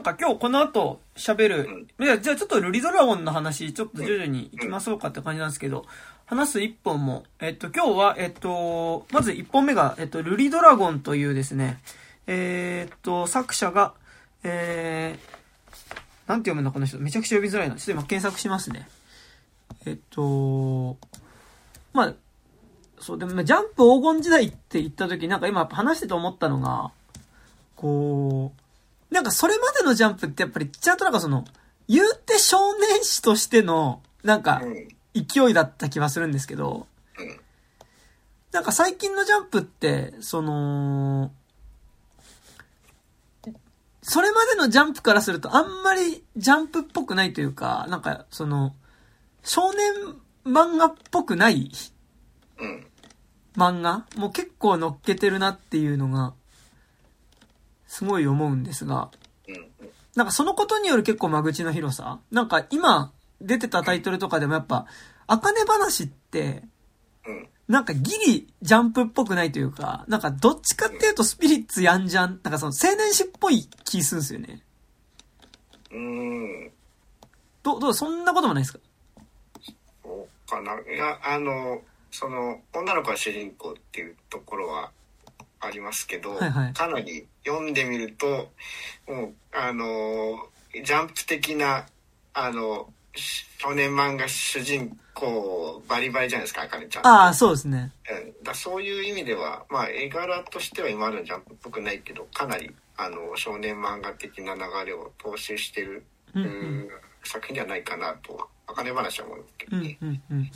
なんか今日この後喋る、いや、じゃあちょっとルリドラゴンの話、ちょっと徐々に行きましょうかって感じなんですけど、話す一本も、えっと、今日は、えっと、まず一本目が、えっと、ルリドラゴンというですね、えーっと、作者が、えー、なんて読むんだこの人。めちゃくちゃ呼びづらいな。ちょっと今検索しますね。えっと、まあ、そう、でも、ジャンプ黄金時代って言った時、なんか今話してて思ったのが、こう、なんかそれまでのジャンプってやっぱりちゃんとなんかその、言うて少年誌としての、なんか、勢いだった気はするんですけど、なんか最近のジャンプって、その、それまでのジャンプからするとあんまりジャンプっぽくないというか、なんかその、少年漫画っぽくないうん。漫画もう結構乗っけてるなっていうのが、すごい思うんですが、うん。なんかそのことによる結構間口の広さなんか今出てたタイトルとかでもやっぱ、あかね話って、うん。なんかギリジャンプっぽくないというか、なんかどっちかっていうとスピリッツやんじゃん、なんかその青年誌っぽい気するんですよね。うん。どう、どう、そんなこともないですか？そうかな。いや、あの、その、女の子が主人公っていうところはありますけど、はいはいかなり読んでみると、もう、あの、ジャンプ的な、あの、少年漫画主人公バリバリじゃないですか、あかねちゃん。ああ、そうですね。うんだそういう意味では、まあ、絵柄としては今までのジャンプっぽくないけど、かなり、あの、少年漫画的な流れを踏襲してる、うんううん作品じゃないかなと、あかね話は思うんですけどうんね。うんうん。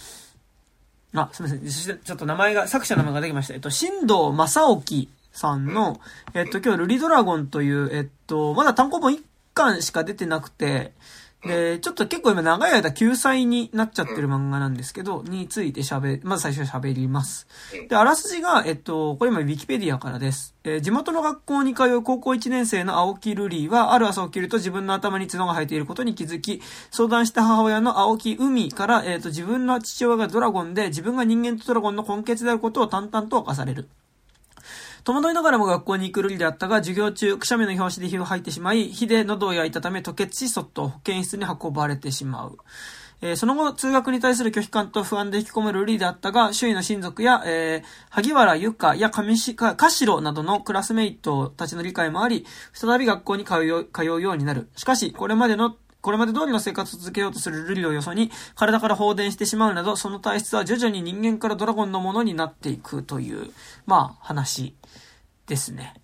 あ、すみません。そしてちょっと名前が、作者の名前ができました。えっと、新藤正興さんの、えっと、今日、ルリドラゴンという、えっと、まだ単行本1巻しか出てなくて、で、ちょっと結構今長い間救済になっちゃってる漫画なんですけど、について喋、まず最初喋ります。で、あらすじが、えっと、これ今、ウィキペディアからです。えー地元の学校に通う高校1年生の青木瑠璃は、ある朝起きると自分の頭に角が生えていることに気づき、相談した母親の青木海から、えっと、自分の父親がドラゴンで、自分が人間とドラゴンの根血であることを淡々と明かされる。戸惑いながらも学校に行くルリであったが、授業中、くしゃみの拍子で火を吐いてしまい、火で喉を焼いたため吐血し、そっと保健室に運ばれてしまう。えーその後、通学に対する拒否感と不安で引き込めるルリであったが、周囲の親族や、えー萩原由香や上しか、かしろなどのクラスメイトたちの理解もあり、再び学校に通う通うようになる。しかし、これまでのこれまで通りの生活を続けようとするルリをよそに、体から放電してしまうなど、その体質は徐々に人間からドラゴンのものになっていくという、まあ、話ですね。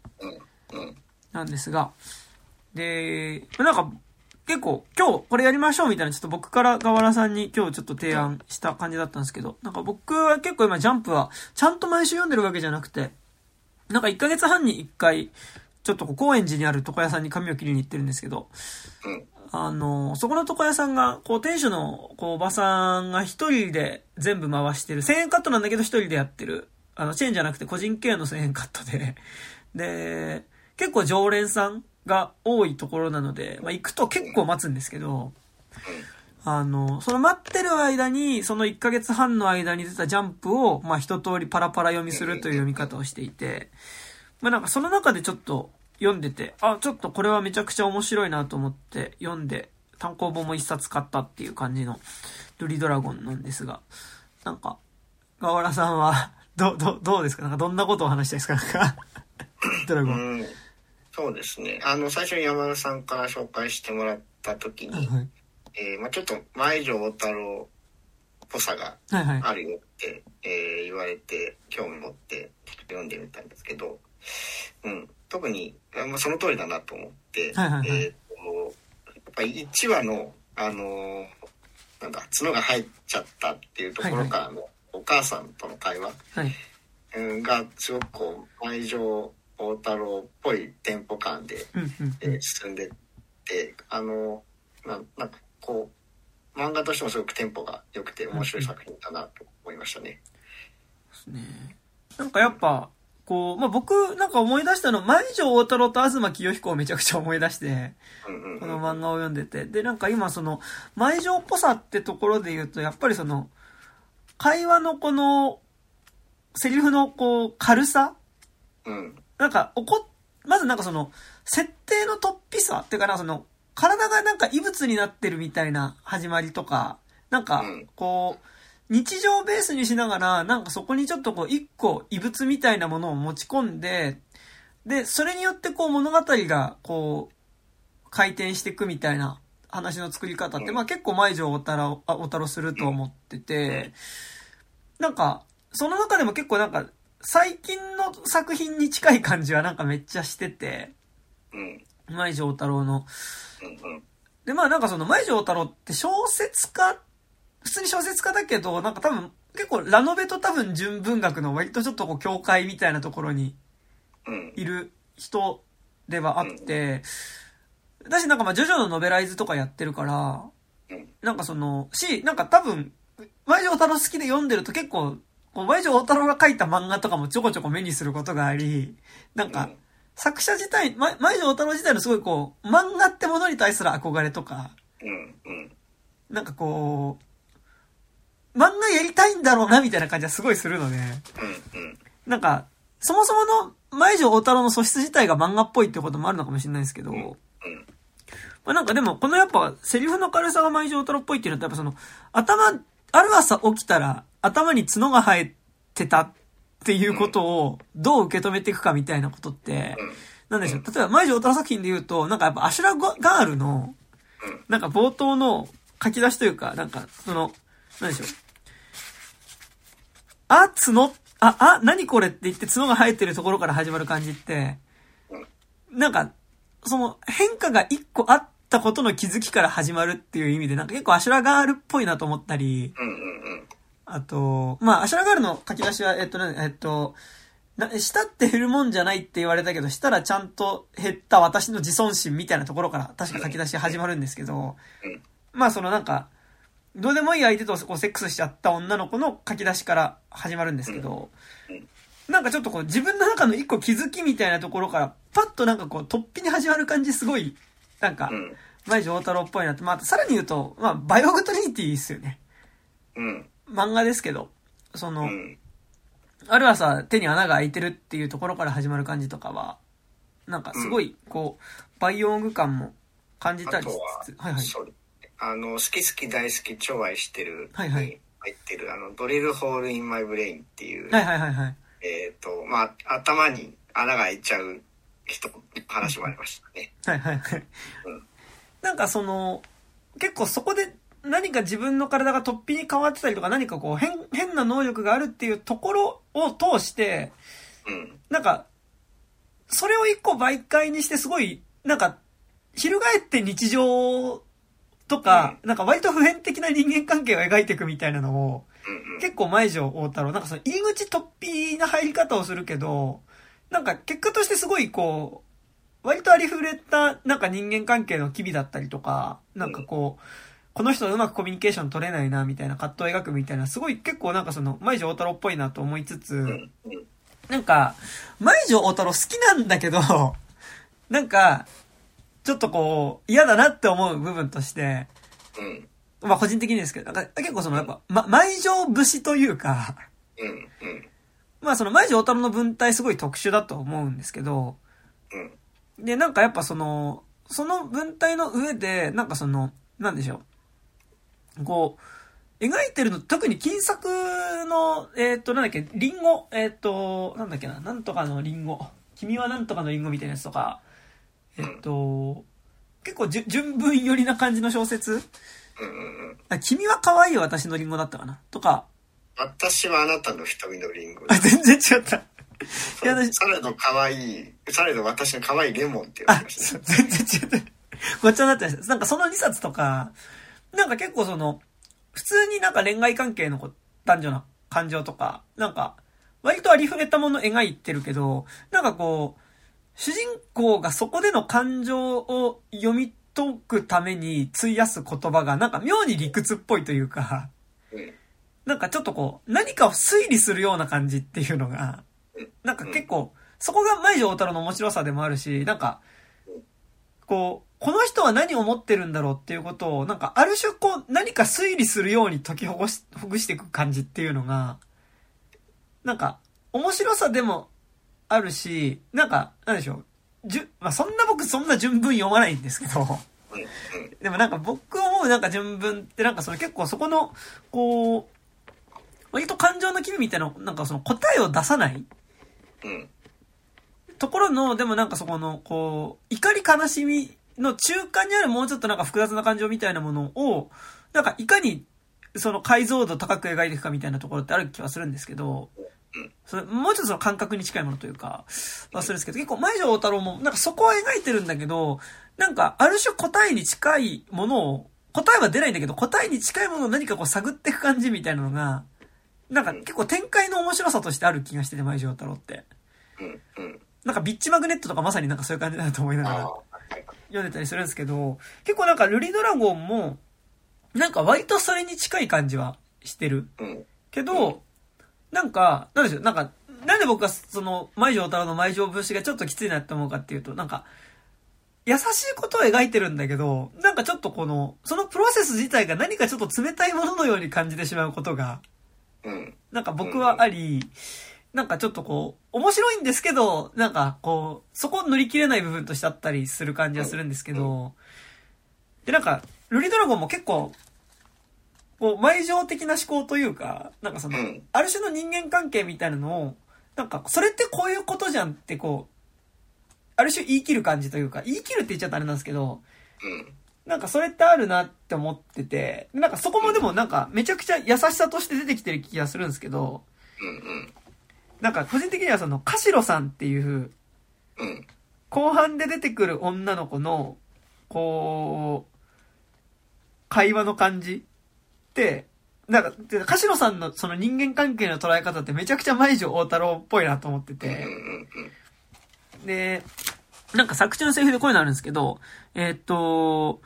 うん。なんですが、で、なんか、結構、今日これやりましょうみたいな、ちょっと僕から河原さんに今日ちょっと提案した感じだったんですけど、なんか僕は結構今ジャンプは、ちゃんと毎週読んでるわけじゃなくて、なんか1ヶ月半に1回、ちょっとこう高円寺にある床屋さんに髪を切りに行ってるんですけど、うん。あの、そこの床屋さんが、こう、店主の、こう、おばさんが一人で全部回してる、1000円カットなんだけど一人でやってる、あの、チェーンじゃなくて個人経営の1000円カットで、で、結構常連さんが多いところなので、まあ、行くと結構待つんですけど、あの、その待ってる間に、その1ヶ月半の間に出たジャンプを、まあ、一通りパラパラ読みするという読み方をしていて、まあなんかその中でちょっと読んでて、あ、ちょっとこれはめちゃくちゃ面白いなと思って読んで、単行本も一冊買ったっていう感じのルリドラゴンなんですが、なんか、河原さんは、ど、ど、どうですか？なんかどんなことを話したいですか？ドラゴン。うん。そうですね。あの、最初に山田さんから紹介してもらった時に、はいえーまあちょっと前城大太郎っぽさがはいはい。あるよって、えー言われて興味持って読んでみたんですけど、うん、特に、あまあ、その通りだなと思って、はいはいはいえーとやっぱり1話の、あのーなんだ角が入っちゃったっていうところからのお母さんとの会話、はい。うんがすごくこう前城大太郎っぽいテンポ感で、えー進んでってあのななんかこう漫画としてもすごくテンポが良くて面白い作品だなと思いましたね。ね。なんかやっぱ、こう、まあ、僕なんか思い出したの、前城大太郎と東清彦をめちゃくちゃ思い出して、この漫画を読んでて。で、なんか今その、前城っぽさってところで言うと、やっぱりその、会話のこの、セリフのこう、軽さ？うん。なんか、怒っ、まずなんかその、設定の突飛さっていうかな、その、体がなんか異物になってるみたいな始まりとか、なんか、こう、日常ベースにしながら、なんかそこにちょっとこう、一個異物みたいなものを持ち込んで、で、それによってこう物語が、こう、回転していくみたいな話の作り方って、まあ結構前城太郎、あ、太郎すると思ってて、なんか、その中でも結構なんか、最近の作品に近い感じはなんかめっちゃしてて、前城太郎の。で、まあなんかその前城太郎って小説家、普通に小説家だけど、なんか多分結構ラノベと多分純文学の割とちょっとこう境界みたいなところにいる人ではあって、だしなんかまあジョジョのノベライズとかやってるから、なんかその、し、なんか多分、前城太郎好きで読んでると結構、前城太郎が書いた漫画とかもちょこちょこ目にすることがあり、なんか、作者自体、前城太郎自体のすごいこう、漫画ってものに対する憧れとか、なんかこう、漫画やりたいんだろうなみたいな感じはすごいするので、なんか、そもそもの前城太郎の素質自体が漫画っぽいってこともあるのかもしれないですけど、まあ、なんかでも、このやっぱ、セリフの軽さが前城太郎っぽいっていうのは、やっぱその、頭、ある朝起きたら、頭に角が生えてたっていうことを、どう受け止めていくかみたいなことって、なんでしょう。例えば、前城太郎作品で言うと、なんかやっぱ、アシュラガールの、なんか冒頭の書き出しというか、なんか、その、なんでしょう。あ、角、あ、あ、何これって言って角が生えてるところから始まる感じって、なんか、その変化が一個あったことの気づきから始まるっていう意味で、なんか結構アシュラガールっぽいなと思ったり、あと、まあ、阿修羅ガールの書き出しは、えっとね、えっと、な、したって減るもんじゃないって言われたけど、したらちゃんと減った私の自尊心みたいなところから確か書き出し始まるんですけど、まあそのなんか、どうでもいい相手とこうセックスしちゃった女の子の書き出しから始まるんですけど、なんかちょっとこう自分の中の一個気づきみたいなところから、パッとなんかこう突飛に始まる感じすごい、なんか、舞城王太郎っぽいなって。まあ、さらに言うと、まあ、バイオーグ・トリニティですよね。うん。漫画ですけど、その、うん、ある朝手に穴が開いてるっていうところから始まる感じとかは、なんかすごい、こう、バイオグ感も感じたりしつつ、はいはい。あの、好き好き大好き超愛してる。はいはい。入ってる、あの、ドリルホールインマイブレインっていう。はいはいはいはい。えっ、ー、と、まあ、頭に穴が開いちゃう人、話もありましたね。はいはいはい。うん、なんかその、結構そこで何か自分の体が突飛に変わってたりとか何かこう変、変な能力があるっていうところを通して、うん、なんか、それを一個媒介にしてすごい、なんか、翻って日常とか、うん、なんか割と普遍的な人間関係を描いていくみたいなのを、結構前城大太郎、なんかその入り口突飛な入り方をするけど、なんか結果としてすごいこう、割とありふれたなんか人間関係の機微だったりとか、なんかこう、この人とうまくコミュニケーション取れないな、みたいな葛藤を描くみたいな、すごい結構なんかその、前城大太郎っぽいなと思いつつ、なんか、前城大太郎好きなんだけど、なんか、ちょっとこう、嫌だなって思う部分として、まあ個人的にですけど、なんか結構そのやっぱ、ま、舞城節というか、まあその舞城太郎の文体すごい特殊だと思うんですけど、うん、で、なんかやっぱその、その文体の上で、なんかその、なんでしょう。こう、描いてるの、特に金作の、えっ、ー、と、なんだっけ、リンゴ、えっ、ー、と、なんだっけな、なんとかのリンゴ。君はなんとかのリンゴみたいなやつとか、えっ、ー、と、結構じゅ純文寄りな感じの小説うん、君は可愛い私のリンゴだったかなとか。私はあなたの瞳のリンゴ。あ、全然違った。いや、されど可愛い、されど私の可愛いレモンって言われました、ね、全然違った。ごっちゃになってました。なんかその2冊とか、なんか結構その、普通になんか恋愛関係の男女な感情とか、なんか、割とありふれたもの描いてるけど、なんかこう、主人公がそこでの感情を読み解くために費やす言葉がなんか妙に理屈っぽいというか、なんかちょっとこう、何かを推理するような感じっていうのが、なんか結構、そこが舞城太郎の面白さでもあるし、なんか、こう、この人は何を思ってるんだろうっていうことを、なんかある種こう、何か推理するように解きほぐし、ほぐしていく感じっていうのが、なんか、面白さでもあるし、なんか、なんでしょう。じゅ、まあ、そんな僕そんな純文読まないんですけど、でもなんか僕思うなんか純文ってなんかその結構そこの、こう、割と感情の機微みたいな、なんかその答えを出さないところの、でもなんかそこの、こう、怒り悲しみの中間にあるもうちょっとなんか複雑な感情みたいなものを、なんかいかに、その解像度高く描いていくかみたいなところってある気はするんですけど、それもうちょっとその感覚に近いものというか、はするんですけど、結構前城太郎も、なんかそこは描いてるんだけど、なんかある種答えに近いものを、答えは出ないんだけど、答えに近いものを何かこう探っていく感じみたいなのが、なんか結構展開の面白さとしてある気がしてて、前城大太郎って。うんうんなんかビッチマグネットとかまさになんかそういう感じだなと思いながら読んでたりするんですけど、結構なんかルリドラゴンも、なんか割とそれに近い感じはしてる。うんけど、なんか、なんでしょう、なんか、なんで僕はその、舞城太郎の舞城節がちょっときついなって思うかっていうと、なんか、優しいことを描いてるんだけど、なんかちょっとこの、そのプロセス自体が何かちょっと冷たいもののように感じてしまうことが、うん。なんか僕はあり、なんかちょっとこう、面白いんですけど、なんかこう、そこを乗り切れない部分としてあったりする感じはするんですけど、で、なんか、ルリドラゴンも結構、こう、埋情的な思考というか、なんかそのうん、ある種の人間関係みたいなのを、なんか、それってこういうことじゃんってこう、ある種言い切る感じというか、言い切るって言っちゃったらあれなんですけど、うんなんかそれってあるなって思ってて、なんかそこもでもなんかめちゃくちゃ優しさとして出てきてる気がするんですけど、うんうんなんか個人的にはその、カシロさんっていう、うん後半で出てくる女の子の、こう、会話の感じって、なんか、でカシロさんのその人間関係の捉え方ってめちゃくちゃ舞城大太郎っぽいなと思ってうんて、うん。で、なんか作中のセリフでこういうのあるんですけど、えーっと、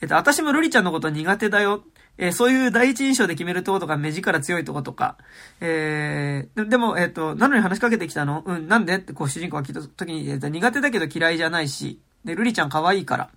えっと、私もルリちゃんのこと苦手だよ。えーそういう第一印象で決めるってことが目力強いとことか。えーででも、えっと、なのに話しかけてきたの？うん、なんで？ってこう主人公が聞いた時に、えっと、苦手だけど嫌いじゃないし。で、ルリちゃん可愛いから。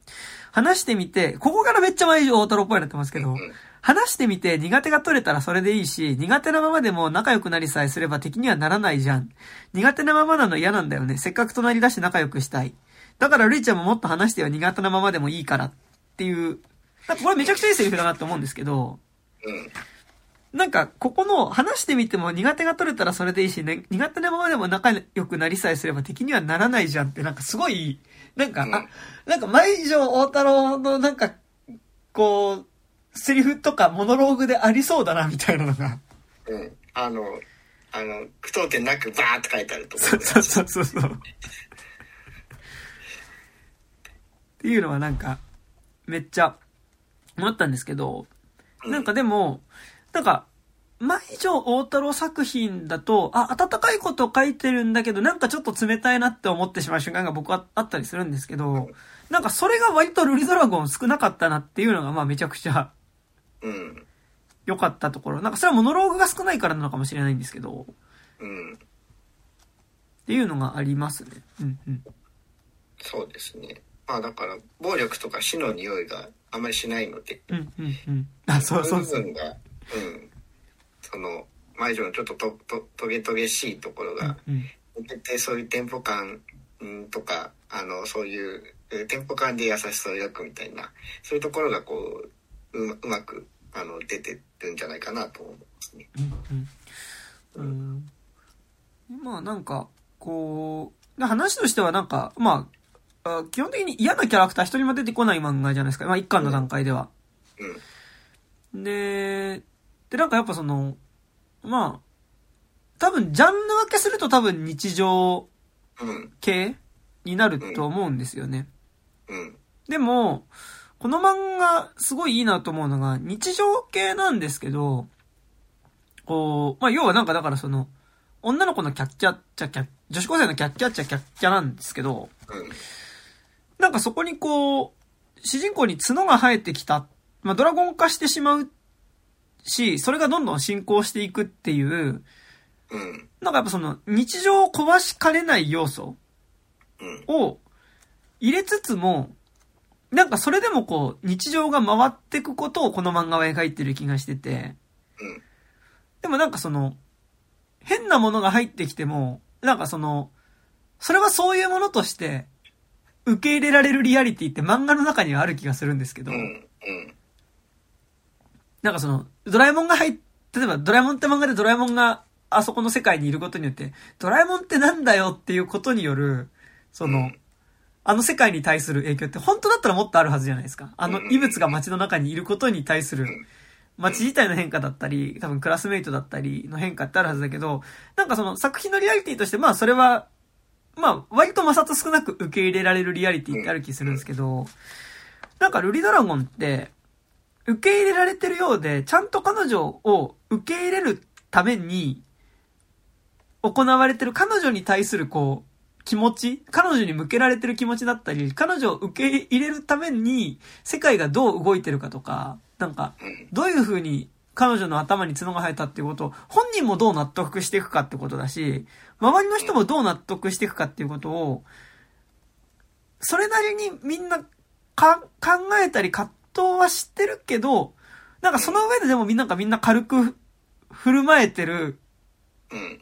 話してみて、ここからめっちゃ前城大太郎っぽいなってますけど、話してみて苦手が取れたらそれでいいし、苦手なままでも仲良くなりさえすれば敵にはならないじゃん。苦手なままなの嫌なんだよね。せっかく隣だし仲良くしたい。だからルイちゃんももっと話してよ。苦手なままでもいいから。っていう。なんかこれめちゃくちゃいいセリフだなって思うんですけど、うんなんか、ここの話してみても苦手が取れたらそれでいいし、ね、苦手なままでも仲良くなりさえすれば敵にはならないじゃんって、なんかすごい、なんか、うんあ、なんか舞城大太郎のなんか、こう、セリフとかモノローグでありそうだな、みたいなのが。うんあのあの句読点なくバーって書いてあるところそうそうそうそうそう。っていうのはなんか、めっちゃ思ったんですけど、なんかでも、なんか、舞城大太郎作品だと、あ、温かいことを書いてるんだけど、なんかちょっと冷たいなって思ってしまう瞬間が僕はあったりするんですけど、なんかそれが割とルリドラゴン少なかったなっていうのが、まあめちゃくちゃうん良かったところ。なんかそれはモノローグが少ないからなのかもしれないんですけど、うんっていうのがありますね。うんうん。そうですねまあだから暴力とか死の匂いがあまりしないのでうんうんうん。あ、そうそうそう。部分がうんその舞女のちょっとととトゲトゲしいところがうん抜けてそういうテンポ感うんとかあのそういうえーテンポ感で優しさを描くみたいなそういうところがこううまうまくあの出てるんじゃないかなと思いますね。うんうん。うん。まあなんか、こう、話としてはなんか、まあ、あ基本的に嫌なキャラクター一人も出てこない漫画じゃないですか。まあ一巻の段階では。うんで、でなんかやっぱその、まあ、多分ジャンル分けすると多分日常うん系になると思うんですよね。うんでも、この漫画すごいいいなと思うのが、日常系なんですけど、こう、まあ、要はなんかだからその、女の子のキャッキャッチャキャッ、女子高生のキャッキャッチャキャッキャなんですけど、うんなんかそこにこう、主人公に角が生えてきた、まあ、ドラゴン化してしまうし、それがどんどん進行していくっていう、うん。なんかやっぱその、日常を壊しかねない要素。うん。を入れつつも、なんかそれでもこう、日常が回っていくことをこの漫画は描いてる気がしてて、うん。でもなんかその、変なものが入ってきても、なんかその、それはそういうものとして、受け入れられるリアリティって漫画の中にはある気がするんですけど。なんかその、ドラえもんが入っ、例えばドラえもんって漫画でドラえもんがあそこの世界にいることによって、ドラえもんってなんだよっていうことによる、その、うんあの世界に対する影響って本当だったらもっとあるはずじゃないですか。あの異物が街の中にいることに対する街自体の変化だったり、多分クラスメイトだったりの変化ってあるはずだけど、なんかその作品のリアリティとして、まあそれは、まあ割と摩擦少なく受け入れられるリアリティってある気するんですけど、なんかルリドラゴンって、受け入れられてるようで、ちゃんと彼女を受け入れるために、行われてる彼女に対するこう、気持ち彼女に向けられてる気持ちだったり、彼女を受け入れるために、世界がどう動いてるかとか、なんか、どういう風に彼女の頭に角が生えたっていうことを、本人もどう納得していくかってことだし、周りの人もどう納得していくかっていうことを、それなりにみんなか考えたり葛藤はしてるけど、なんかその上ででもみんながみんな軽く振る舞えてるうん。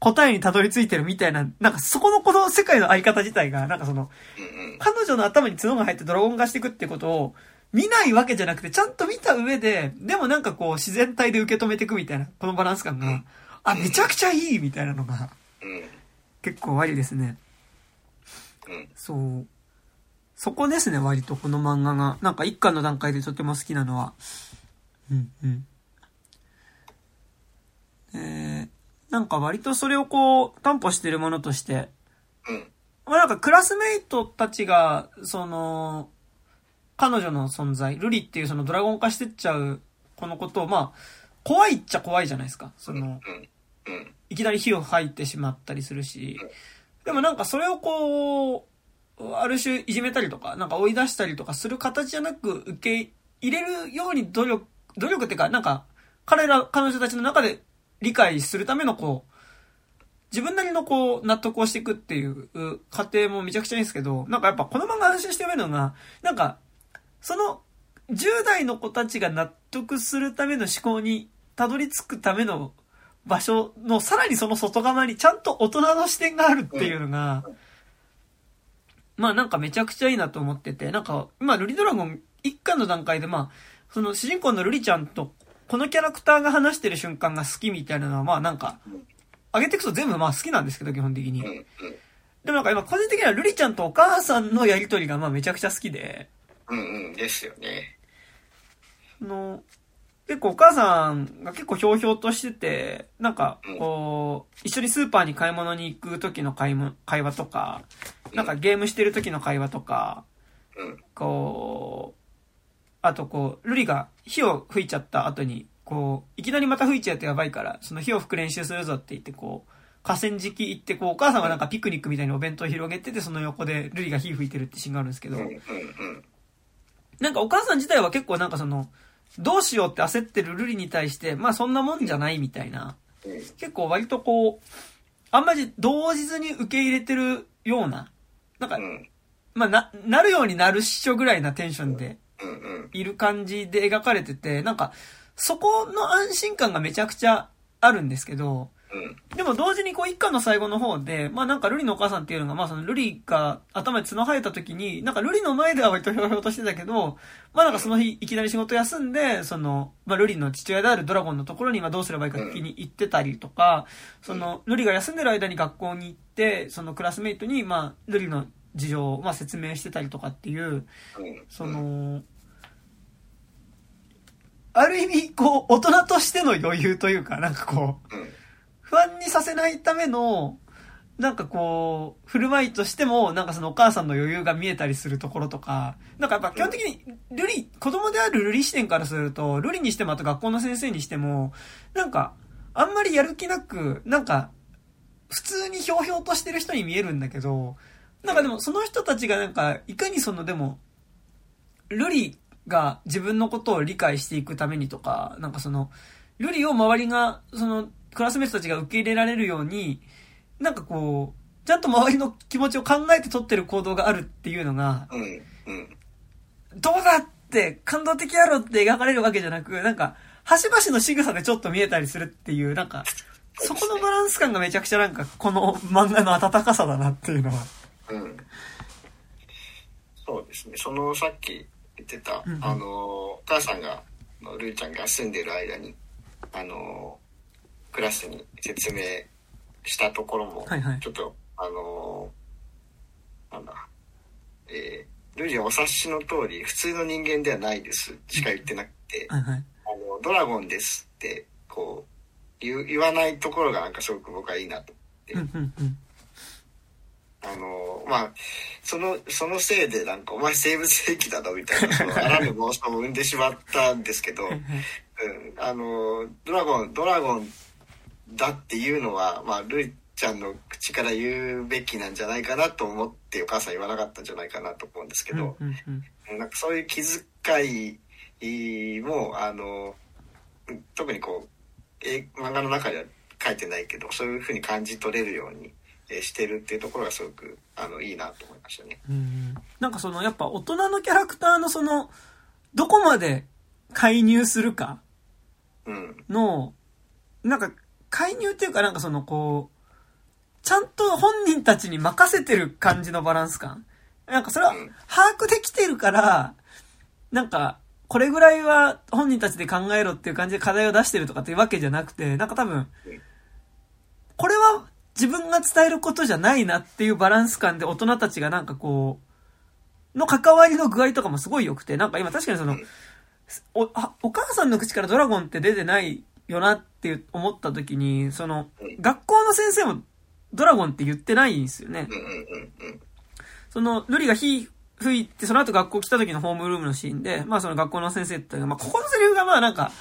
答えにたどり着いてるみたいな、なんかそこのこの世界のあり方自体が、なんかその、うん。彼女の頭に角が入ってドラゴン化していくってことを見ないわけじゃなくて、ちゃんと見た上で、でもなんかこう自然体で受け止めていくみたいな、このバランス感が、あ、めちゃくちゃいいみたいなのがうん。結構悪いですね。うん。そう。そこですね、割とこの漫画が。なんか一巻の段階でとても好きなのは。うん、うん。えー、なんか割とそれをこう、担保してるものとして、うん。まあなんかクラスメイトたちが、その、彼女の存在、ルリっていうそのドラゴン化してっちゃう、このことを、まあ、怖いっちゃ怖いじゃないですか。その、うん。うん。いきなり火を吐いてしまったりするし、でもなんかそれをこう、ある種いじめたりとか、なんか追い出したりとかする形じゃなく受け入れるように努力、努力っていうか、なんか、彼ら、彼女たちの中で理解するためのこう、自分なりのこう、納得をしていくっていう過程もめちゃくちゃいいんですけど、なんかやっぱこの漫画安心して読めるのが、なんか、その、10代の子たちが納得するための思考にたどり着くための場所のさらにその外側にちゃんと大人の視点があるっていうのが、まあなんかめちゃくちゃいいなと思ってて、なんか今ルリドラゴン一巻の段階でまあ、その主人公のルリちゃんとこのキャラクターが話してる瞬間が好きみたいなのはまあなんか、上げていくと全部まあ好きなんですけど基本的に。うん。でもなんか今個人的にはルリちゃんとお母さんのやりとりがまあめちゃくちゃ好きで、うん。うん。ですよね。あの、結構お母さんが結構ひょうひょうとしてて、なんか、こう、一緒にスーパーに買い物に行く時の会も会話とか、なんかゲームしてる時の会話とか、うん。こう、あとこう、ルリが火を吹いちゃった後に、こう、いきなりまた吹いちゃうとやばいから、その火を吹く練習するぞって言って、こう、河川敷行って、こう、お母さんがなんかピクニックみたいにお弁当広げてて、その横でルリが火吹いてるってシーンがあるんですけど。なんかお母さん自体は結構なんかその、どうしようって焦ってるルリに対して、まあそんなもんじゃないみたいな、うん。結構割とこう、あんまり動じずに受け入れてるような、なんかう、ん。まあな、なるようになるっしょぐらいなテンションで。いる感じで描かれてて、なんか、そこの安心感がめちゃくちゃあるんですけど、うん。でも同時にこう一巻の最後の方で、まあなんかルリのお母さんっていうのが、まあそのルリが頭に角生えた時に、なんかルリの前では割とひょうひょうとしてたけど、まあなんかその日いきなり仕事休んで、その、まあルリの父親であるドラゴンのところに今どうすればいいか聞きに行ってたりとか、そのルリが休んでる間に学校に行って、そのクラスメイトにまあルリの事情をまあ説明してたりとかっていう、うん。その、ある意味こう大人としての余裕というか、なんかこう、うん。不安にさせないための、なんかこう、振る舞いとしても、なんかそのお母さんの余裕が見えたりするところとか、なんかやっぱ基本的に、ルリ、子供であるルリ視点からすると、ルリにしてもあと学校の先生にしても、なんか、あんまりやる気なく、なんか、普通にひょうひょうとしてる人に見えるんだけど、なんかでもその人たちがなんか、いかにそのでも、ルリが自分のことを理解していくためにとか、なんかその、ルリを周りが、その、クラスメートたちが受け入れられるように、なんかこう、ちゃんと周りの気持ちを考えて取ってる行動があるっていうのが、うん。うん。どうだって感動的やろって描かれるわけじゃなく、なんか、端々の仕草でちょっと見えたりするっていう、なんか、そこのバランス感がめちゃくちゃなんか、この漫画の温かさだなっていうのは。うん。ですね。そのさっき言ってた、うんうんあの、お母さんが、ルイちゃんが住んでる間に、あの、クラスに説明したところも、はいはいちょっと、あの、なんだ、えー、ルイはお察しの通り、普通の人間ではないです、しか言ってなくて、はいはい。あの、ドラゴンですって、こう、言う言わないところがなんかすごく僕はいいなと。うんうんうん。あの、まあ、その、そのせいでなんか、お前生物兵器だろみたいな、その、あらぬ妄想を生んでしまったんですけど、うん、あの、ドラゴン、ドラゴンだっていうのは、まあ、ルイちゃんの口から言うべきなんじゃないかなと思って、お母さん言わなかったんじゃないかなと思うんですけど、うんうんうんなんかそういう気遣いも、あの、特にこう、え漫画の中では書いてないけど、そういうふうに感じ取れるようにえーしてるっていうところがすごく、あの、いいなと思いましたね。うんなんかそのやっぱ大人のキャラクターのそのどこまで介入するかうん。のなんか介入っていうかなんかそのこうちゃんと本人たちに任せてる感じのバランス感。なんかそれはうん。把握できてるからなんかこれぐらいは本人たちで考えろっていう感じで課題を出してるとかっていうわけじゃなくてなんか多分これは自分が伝えることじゃないなっていうバランス感で大人たちがなんかこう、の関わりの具合とかもすごい良くて、なんか今確かにその、お、あお母さんの口からドラゴンって出てないよなって思った時に、その、学校の先生もドラゴンって言ってないんですよね。その、ルリが火吹いて、その後学校来た時のホームルームのシーンで、まあその学校の先生って、まあここのセリフがまあなんか、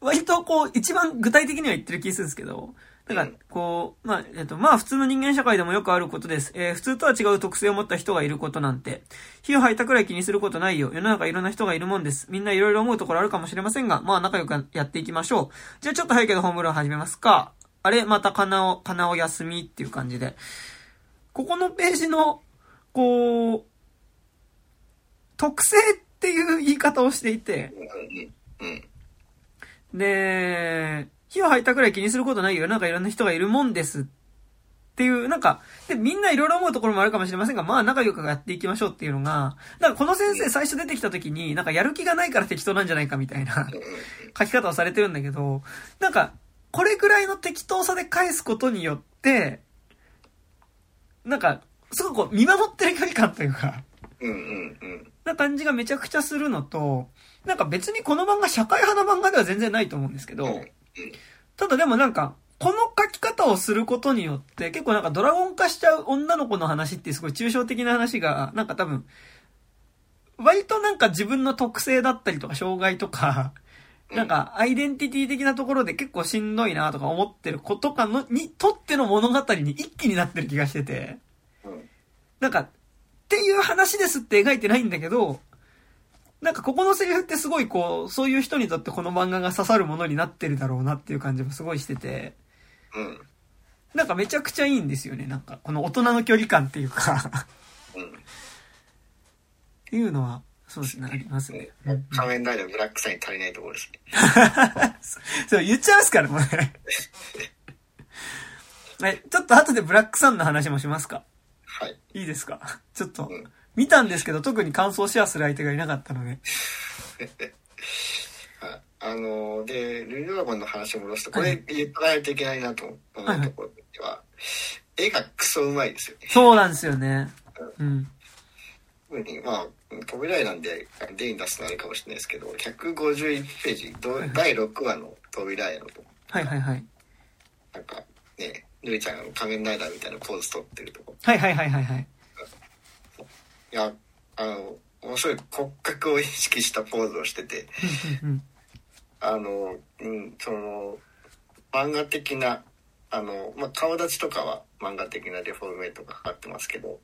割とこう、一番具体的には言ってる気するんですけど、なんか、こう、まあ、えっと、まあ普通の人間社会でもよくあることです。えー普通とは違う特性を持った人がいることなんて、火を吐いたくらい気にすることないよ。世の中いろんな人がいるもんです。みんないろいろ思うところあるかもしれませんが、まあ仲良くやっていきましょう。じゃあちょっと早いけどホームルーム始めますか。あれ？またかなお、かなお休みっていう感じで。ここのページの、こう、特性っていう言い方をしていて。で、火を吐いたくらい気にすることないよ。なんかいろんな人がいるもんです。っていう、なんか、で、みんないろいろ思うところもあるかもしれませんが、まあ仲良くやっていきましょうっていうのが、なんかこの先生最初出てきた時に、なんかやる気がないから適当なんじゃないかみたいな書き方をされてるんだけど、なんか、これぐらいの適当さで返すことによって、なんか、すごくこう見守ってる距離感というか、うんうんうん。な感じがめちゃくちゃするのと、なんか別にこの漫画社会派の漫画では全然ないと思うんですけど、うんただでもなんか、この書き方をすることによって、結構なんかドラゴン化しちゃう女の子の話ってすごい抽象的な話が、なんか多分、割となんか自分の特性だったりとか障害とか、なんかアイデンティティ的なところで結構しんどいなとか思ってる子とかの、にとっての物語に一気になってる気がしてて、うん。なんか、っていう話ですって描いてないんだけど、なんかここのセリフってすごいこう、そういう人にとってこの漫画が刺さるものになってるだろうなっていう感じもすごいしてて、うんなんかめちゃくちゃいいんですよね。なんかこの大人の距離感っていうかうん。っていうのは、そうですね、ありますね。仮面ライダーブラックサイン足りないところですね。そう、言っちゃいますから、もうね。はい、ちょっと後でブラックさんの話もしますかはい。いいですか？ちょっとうん、見たんですけど、特に感想シェアする相手がいなかったので。はいあのーで、ルイドラゴンの話を戻すと、これ言ってないといけないなと思うところでは、絵がクソうまいですよね。そうなんですよね。うん。特にまあ、扉絵なんで例に出すのあれかもしれないですけど、151ページ、ど第6話の扉絵のとこ、はいはいはい。なんかね、ルイちゃんが仮面ライダーみたいなポーズ取ってるとこ。はいはいはいはいはい。いや、あの、面白い骨格を意識したポーズをしてて、あの、うん、その、漫画的な、あの、まあ、顔立ちとかは漫画的なデフォルメとかかかってますけど、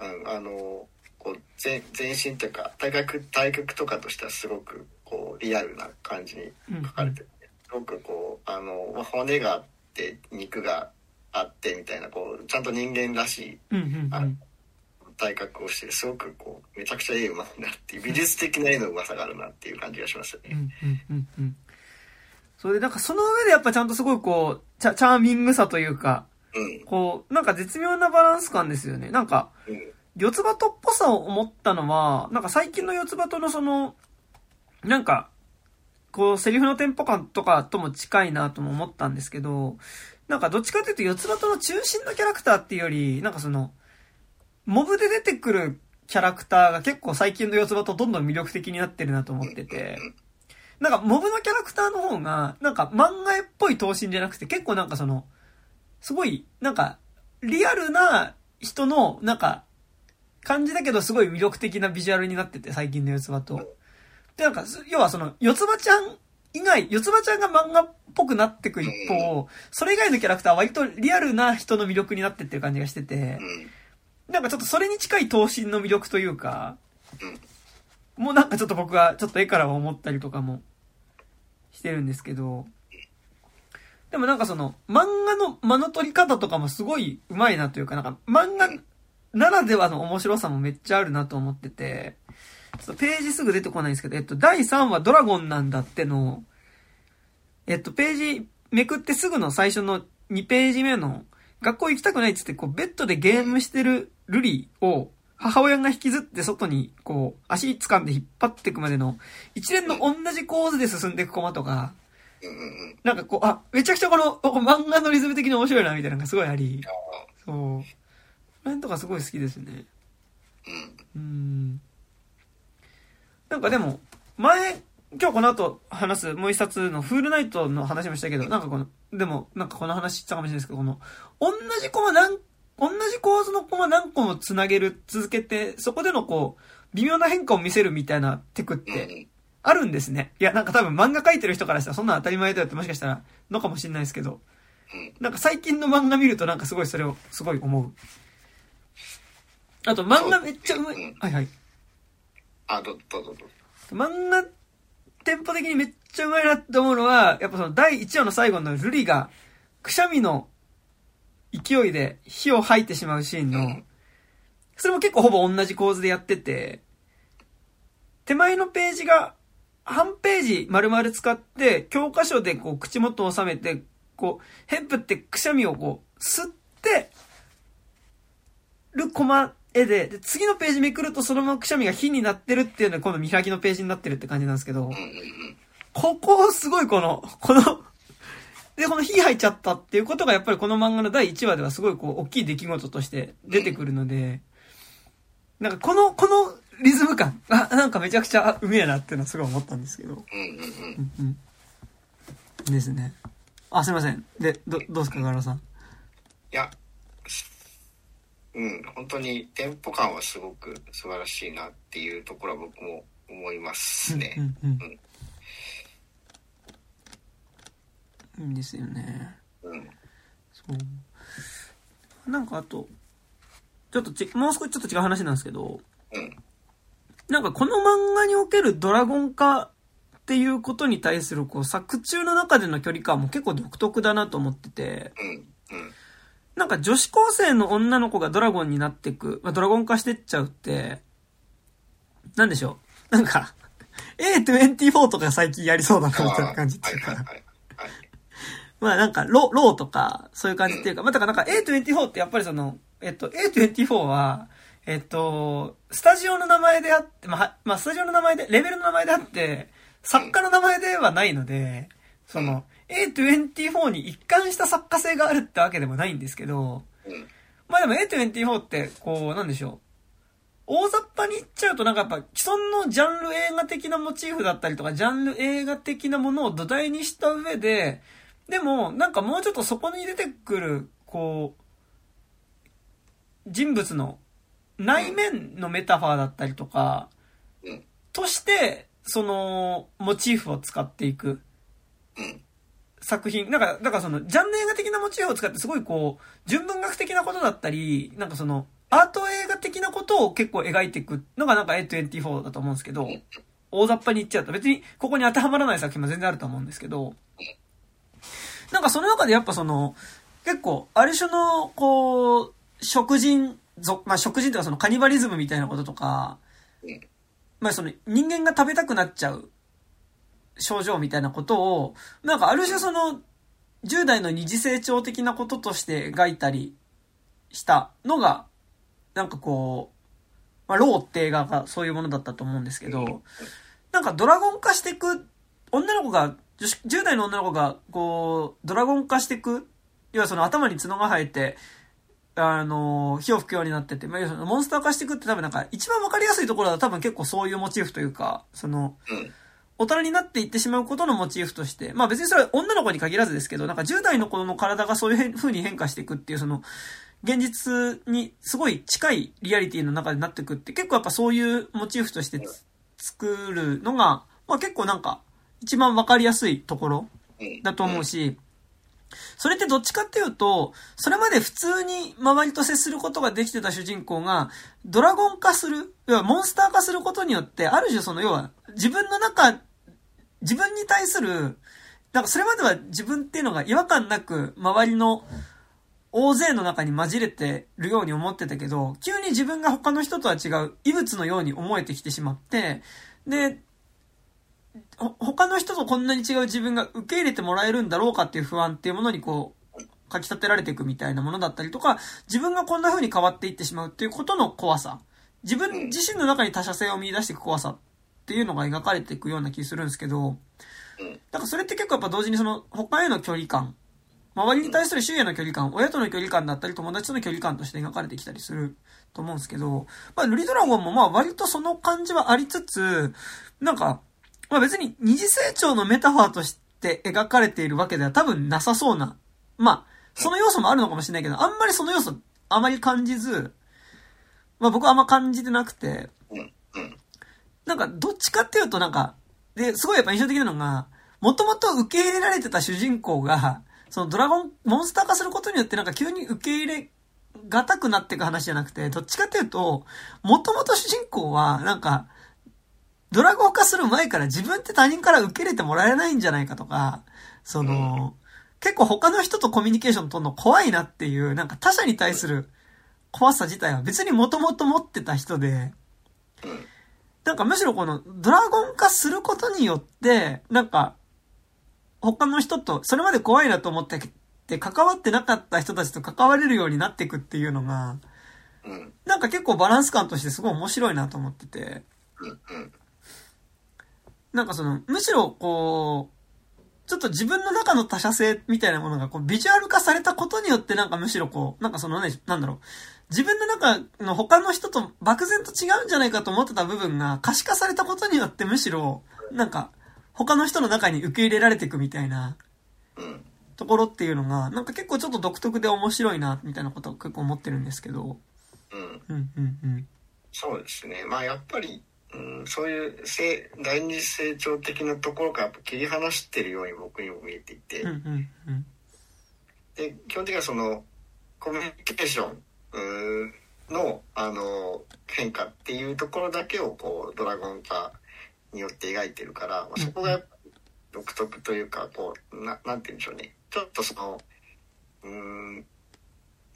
うん、あの、こう、全全身というか、体格、体格とかとしてはすごく、こう、リアルな感じにうん書かれてて、すごくこう、あの、まあ、骨があって、肉があってみたいな、こう、ちゃんと人間らしいうんうんうん。体格をして、すごくこう、めちゃくちゃ絵うまいなって美術的な絵のうまさがあるなっていう感じがしますよね。うんうんうんうん。それでなんかその上でやっぱちゃんとすごいこう、チャチャーミングさというか、うん。こう、なんか絶妙なバランス感ですよね。なんか、うん。四つ葉とっぽさを思ったのは、なんか最近の四つ葉とのその、なんか、こう、セリフのテンポ感とかとも近いなとも思ったんですけど、なんかどっちかというと四つ葉との中心のキャラクターっていうより、なんかその、モブで出てくるキャラクターが結構最近の四つ葉とどんどん魅力的になってるなと思ってて、なんかモブのキャラクターの方が、なんか漫画っぽい頭身じゃなくて結構なんかその、すごい、なんか、リアルな人の、なんか、感じだけどすごい魅力的なビジュアルになってて、最近の四つ葉と。で、なんか、要はその、四つ葉ちゃん以外、四つ葉ちゃんが漫画っぽくなってく一方、それ以外のキャラクターは割とリアルな人の魅力になってってる感じがしてて、なんかちょっとそれに近い頭身の魅力というか、もうなんかちょっと僕はちょっと絵からは思ったりとかもしてるんですけど、でもなんかその、漫画の間の取り方とかもすごい上手いなというか、なんか漫画ならではの面白さもめっちゃあるなと思ってて、ちょっとページすぐ出てこないんですけど、えっと、第3話ドラゴンなんだっての、えっと、ページめくってすぐの最初の2ページ目の、学校行きたくないっつって、こう、ベッドでゲームしてるルリを、母親が引きずって外に、こう、足掴んで引っ張っていくまでの、一連の同じ構図で進んでいくコマとか、なんかこう、あ、めちゃくちゃこの、漫画のリズム的に面白いな、みたいなのがすごいあり、そう。この辺とかすごい好きですね。うん。なんかでも、前、今日この後話すもう一冊のフールナイトの話もしたけど、なんかこの、でも、なんかこの話したかもしれないですけど、この、同じコマ何、同じ構図のコマ何個も繋げる、続けて、そこでのこう、微妙な変化を見せるみたいなテクって、あるんですね。いや、なんか多分漫画描いてる人からしたらそんな当たり前だよってもしかしたら、のかもしれないですけど、なんか最近の漫画見るとなんかすごいそれを、すごい思う。あと漫画めっちゃうまい。はいはい。あ、ど、どどうぞ。漫画、テンポ的にめっちゃうまいなって思うのは、やっぱその第1話の最後のルリが、くしゃみの勢いで火を吐いてしまうシーンの、それも結構ほぼ同じ構図でやってて、手前のページが、半ページ丸々使って、教科書でこう口元を収めて、こう、ヘップってくしゃみをこう、吸って、るコマ絵で、で、次のページめくるとそのままくしゃみが火になってるっていうのが今度見開きのページになってるって感じなんですけど、ここすごいこの、この で、この火入っちゃったっていうことがやっぱりこの漫画の第1話ではすごいこう、大きい出来事として出てくるので、なんかこの、このリズム感、あ、なんかめちゃくちゃうめえなっていうのはすごい思ったんですけど。うん。ですね。あ、すいません。で、ど、どうですか、ガラさん。いや、うん、本当にテンポ感はすごく素晴らしいなっていうところは僕も思いますね。うんうんうんいいんですよね。うん。そう。なんかあと、ちょっとち、もう少しちょっと違う話なんですけど、うん。なんかこの漫画におけるドラゴン化っていうことに対するこう作中の中での距離感も結構独特だなと思ってて、うん。うんなんか女子高生の女の子がドラゴンになっていく、まあ、ドラゴン化してっちゃうって、なんでしょう？なんか、A24 とか最近やりそうだなみたいな感じっていうか。まあなんか、ロ、ローとか、そういう感じっていうか、まあだからなんか A24 ってやっぱりその、えっと、A24 は、えっと、スタジオの名前であって、まあ、まあ、スタジオの名前で、レベルの名前であって、作家の名前ではないので、その、A24 に一貫した作家性があるってわけでもないんですけど、まあでも A24 って、こう、なんでしょう。大雑把に言っちゃうとなんかやっぱ既存のジャンル映画的なモチーフだったりとか、ジャンル映画的なものを土台にした上で、でもなんかもうちょっとそこに出てくる、こう、人物の内面のメタファーだったりとか、として、その、モチーフを使っていく。作品、なんか、だからその、ジャンル映画的なモチーフを使ってすごいこう、純文学的なことだったり、なんかその、アート映画的なことを結構描いていくのがなんか A24 だと思うんですけど、大雑把に言っちゃうと別にここに当てはまらない作品も全然あると思うんですけど、なんかその中でやっぱその、結構、ある種の、こう、食人族、まあ、食人とかそのカニバリズムみたいなこととか、まあその人間が食べたくなっちゃう症状みたいなことを、なんかある種その、10代の二次成長的なこととして描いたりしたのが、なんかこうまあ、ローって映画がそういうものだったと思うんですけど、なんかドラゴン化していく、女の子が、女子10代の女の子が、こう、ドラゴン化していく、要はその頭に角が生えて、あの、火を吹くようになってて、まあ、モンスター化していくって多分なんか、一番わかりやすいところは多分結構そういうモチーフというか、その、うん。大人になっていってしまうことのモチーフとして、まあ別にそれは女の子に限らずですけど、なんか10代の子の体がそういう風に変化していくっていう、その、現実にすごい近いリアリティの中でなっていくって、結構やっぱそういうモチーフとしてつ作るのが、まあ結構なんか、一番わかりやすいところうん。だと思うし、それってどっちかっていうと、それまで普通に周りと接することができてた主人公が、ドラゴン化する、要はモンスター化することによって、ある種その、要は自分の中、自分に対する、なんかそれまでは自分っていうのが違和感なく、周りの大勢の中に混じれてるように思ってたけど、急に自分が他の人とは違う異物のように思えてきてしまって、で、他の人とこんなに違う自分が受け入れてもらえるんだろうかっていう不安っていうものにこう、書き立てられていくみたいなものだったりとか、自分がこんな風に変わっていってしまうっていうことの怖さ。自分自身の中に他者性を見出していく怖さっていうのが描かれていくような気するんですけど、うんなんかそれって結構やっぱ同時にその他への距離感、周りに対する周囲への距離感、親との距離感だったり友達との距離感として描かれてきたりすると思うんですけど、まあ、ルリドラゴンもまあ割とその感じはありつつ、なんか、まあ別に二次成長のメタファーとして描かれているわけでは多分なさそうな。まあ、その要素もあるのかもしれないけど、あんまりその要素あまり感じず、まあ僕はあんま感じてなくて。なんかどっちかっていうとなんか、で、すごいやっぱ印象的なのが、もともと受け入れられてた主人公が、そのドラゴン、モンスター化することによってなんか急に受け入れがたくなっていく話じゃなくて、どっちかっていうと、もともと主人公は、なんか、ドラゴン化する前から自分って他人から受け入れてもらえないんじゃないかとか、その、結構他の人とコミュニケーション取るの怖いなっていう、なんか他者に対する怖さ自体は別にもともと持ってた人で、うん。なんかむしろこのドラゴン化することによって、なんか、他の人と、それまで怖いなと思ってて関わってなかった人たちと関われるようになっていくっていうのが、うん。なんか結構バランス感としてすごい面白いなと思ってて。なんかその、むしろこう、ちょっと自分の中の他者性みたいなものがこうビジュアル化されたことによってなんかむしろこう、なんかそのね、なんだろう、自分の中の他の人と漠然と違うんじゃないかと思ってた部分が可視化されたことによってむしろ、なんか他の人の中に受け入れられていくみたいなうん。ところっていうのが、なんか結構ちょっと独特で面白いな、みたいなことを結構思ってるんですけど。うん。うん、うん、うん。そうですね。まあやっぱり、うん、そういう成第二次成長的なところからやっぱ切り離してるように僕にも見えていて、うん、うん、うん。で基本的にはそのコミュニケーションのあの変化っていうところだけをこうドラゴン化によって描いてるから、まあ、そこが独特というかこうななんて言うんでしょうね。ちょっとそのうーん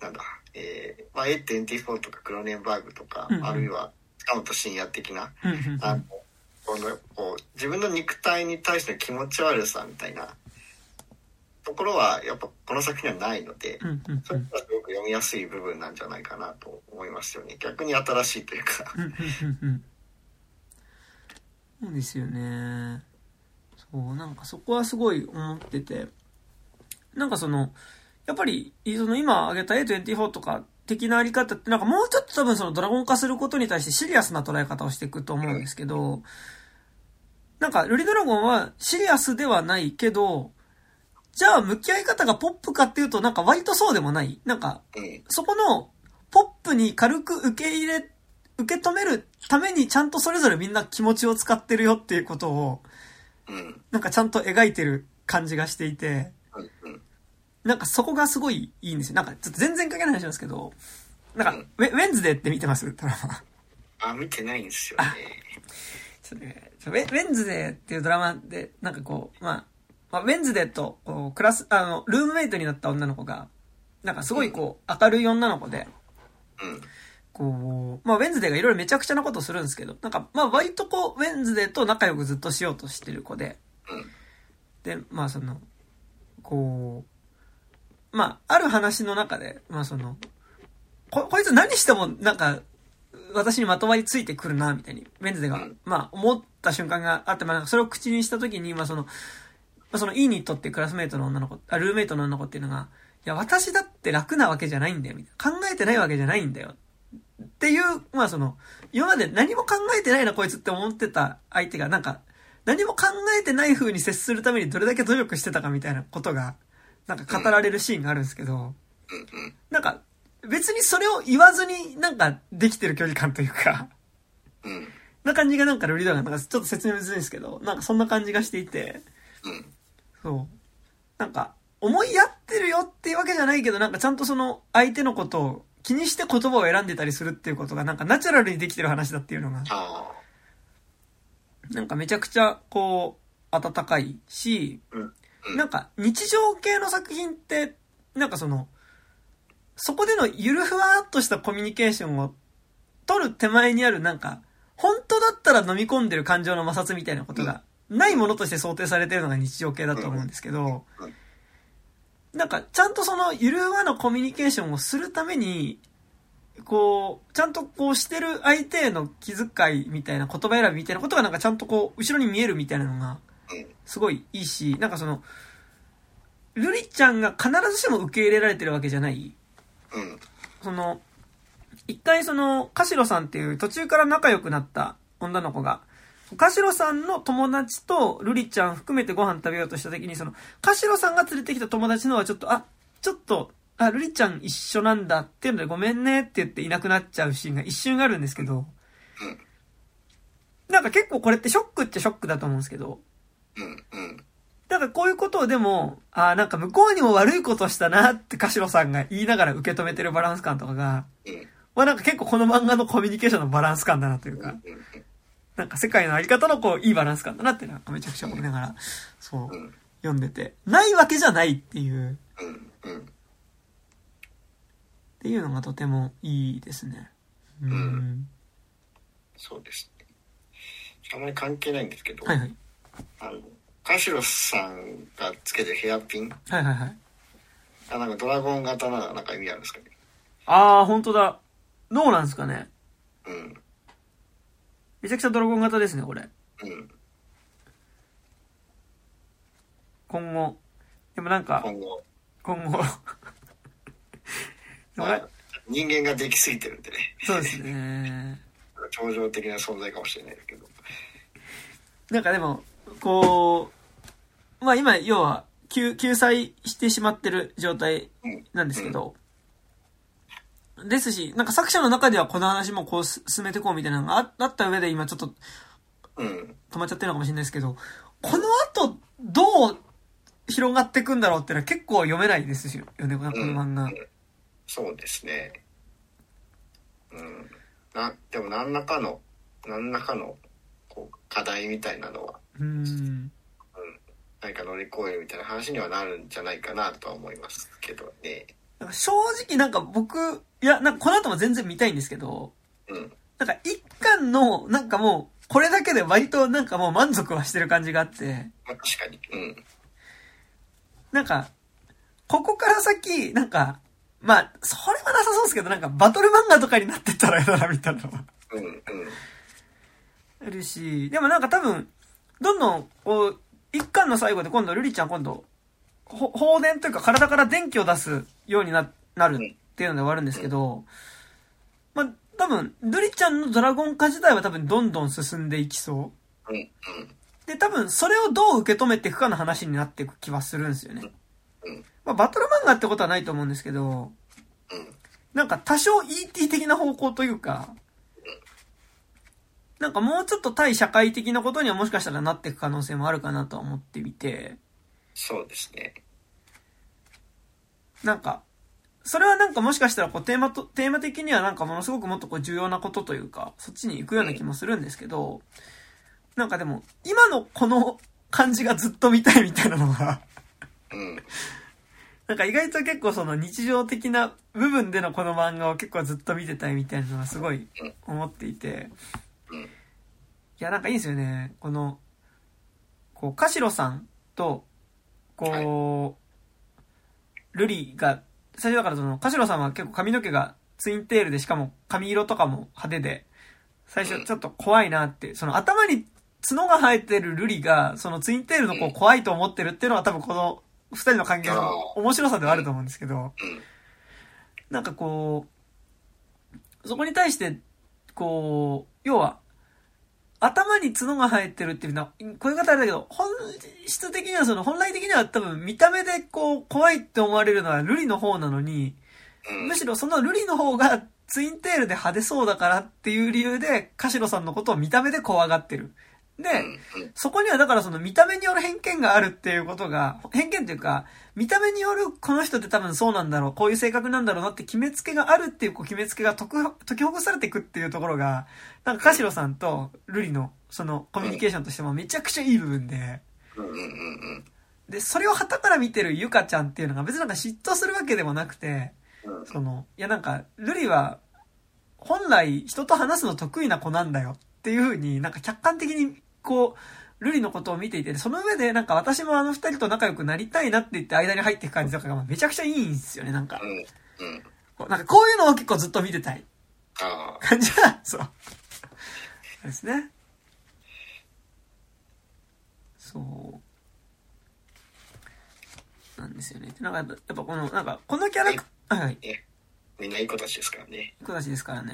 なんだえーまあ、A24 とかクロネンバーグとか、うんうん。あるいは塚本慎也的なあのこのこう自分の肉体に対しての気持ち悪さみたいなところはやっぱこの作品にはないので、うん、うん、うん。それがすごく読みやすい部分なんじゃないかなと思いますよね逆に新しいというかうんうんうんうんそうですよね。そう、なんかそこはすごい思ってて。なんかその、やっぱり、その今挙げた A24 とか的なあり方ってなんかもうちょっと多分そのドラゴン化することに対してシリアスな捉え方をしていくと思うんですけど、なんかルリドラゴンはシリアスではないけど、じゃあ向き合い方がポップかっていうとなんか割とそうでもない。なんかうん。そこのポップに軽く受け入れ、受け止めるためにちゃんとそれぞれみんな気持ちを使ってるよっていうことを、うん。なんかちゃんと描いてる感じがしていて、なんかそこがすごいいいんですよ。なんかちょっと全然関係ない話なんですけど、なんかうん、ウェウェンズデーって見てます？ドラマ。あ見てないんですよね。ちょっとねウェウェンズデーっていうドラマで、なんかこう、まあ、まあ、ウェンズデーと、こうクラス、あの、ルームメイトになった女の子が、なんかすごいこう、明るい女の子で、うん。こう、まあ、ウェンズデーがいろいろめちゃくちゃなことをするんですけど、なんか、まあ、割とこう、ウェンズデーと仲良くずっとしようとしてる子で、うん。で、まあ、その、こう、まあ、ある話の中で、まあ、その、こ、こいつ何しても、なんか、私にまとまりついてくるな、みたいに、メンズデが、まあ、思った瞬間があって、まあ、それを口にした時に、まあ、その、まあ、その、イーニットっていうクラスメイトの女の子、あ、ルーメイトの女の子っていうのが、いや、私だって楽なわけじゃないんだよ、みたいな。考えてないわけじゃないんだよ。っていう、まあその、今まで何も考えてないな、こいつって思ってた相手が、なんか、何も考えてない風に接するためにどれだけ努力してたかみたいなことが、なんか語られるシーンがあるんですけど、なんか、別にそれを言わずになんかできてる距離感というか、な感じがなんかルリドがなんかちょっと説明むずいんですけど、なんかそんな感じがしていて、そう。なんか、思いやってるよっていうわけじゃないけど、なんかちゃんとその相手のことを気にして言葉を選んでたりするっていうことがなんかナチュラルにできてる話だっていうのが、なんかめちゃくちゃこう、温かいし、なんか日常系の作品って、なんかその、そこでのゆるふわっとしたコミュニケーションを取る手前にあるなんか、本当だったら飲み込んでる感情の摩擦みたいなことがないものとして想定されてるのが日常系だと思うんですけど、なんかちゃんとそのゆるふわのコミュニケーションをするために、こう、ちゃんとこうしてる相手への気遣いみたいな言葉選びみたいなことがなんかちゃんとこう、後ろに見えるみたいなのが、すごいいいし、なんかその、ルリちゃんが必ずしも受け入れられてるわけじゃない。うん。その、一回その、カシロさんっていう途中から仲良くなった女の子が、カシロさんの友達とルリちゃん含めてご飯食べようとした時に、その、カシロさんが連れてきた友達のはちょっと、あ、ちょっと、あ、ルリちゃん一緒なんだっていうのでごめんねって言っていなくなっちゃうシーンが一瞬あるんですけど、なんか結構これってショックっちゃショックだと思うんですけど、うん。からこういうことをでも、ああ、なんか向こうにも悪いことしたなってカシロさんが言いながら受け止めてるバランス感とかが、まあなんか結構この漫画のコミュニケーションのバランス感だなというか、なんか世界のあり方のこういいバランス感だなっていうのはめちゃくちゃ思いながら、そう、読んでて、ないわけじゃないっていう、っていうのがとてもいいですね。うん。そうですね。あまり関係ないんですけど、はいはい。あの、カシロさんがつけてるヘアピン？はいはいはい。あ、なんかドラゴン型ならなんか意味あるんですかね？ああ、本当だ。どうなんですかね？うん。めちゃくちゃドラゴン型ですね、これ。うん。今後。でもなんか、今後。今後 まあ、人間ができすぎてるんでね。そうですね。超常的な存在かもしれないけど。なんかでも、こう、まあ今、要は、救、救済してしまってる状態なんですけど、ですし、なんか作者の中ではこの話もこう進めていこうみたいなのがあった上で今ちょっと、止まっちゃってるのかもしれないですけど、この後、どう広がっていくんだろうってのは結構読めないですよね、この漫画、うん。そうですね。うん。な、でも何らかの、何らかの、こう、課題みたいなのは、うん。何か乗り越えるみたいな話にはなるんじゃないかなとは思いますけどね。正直なんか僕、いや、なんかこの後も全然見たいんですけど、うん。なんか一巻の、なんかもう、これだけで割となんかもう満足はしてる感じがあって。まあ確かに。うん。なんか、ここから先、なんか、まあ、それはなさそうですけど、なんかバトル漫画とかになってったら嫌だな、みたいなのは。うん、うん。あるし、でもなんか多分、どんどん、こう、一巻の最後で今度、ルリちゃん今度、放電というか体から電気を出すようにな、なるっていうので終わるんですけど、まあ、多分、ルリちゃんのドラゴン化自体は多分どんどん進んでいきそう。で、多分、それをどう受け止めていくかの話になっていく気はするんですよね。まあ、バトル漫画ってことはないと思うんですけど、なんか多少 ET 的な方向というか、なんかもうちょっと対社会的なことにはもしかしたらなっていく可能性もあるかなと思ってみて。そうですね。なんか、それはなんかもしかしたらこうテーマと、テーマ的にはなんかものすごくもっとこう重要なことというか、そっちに行くような気もするんですけど、なんかでも、今のこの感じがずっと見たいみたいなのがうん。なんか意外と結構その日常的な部分でのこの漫画を結構ずっと見てたいみたいなのはすごい思っていて、いや、なんかいいんですよね。この、こう、カシロさんと、こう、ルリが、最初だからその、カシロさんは結構髪の毛がツインテールでしかも髪色とかも派手で、最初ちょっと怖いなって、その頭に角が生えてるルリが、そのツインテールの子を怖いと思ってるっていうのは多分この二人の関係の面白さではあると思うんですけど、うん。なんかこう、そこに対して、こう、要は、頭に角が生えてるっていうのは、こういう方あれだけど、本質的にはその、本来的には多分見た目でこう、怖いって思われるのはルリの方なのに、うん。むしろそのルリの方がツインテールで派手そうだからっていう理由で、カシロさんのことを見た目で怖がってる。で。そこにはだからその見た目による偏見があるっていうことが、偏見っていうか、見た目によるこの人って多分そうなんだろう、こういう性格なんだろうなって決めつけがあるっていうこう決めつけが解きほぐされていくっていうところが、なんかカシロさんとルリのそのコミュニケーションとしてもめちゃくちゃいい部分で。で、それを旗から見てるゆかちゃんっていうのが別になんか嫉妬するわけでもなくて、うん。その、いやなんか、ルリは、本来人と話すの得意な子なんだよっていう風になんか客観的にこう、ルリのことを見ていて、その上でなんか私もあの二人と仲良くなりたいなって言って間に入っていく感じとかがめちゃくちゃいいんですよね、なんか。うん。うん。こうなんかこういうのを結構ずっと見てたいああ。感じが、そう。そうですね。そう。なんですよね。なんかやっぱこの、なんかこのキャラクター、はい。みんないい子たちですからね。子たちですからね。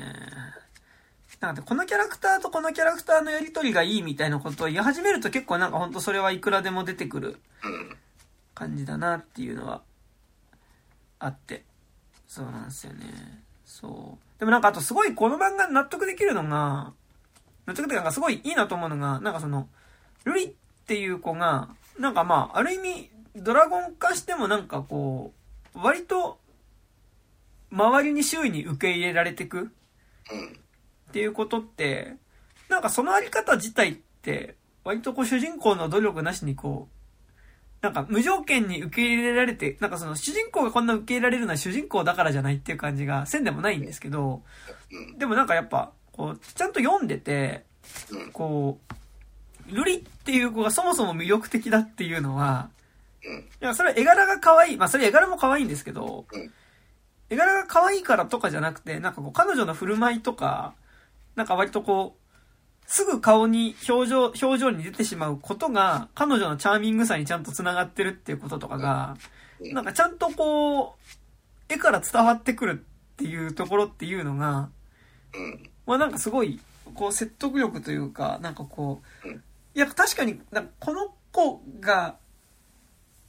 なんかこのキャラクターとこのキャラクターのやりとりがいいみたいなことを言い始めると結構なんかほんとそれはいくらでも出てくる。感じだなっていうのはあって。そうなんですよね。そう。でもなんかあとすごいこの漫画納得できるのが、納得っていうかすごいいいなと思うのが、なんかその、ルリっていう子が、なんかまあ、ある意味、ドラゴン化してもなんかこう、割と、周りに周囲に受け入れられてく。っていうことって、なんかそのあり方自体って、割とこう主人公の努力なしにこう、なんか無条件に受け入れられて、なんかその主人公がこんな受け入れられるのは主人公だからじゃないっていう感じがせんでもないんですけど、うん。でもなんかやっぱ、こう、ちゃんと読んでて、うん。こう、ルリっていう子がそもそも魅力的だっていうのは、うん。いや、それは絵柄が可愛い。まあ、それ絵柄も可愛いんですけど、うん絵柄が可愛いからとかじゃなくて、なんかこう、彼女の振る舞いとか、なんか割とこう、すぐ顔に表情、表情に出てしまうことが、彼女のチャーミングさにちゃんと繋がってるっていうこととかが、うんなんかちゃんとこう、絵から伝わってくるっていうところっていうのが、うん。まあなんかすごい、こう説得力というか、なんかこう、うんいや確かに、この子が、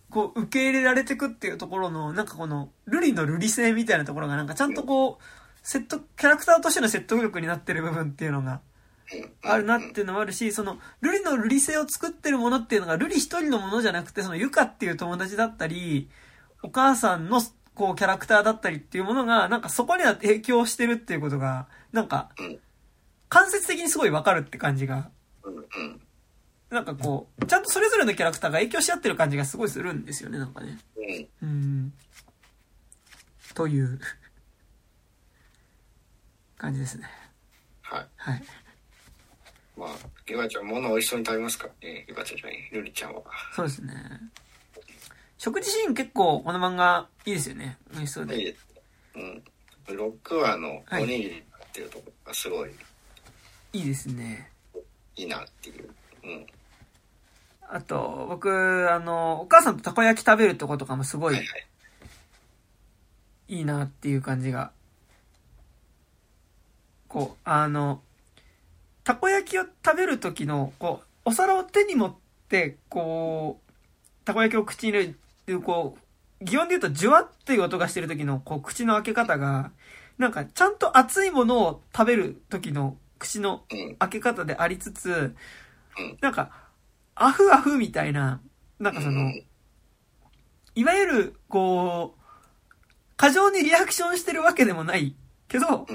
こう受け入れられてくっていうところの、なんかこの、ルリのルリ性みたいなところがなんかちゃんとこう、説得、キャラクターとしての説得力になってる部分っていうのがうん。あるなっていうのもあるし、その、ルリのルリ性を作ってるものっていうのが、ルリ一人のものじゃなくて、そのユカっていう友達だったり、お母さんの、こう、キャラクターだったりっていうものが、なんかそこには影響してるっていうことが、なんかうん、間接的にすごいわかるって感じが。なんかこう、ちゃんとそれぞれのキャラクターが影響し合ってる感じがすごいするんですよね、なんかね。うん。うん。という、感じですね。はい。はい。まあ、ゆかちゃん、物美味しそうに食べますか？らね。ゆかちゃんじゃない、ルリちゃんは。そうですね。食事シーン結構この漫画いいですよね。美味しそうで。いい。うん。6話のおにぎりっていうところがすごいいいですね。いいなっていう。うん。あと、僕、あの、お母さんとたこ焼き食べるとことかもすごいはいはい。いいなっていう感じが。こう、あの、たこ焼きを食べる時の、こう、お皿を手に持って、こう、たこ焼きを口に入れる、こう、擬音で言うと、ジュワっていう音がしてる時の、こう、口の開け方が、なんか、ちゃんと熱いものを食べる時の口の。開け方でありつつ、なんか、アフアフみたいな、なんかその、いわゆる、こう、過剰にリアクションしてるわけでもないけど、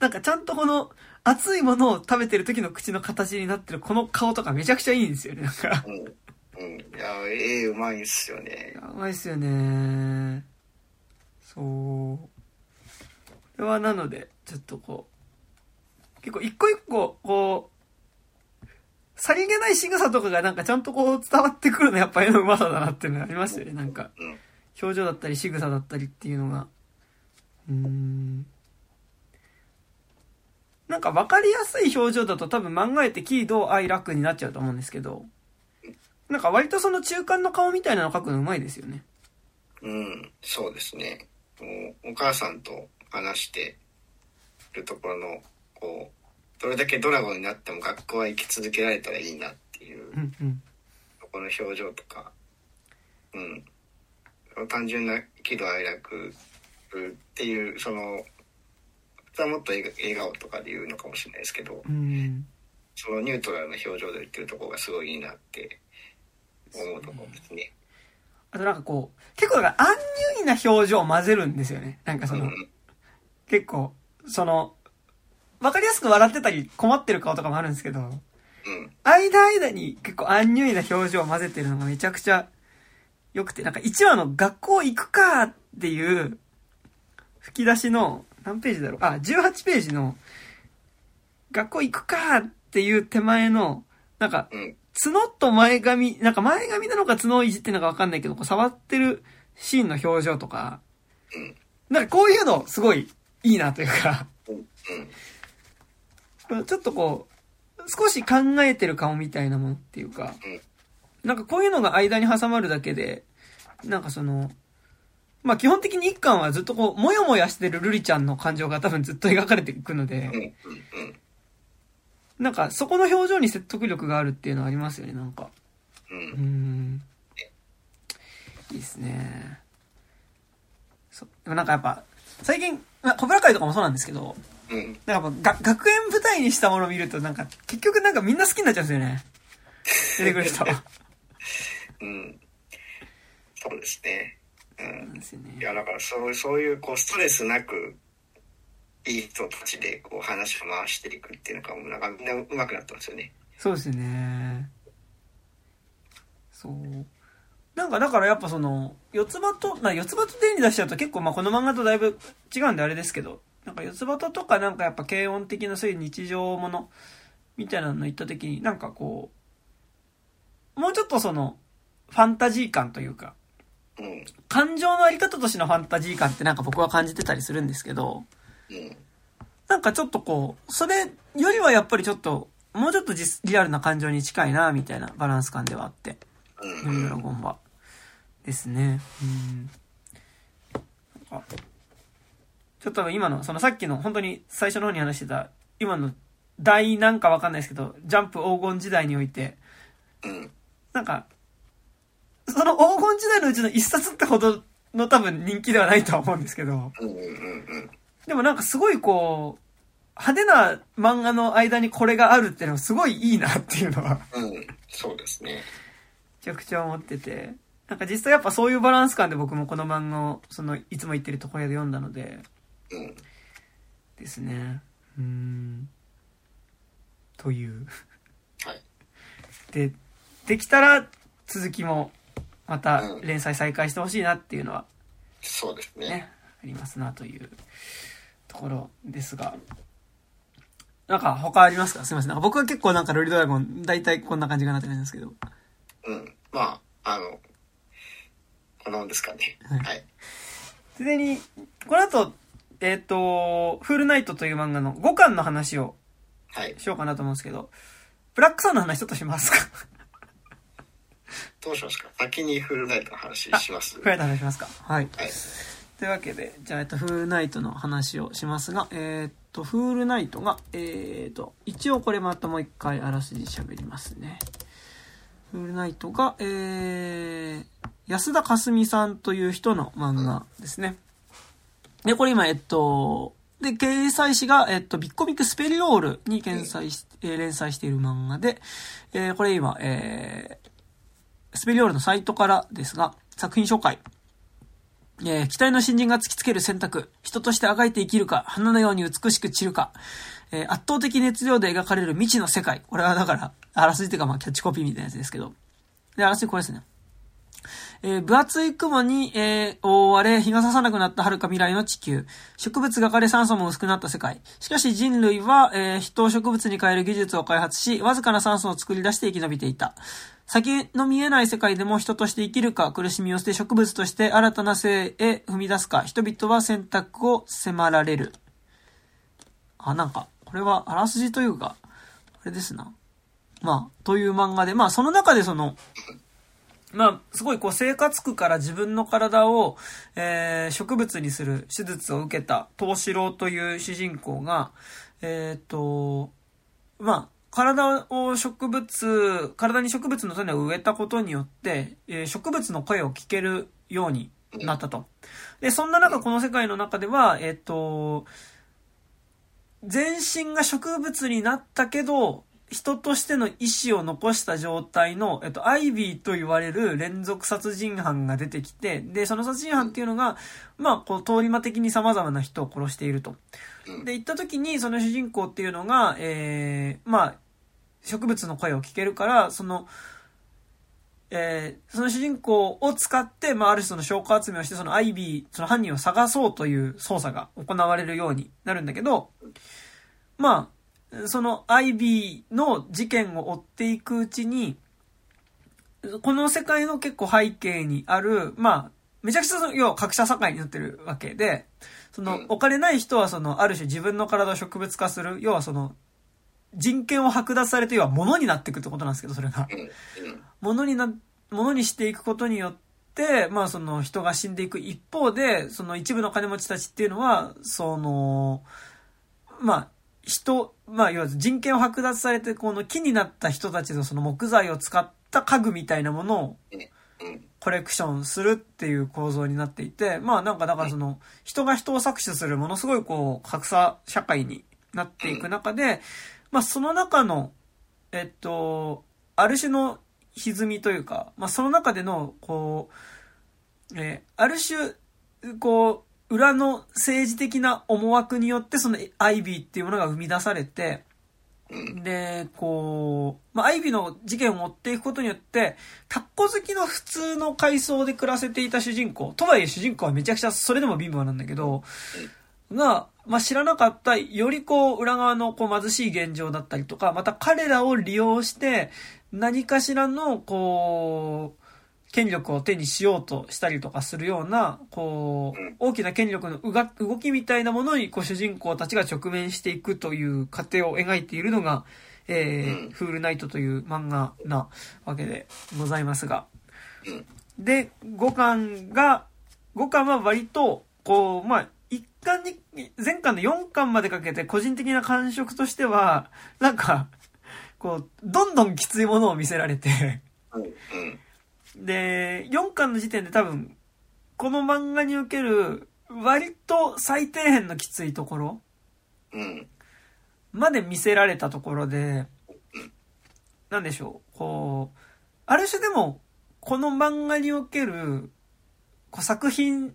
なんかちゃんとこの、熱いものを食べてる時の口の形になってるこの顔とかめちゃくちゃいいんですよね、なんか。うん。うん。いや、ええうまいっすよね。やばいっすよね。そう。これはなので、ちょっとこう、結構一個一個、こう、さりげない仕草とかがなんかちゃんとこう伝わってくるのやっぱ絵のうまさだなっていうのがありますよね、なんか。表情だったり仕草だったりっていうのが。うーん。なんか分かりやすい表情だと多分漫画絵って喜怒哀楽になっちゃうと思うんですけど、なんか割とその中間の顔みたいなの描くのうまいですよね。うん、そうですね。おお母さんと話してるところの、こう、どれだけドラゴンになっても学校は行き続けられたらいいなっていううんうん。ところの表情とか、うん。単純な喜怒哀楽っていう、その、本当はもっと笑笑顔とかで言うのかもしれないですけど、うん。そのニュートラルな表情で言ってるところがすごいいいなって思うところですね。あとなんかこう、結構だからアンニュイな表情を混ぜるんですよね。なんかその、うん。結構、その、わかりやすく笑ってたり困ってる顔とかもあるんですけど、うん。間間に結構アンニュイな表情を混ぜてるのがめちゃくちゃ良くて、なんか1話の学校行くかっていう吹き出しの、何ページだろう？あ、18ページの学校行くかっていう手前の、なんかうん。角と前髪、なんか前髪なのか角をいじってるのかわかんないけど、こう触ってるシーンの表情とか、うん。なんかこういうのすごいいいなというか、うん。ちょっとこう、少し考えてる顔みたいなものっていうか、なんかこういうのが間に挟まるだけで、なんかその、まあ基本的に一巻はずっとこう、もやもやしてるルリちゃんの感情が多分ずっと描かれていくので。なんかそこの表情に説得力があるっていうのはありますよね、なんか。う。うん。いいですね。そう。でもなんかやっぱ、最近、まあ、小倉会とかもそうなんですけど、うん。なんかやっぱが学園舞台にしたものを見るとなんか結局なんかみんな好きになっちゃうんですよね。出てくる人。うん。そうですね。いや、だからそうそういう、こう、ストレスなく、いい人たちで、こう、話を回していくっていうのが、もうなんかみんな上手くなってますよね。そうですね。そう。なんかだからやっぱその、四つ葉と、まあ四つ葉と手に出しちゃうと結構まあこの漫画とだいぶ違うんであれですけど、なんか四つ葉ととかなんかやっぱ軽音的なそういう日常ものみたいなの言った時になんかこう、もうちょっとその、ファンタジー感というか、うん。感情のあり方としてのファンタジー感ってなんか僕は感じてたりするんですけど、うん。なんかちょっとこう、それよりはやっぱりちょっと、もうちょっと実リアルな感情に近いな、みたいなバランス感ではあって、うん。ドラゴンは。ですね。うん。なんかちょっと今の、そのさっきの本当に最初の方に話してた、今の大なんかわかんないですけど、ジャンプ黄金時代において、うん。なんか、その黄金時代のうちの一冊ってほどの多分人気ではないとは思うんですけど。でもなんかすごいこう、派手な漫画の間にこれがあるっていうのはすごいいいなっていうのはうん。そうですね。めちゃくちゃ思ってて、なんか実際やっぱそういうバランス感で僕もこの漫画を、その、いつも言ってる床屋で読んだので、うん。ですね。うーん。という。はい。で、できたら続きもまたうん連載再開してほしいなっていうのはそうですね。ね、ありますなというところですが。なんか他ありますか？すいません。なんか僕は結構なんかロリドラゴン、大体こんな感じかなって感じですけど。うん。まあ、あの、こんなもんですかね。はいはい。ついでに、この後、えっ、と、フールナイトという漫画の5巻の話をはい。しようかなと思うんですけど、ブラックさんの話ちょっとしますか？どうしますか？先にフルナイトの話しますフールナイトの話しますか？はい。はい。というわけで、じゃあ、えっと、フールナイトの話をしますが、えーっと、フールナイトが、えーっと、一応これまたもう一回あらすじ喋りますね。フールナイトが、えー、安田かすみさんという人の漫画ですね。で、これ今、えっと、で、掲載誌が、えっと、ビッコビックスペリオールに掲載し、えー連載している漫画で、えーこれ今、えー、スペリオールのサイトからですが、作品紹介。えー期待の新人が突きつける選択。人としてあがいて生きるか、花のように美しく散るか。えー圧倒的熱量で描かれる未知の世界。これはだから、あらすじっていうかまあキャッチコピーみたいなやつですけど。で、あらすじこれですね。えー分厚い雲に、えー覆われ、日が差さなくなった遥か未来の地球。植物が枯れ酸素も薄くなった世界。しかし人類は、えー人を植物に変える技術を開発し、わずかな酸素を作り出して生き延びていた。先の見えない世界でも人として生きるか、苦しみを捨て植物として新たな生へ踏み出すか、人々は選択を迫られる。あ、なんか、これはあらすじというか、あれですな。まあ、という漫画で、まあ、その中でその、まあ、すごいこう生活苦から自分の体を、えー、植物にする手術を受けた東四郎という主人公が、えっ、と、まあ、体を植物、体に植物の種を植えたことによって、えー、植物の声を聞けるようになったと。で、そんな中、この世界の中では、えっ、ー、と、全身が植物になったけど、人としての意志を残した状態の、えっと、アイビーと言われる連続殺人犯が出てきて、で、その殺人犯っていうのが、まあ、こう、通り魔的に様々な人を殺していると。で、行った時に、その主人公っていうのが、えー、まあ、植物の声を聞けるから、その、えー、その主人公を使って、まあ、ある種の証拠集めをして、そのアイビー、その犯人を探そうという捜査が行われるようになるんだけど、まあ、そのアイビーの事件を追っていくうちに、この世界の結構背景にある、まあ、めちゃくちゃ要は格差社会になってるわけで、その、お金ない人はその、ある種自分の体を植物化する、要はその、人権を剥奪されて、要は物になっていくってことなんですけど、それが。物にな、物にしていくことによって、まあその人が死んでいく一方で、その一部の金持ちたちっていうのは、その、まあ、人、まあ、要は人権を剥奪されて、この木になった人たちのその木材を使った家具みたいなものをコレクションするっていう構造になっていて、まあなんかだからその、人が人を搾取するものすごいこう、格差社会になっていく中で、まあその中の、えっと、ある種の歪みというか、まあその中での、こう、えー、ある種、こう、裏の政治的な思惑によってそのアイビーっていうものが生み出されて、で、こう、まあ、アイビーの事件を追っていくことによって、タッコ好きの普通の階層で暮らせていた主人公、とはいえ主人公はめちゃくちゃそれでも貧乏なんだけど、が、まあ、知らなかった、よりこう、裏側のこう貧しい現状だったりとか、また彼らを利用して、何かしらの、こう、権力を手にしようとしたりとかするような、こう、大きな権力の動きみたいなものに、こう、主人公たちが直面していくという過程を描いているのが、えー、フールナイトという漫画なわけでございますが。で、5巻が、5巻は割と、こう、まあ、1巻に、前巻の4巻までかけて個人的な感触としては、なんか、こう、どんどんきついものを見せられてで、4巻の時点で多分、この漫画における、割と最底辺のきついところ、うん。まで見せられたところで、なんでしょう、こう、ある種でも、この漫画における、こう作品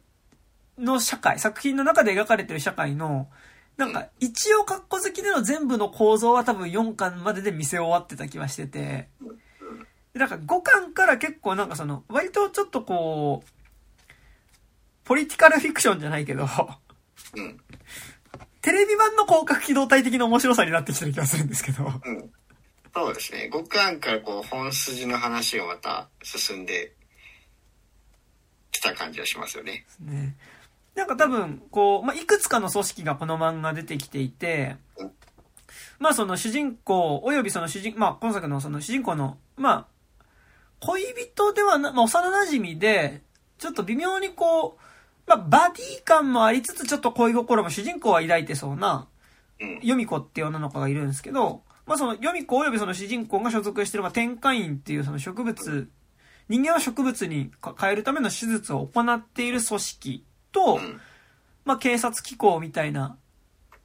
の社会、作品の中で描かれてる社会の、なんか、一応格好好きでの全部の構造は多分4巻までで見せ終わってた気はしてて、なんか5巻から結構なんかその、割とちょっとこう、ポリティカルフィクションじゃないけど、うん。テレビ版の広角機動隊的な面白さになってきてる気がするんですけど。うん。そうですね。5巻からこう、本筋の話がまた進んできた感じはしますよね。ね。なんか多分、こう、まあ、いくつかの組織がこの漫画出てきていて、まあその主人公、およびその主人、まあ今作のその主人公の、まあ恋人ではな、まあ、幼馴染で、ちょっと微妙にこう、まあ、バディ感もありつつ、ちょっと恋心も主人公は抱いてそうな、ヨミコっていう女の子がいるんですけど、まあ、その、ヨミコ及びその主人公が所属してる、まあ、天下院っていうその植物、人間は植物に変えるための手術を行っている組織と、まあ、警察機構みたいな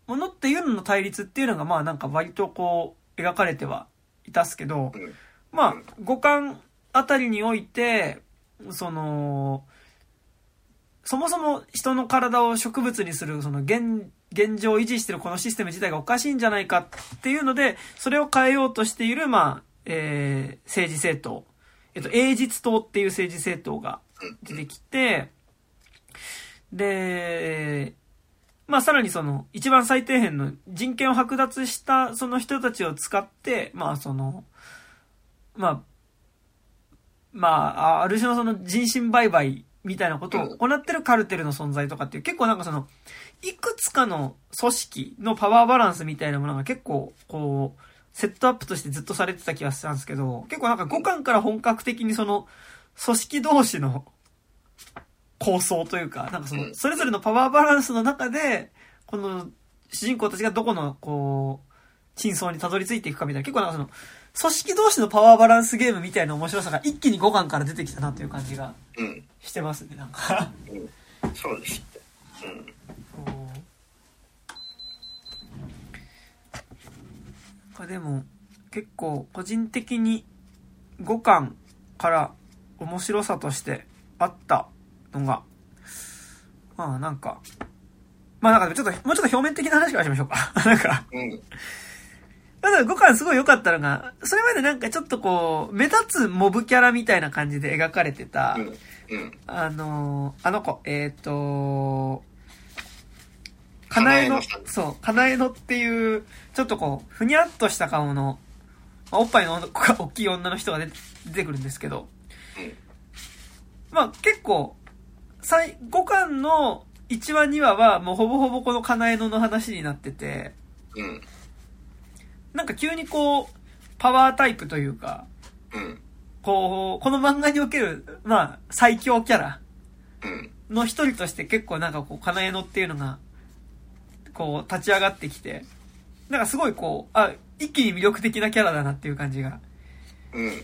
ものっていうのの対立っていうのが、まあ、なんか割とこう、描かれてはいたっすけど、まあ、五感あたりにおいて、その、そもそも人の体を植物にする、その現、現状を維持してるこのシステム自体がおかしいんじゃないかっていうので、それを変えようとしている、まあ、えー、政治政党。えっと、英実党っていう政治政党が出てきて、で、まあさらにその、一番最底辺の人権を剥奪したその人たちを使って、まあその、まあ、まあ、ある種のその人身売買みみたいなことを行ってるカルテルの存在とかっていう、結構なんかその、いくつかの組織のパワーバランスみたいなものが結構、こう、セットアップとしてずっとされてた気がしたんですけど、結構なんか5巻から本格的にその、組織同士の構想というか、なんかその、それぞれのパワーバランスの中で、この主人公たちがどこの、こう、真相にたどり着いていくかみたいな、結構なんかその、組織同士のパワーバランスゲームみたいな面白さが一気に5巻から出てきたなという感じがうん。してますね、なんか。うん。そうです。うん。こうでも、結構個人的に5巻から面白さとしてあったのが、まあなんか、まあなんかちょっと、もうちょっと表面的な話からしましょうか。なんか、うん。ただ5巻すごい良かったのが、それまでなんかちょっとこう、目立つモブキャラみたいな感じで描かれてた、うん。うん。あのーあの子、えっ、とかなえのそう、かなえのっていう、ちょっとこう、ふにゃっとした顔の、まあおっぱいの女 大きい女の人が出てくるんですけど、うんまあ結構、最、5巻の1話2話はもうほぼほぼこのかなえのの話になってて、うん。なんか急にこう、パワータイプというか、うん。こう、この漫画における、まあ、最強キャラうん。の一人として結構なんかこう、かなえのっていうのが、こう、立ち上がってきて、なんかすごいこう、あ、一気に魅力的なキャラだなっていう感じが。うん。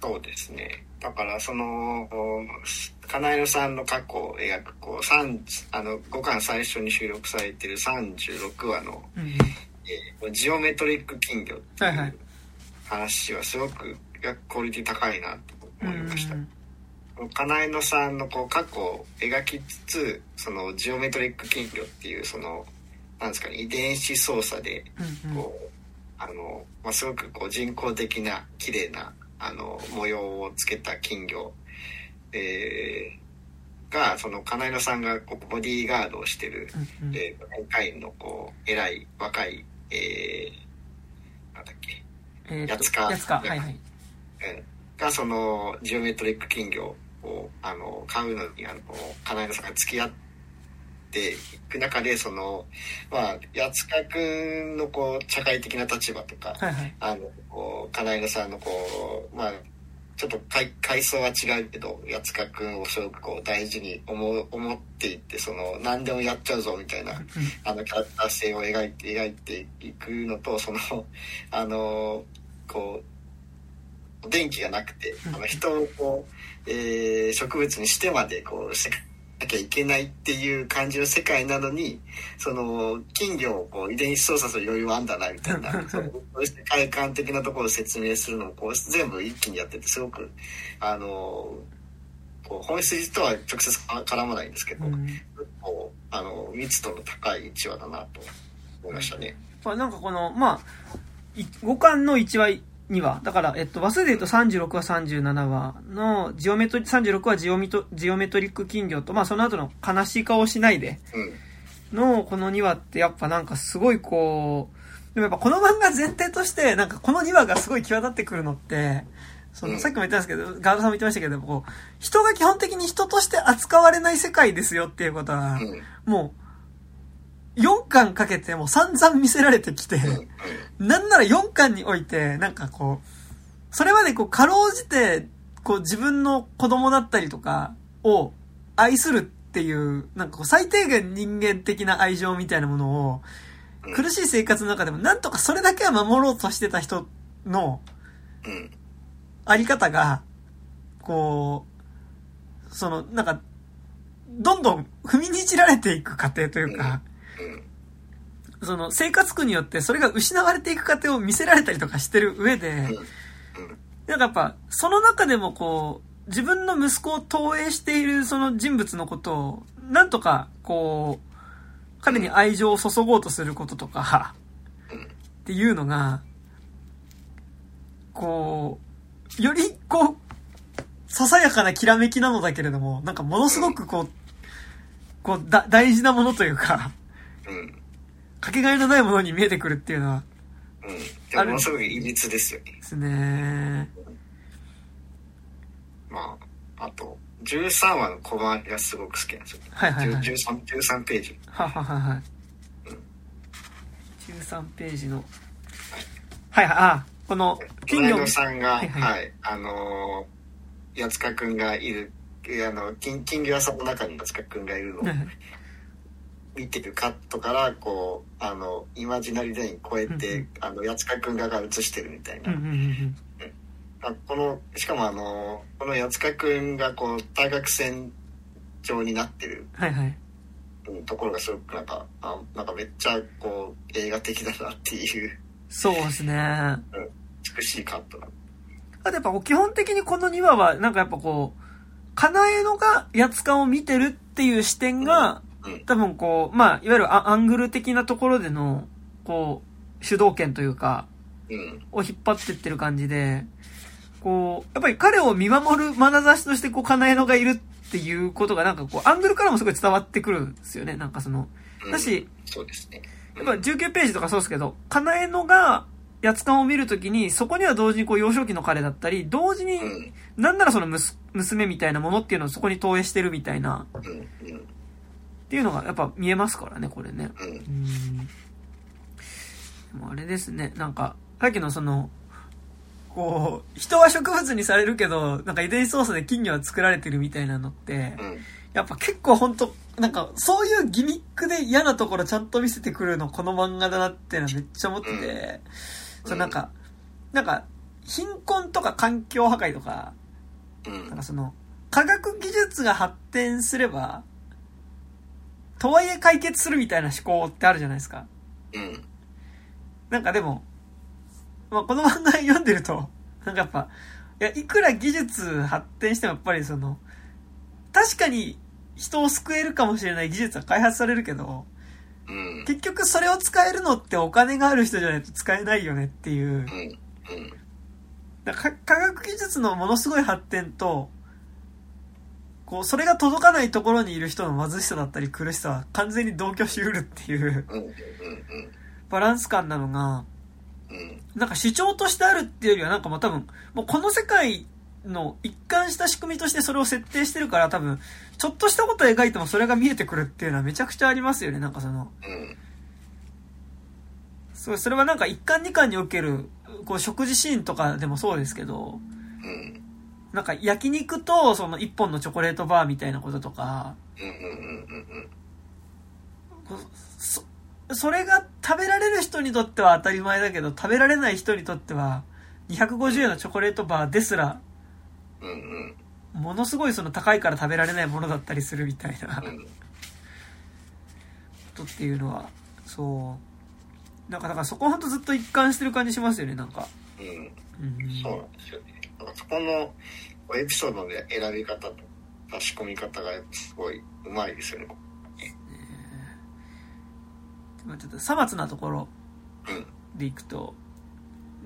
そうですね。だから、その、かなえのさんの過去を描く、こう、三あの、5巻最初に収録されてる36話の、うん。えージオメトリック金魚ってはいう話はすごくクオリティ高いなと思いました。うんかなえのさんのこう過去を描きつつそのジオメトリック金魚っていうそのなんですかね遺伝子操作でうんうんこうあの、まあ、すごくこう人工的な綺麗なあの模様をつけた金魚、えーがそのかなえのさんがこうボディーガードをしてる、うんうん。えー、年会員のこう偉い若い、えーなんだっけ？えーとやつかやつか、はいはい。えーがそのジオメトリック金魚をあの買うのにあの金井さんが付き合っていく中でそのまあ八塚君のこう社会的な立場とかはいはい。あのこう金井さんのこうまあちょっと階階層は違うけど八塚君をすごくこう大事に思う思っていってその何でもやっちゃうぞみたいなうんあのキャラクター性を描いて描いていくのとそのあのこう電気がなくてあの人をこう、えー植物にしてまでこうしてなきゃいけないっていう感じの世界なのにその金魚をこう遺伝子操作する余裕はあんだなみたいな。そ うそういう世界観的なところを説明するのをこう全部一気にやっててすごくあのこう本質とは直接絡まないんですけど、うん。こうあの密度の高い1話だなと思いましたね。まあなんかこの、まあ、い5巻の1話2話。だから、えっと、話数で言うと36話37話の、ジオメトリ、36話ジオミト、ジオメトリック金魚と、まあその後の悲しい顔しないでうん。のこの2話ってやっぱなんかすごいこう、でもやっぱこの漫画前提として、なんかこの2話がすごい際立ってくるのって、その、うん。さっきも言ったんですけど、ガードさんも言ってましたけど、こう、人が基本的に人として扱われない世界ですよっていうことは、うん。もう、4巻かけてもう散々見せられてきて、うんなんなら4巻において、なんかこう、それまでこう、かろうじて、こう、自分の子供だったりとかを愛するっていう、なんかこう、最低限人間的な愛情みたいなものを、うん。苦しい生活の中でもなんとかそれだけは守ろうとしてた人のうん。あり方が、こう、その、なんか、どんどん踏みにじられていく過程というか、うんその生活苦によってそれが失われていく過程を見せられたりとかしてる上で、なんかやっぱ、その中でもこう、自分の息子を投影しているその人物のことを、なんとか、こう、彼に愛情を注ごうとすることとか、っていうのが、こう、よりこう、ささやかなきらめきなのだけれども、なんかものすごくこう、こう、大事なものというか、うんかけがえのないものに見えてくるっていうのは、うんでもものすごくいびつですよね。ですね。まあ、あと、13話の小回りがすごく好きなんですよ。はいはいはい。13, 13ページ。ははははい。13ページの。はいはい、あ、この、金魚。さんが、ははいい、はいあのー、八塚くんがいる、あの、金金魚屋さんの中に八塚くんがいるのをはいはい見てるカットから、こう、あの、イマジナリレイン超えてん、あの、八塚くん側が映してるみたいな。うんうんうんあこの、しかもあの、この八塚くんがこう、対角線上になってるはいはい。うんところがすごくなんか、あなんかめっちゃこう、映画的だなっていう、そうですね。あ美しいカットだ。とやっぱこう基本的にこの2話は、なんかやっぱこう、かなえのが八つかを見てるっていう視点が、うん。多分こう、まあ、いわゆるアアングル的なところでの、こう、主導権というか、うん。を引っ張ってってる感じで、こう、やっぱり彼を見守る眼差しとして、こう、かなえのがいるっていうことが、なんかこう、アングルからもすごい伝わってくるんですよね。なんかその、うんだし、そうですね。やっぱ19ページとかそうですけど、かなえのが、やつかんを見るときに、そこには同時にこう幼少期の彼だったり、同時にう、ん。なんならその娘みたいなものっていうのをそこに投影してるみたいな。っていうのがやっぱ見えますからね、これね。うんう。ん。でもあれですね、なんか、さっきのその、こう、人は植物にされるけど、なんか遺伝子操作で金魚は作られてるみたいなのって、うん。やっぱ結構ほんと、なんか、そういうギミックで嫌なところちゃんと見せてくるのこの漫画だなってのはめっちゃ思ってて、うんそうなんか、なんか、貧困とか環境破壊とか、うんなんかその、科学技術が発展すれば、とはいえ解決するみたいな思考ってあるじゃないですか。うん。なんかでも、まあ、この漫画読んでると、なんかやっぱ、いや、いくら技術発展してもやっぱりその、確かに人を救えるかもしれない技術は開発されるけど、うん。結局それを使えるのってお金がある人じゃないと使えないよねっていうう、ん。だからか科学技術のものすごい発展と、こう、それが届かないところにいる人の貧しさだったり苦しさは完全に同居しうるっていう。バランス感なのが、うん。なんか主張としてあるっていうよりはなんかもう多分、もうこの世界の一貫した仕組みとしてそれを設定してるから多分、ちょっとしたことを描いてもそれが見えてくるっていうのはめちゃくちゃありますよね。なんかその、うん。そうそれはなんか一巻二巻における、こう食事シーンとかでもそうですけど、うん。なんか焼肉とその一本のチョコレートバーみたいなこととか、そそれが食べられる人にとっては当たり前だけど、食べられない人にとっては、250円のチョコレートバーですら。ものすごいその高いから食べられないものだったりするみたいなこうん。とっていうのは、そう。なんか、だからそこほんとずっと一貫してる感じしますよね、なんか。うん。うん。そうなんですよね。そこのエピソードの選び方と差し込み方がすごいうまいですよね。まあちょっと、さまつなところうん。でいくと、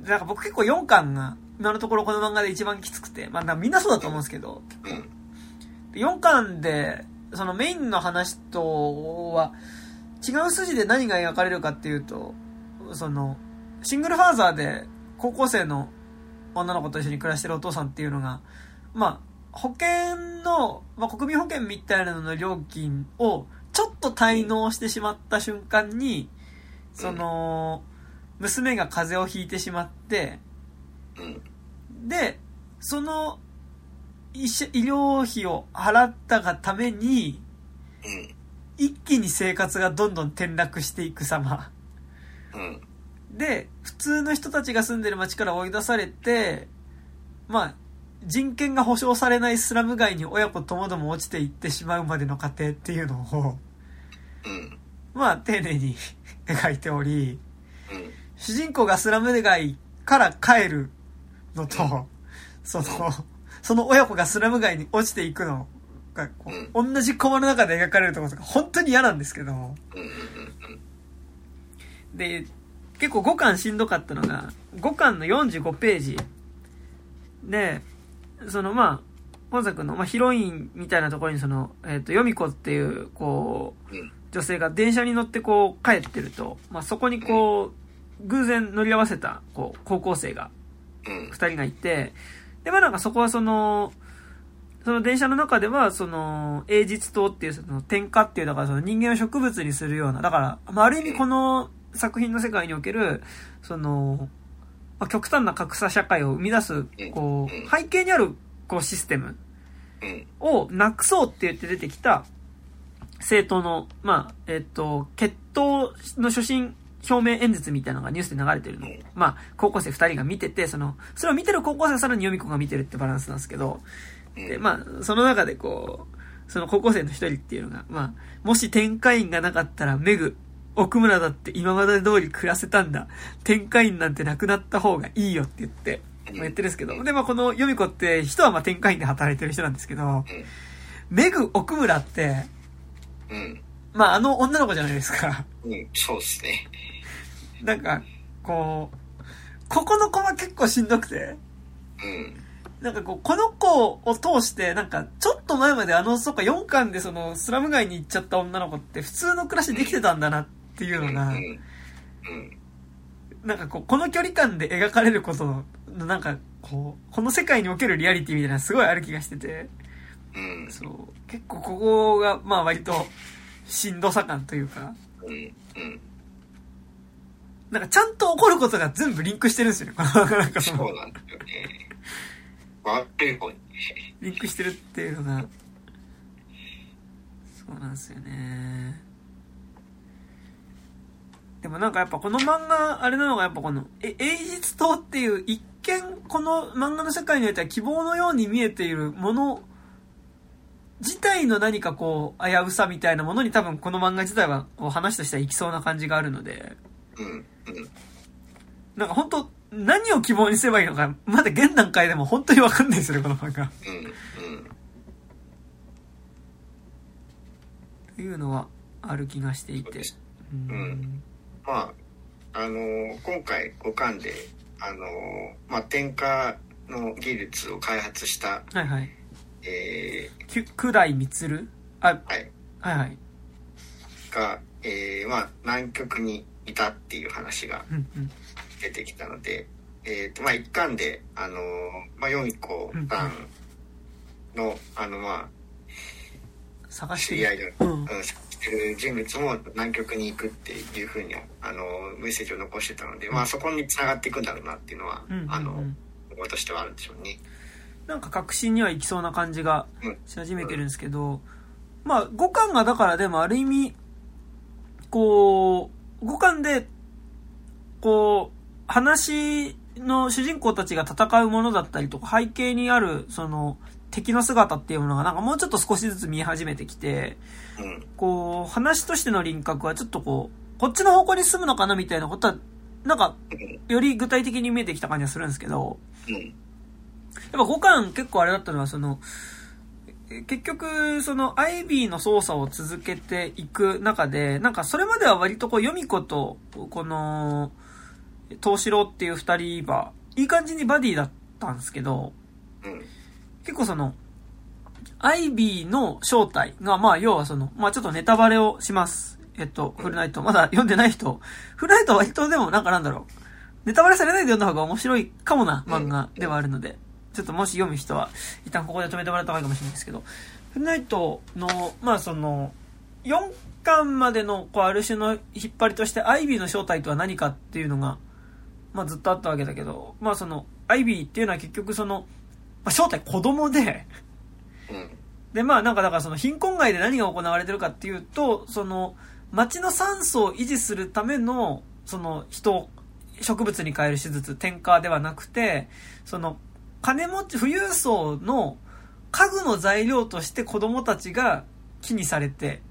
なんか僕結構4巻が、今のところこの漫画で一番きつくて、まあみんなそうだと思うんですけど、うん。4巻で、そのメインの話とは、違う筋で何が描かれるかっていうと、その、シングルファーザーで高校生の女の子と一緒に暮らしてるお父さんっていうのが、まあ、保険の、まあ、国民保険みたいなのの料金をちょっと滞納してしまった瞬間に、その、娘が風邪をひいてしまって、うん。で、その医者医療費を払ったがために、うん。一気に生活がどんどん転落していく様。うん。で、普通の人たちが住んでる街から追い出されて、まあ、人権が保障されないスラム街に親子ともども落ちていってしまうまでの過程っていうのを、うん。まあ、丁寧に 描いており、うん。主人公がスラム街から帰るのと、その、その親子がスラム街に落ちていくのが、同じコマの中で描かれるところとか本当に嫌なんですけど。で、結構5巻しんどかったのが、5巻の45ページで、そのまあ、本作の、まあ、ヒロインみたいなところにその、えっ、と、ヨミコっていう、こう、うん。女性が電車に乗ってこう帰ってると、まあ、そこにこう、偶然乗り合わせた、こう、高校生がうん。二人がいて、で、まあなんかそこはその、その電車の中では、その、英実島っていう、その、天下っていう、だからその人間を植物にするような、だから、まあ、ある意味この作品の世界における、その、まあ、極端な格差社会を生み出す、こう、背景にある、こう、システムをなくそうって言って出てきた、政党の、まあ、えっと、決闘の初心表明演説みたいなのがニュースで流れてるの。を、まあ、高校生二人が見てて、その、それを見てる高校生はさらにヨミ子が見てるってバランスなんですけど、で、まあ、その中でこう、その高校生の一人っていうのが、まあ、もし天下院がなかったらメグ、奥村だって今まで通り暮らせたんだ。天下院なんてなくなった方がいいよって言って、まあ、言ってるんですけど、で、まあこのヨミ子って人はまあ天下院で働いてる人なんですけど、メグ、奥村って、うん。まああの女の子じゃないですか。うん、そうですね。なんか、こう、ここの子は結構しんどくて。うん。なんかこう、この子を通して、なんか、ちょっと前まであの、そっか、4巻でその、スラム街に行っちゃった女の子って普通の暮らしできてたんだなっていうのが、なんかこう、この距離感で描かれることの、なんか、こう、この世界におけるリアリティみたいなすごいある気がしてて、うん、そう、結構ここが、まあ割と、しんどさ感というか。なんかちゃんと起こることが全部リンクしてるんですよね。なんかそそうなんですよね。悪い方に。リンクしてるっていうのが、そうなんですよね。でもなんかやっぱこの漫画、あれなのがやっぱこの、え、英実島っていう一見この漫画の世界においては希望のように見えているもの自体の何かこう、危うさみたいなものに多分この漫画自体はこう話としてはいきそうな感じがあるので、うん、なんか本当何を希望にすればいいのか、まだ現段階でも本当にわかんないですよね、この漫画。うん、うん。というのはある気がしていて。うん。まあ、あのー、今回5巻で、あのー、まあ、点火の技術を開発した、はいはい。えー、九代光あ、はい。はいはい。が、えー、まあ、南極にいたっていう話が出てきたので、うんうん、えっ、ー、と、まあ、一巻で、あの、まあ、ヨミコさんの、あの、まあ、探して知り合いで、うん、探してる人物も南極に行くっていうふうに、あの、メッセージを残してたので、うん、まあ、そこに繋がっていくんだろうなっていうのは、うんうんうん、あの、思いとしてはあるんでしょうね。なんか確信にはいきそうな感じがし始めてるんですけど、まあ、五巻がだからでもある意味、こう、五巻で、こう、話の主人公たちが戦うものだったりとか、背景にある、その、敵の姿っていうものがなんかもうちょっと少しずつ見え始めてきて、こう、話としての輪郭はちょっとこう、こっちの方向に進むのかなみたいなことは、なんか、より具体的に見えてきた感じはするんですけど、やっぱ5巻結構あれだったのは、その、結局、その、アイビーの操作を続けていく中で、なんかそれまでは割とこう、ヨミコと、この、東四郎っていう二人は、いい感じにバディだったんですけど、結構その、アイビーの正体が、まあ、要はその、まあ、ちょっとネタバレをします。えっと、フルナイト。まだ読んでない人。フルナイトは割とでも、なんかなんだろう。ネタバレされないで読んだ方が面白いかもな漫画ではあるので。ちょっともし読む人は、一旦ここで止めてもらった方がいいかもしれないですけど、フナイトの、まあその、4巻までの、こう、ある種の引っ張りとして、アイビーの正体とは何かっていうのが、まあずっとあったわけだけど、まあその、アイビーっていうのは結局その、まあ、正体子供で。で、まあなんかだからその貧困街で何が行われてるかっていうと、その、街の酸素を維持するための、その人、植物に変える手術、転化ではなくて、その、金持ち、富裕層の家具の材料として子供たちが木にされて、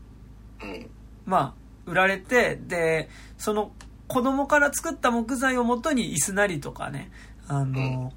まあ、売られて、で、その子供から作った木材をもとに椅子なりとかね、あの、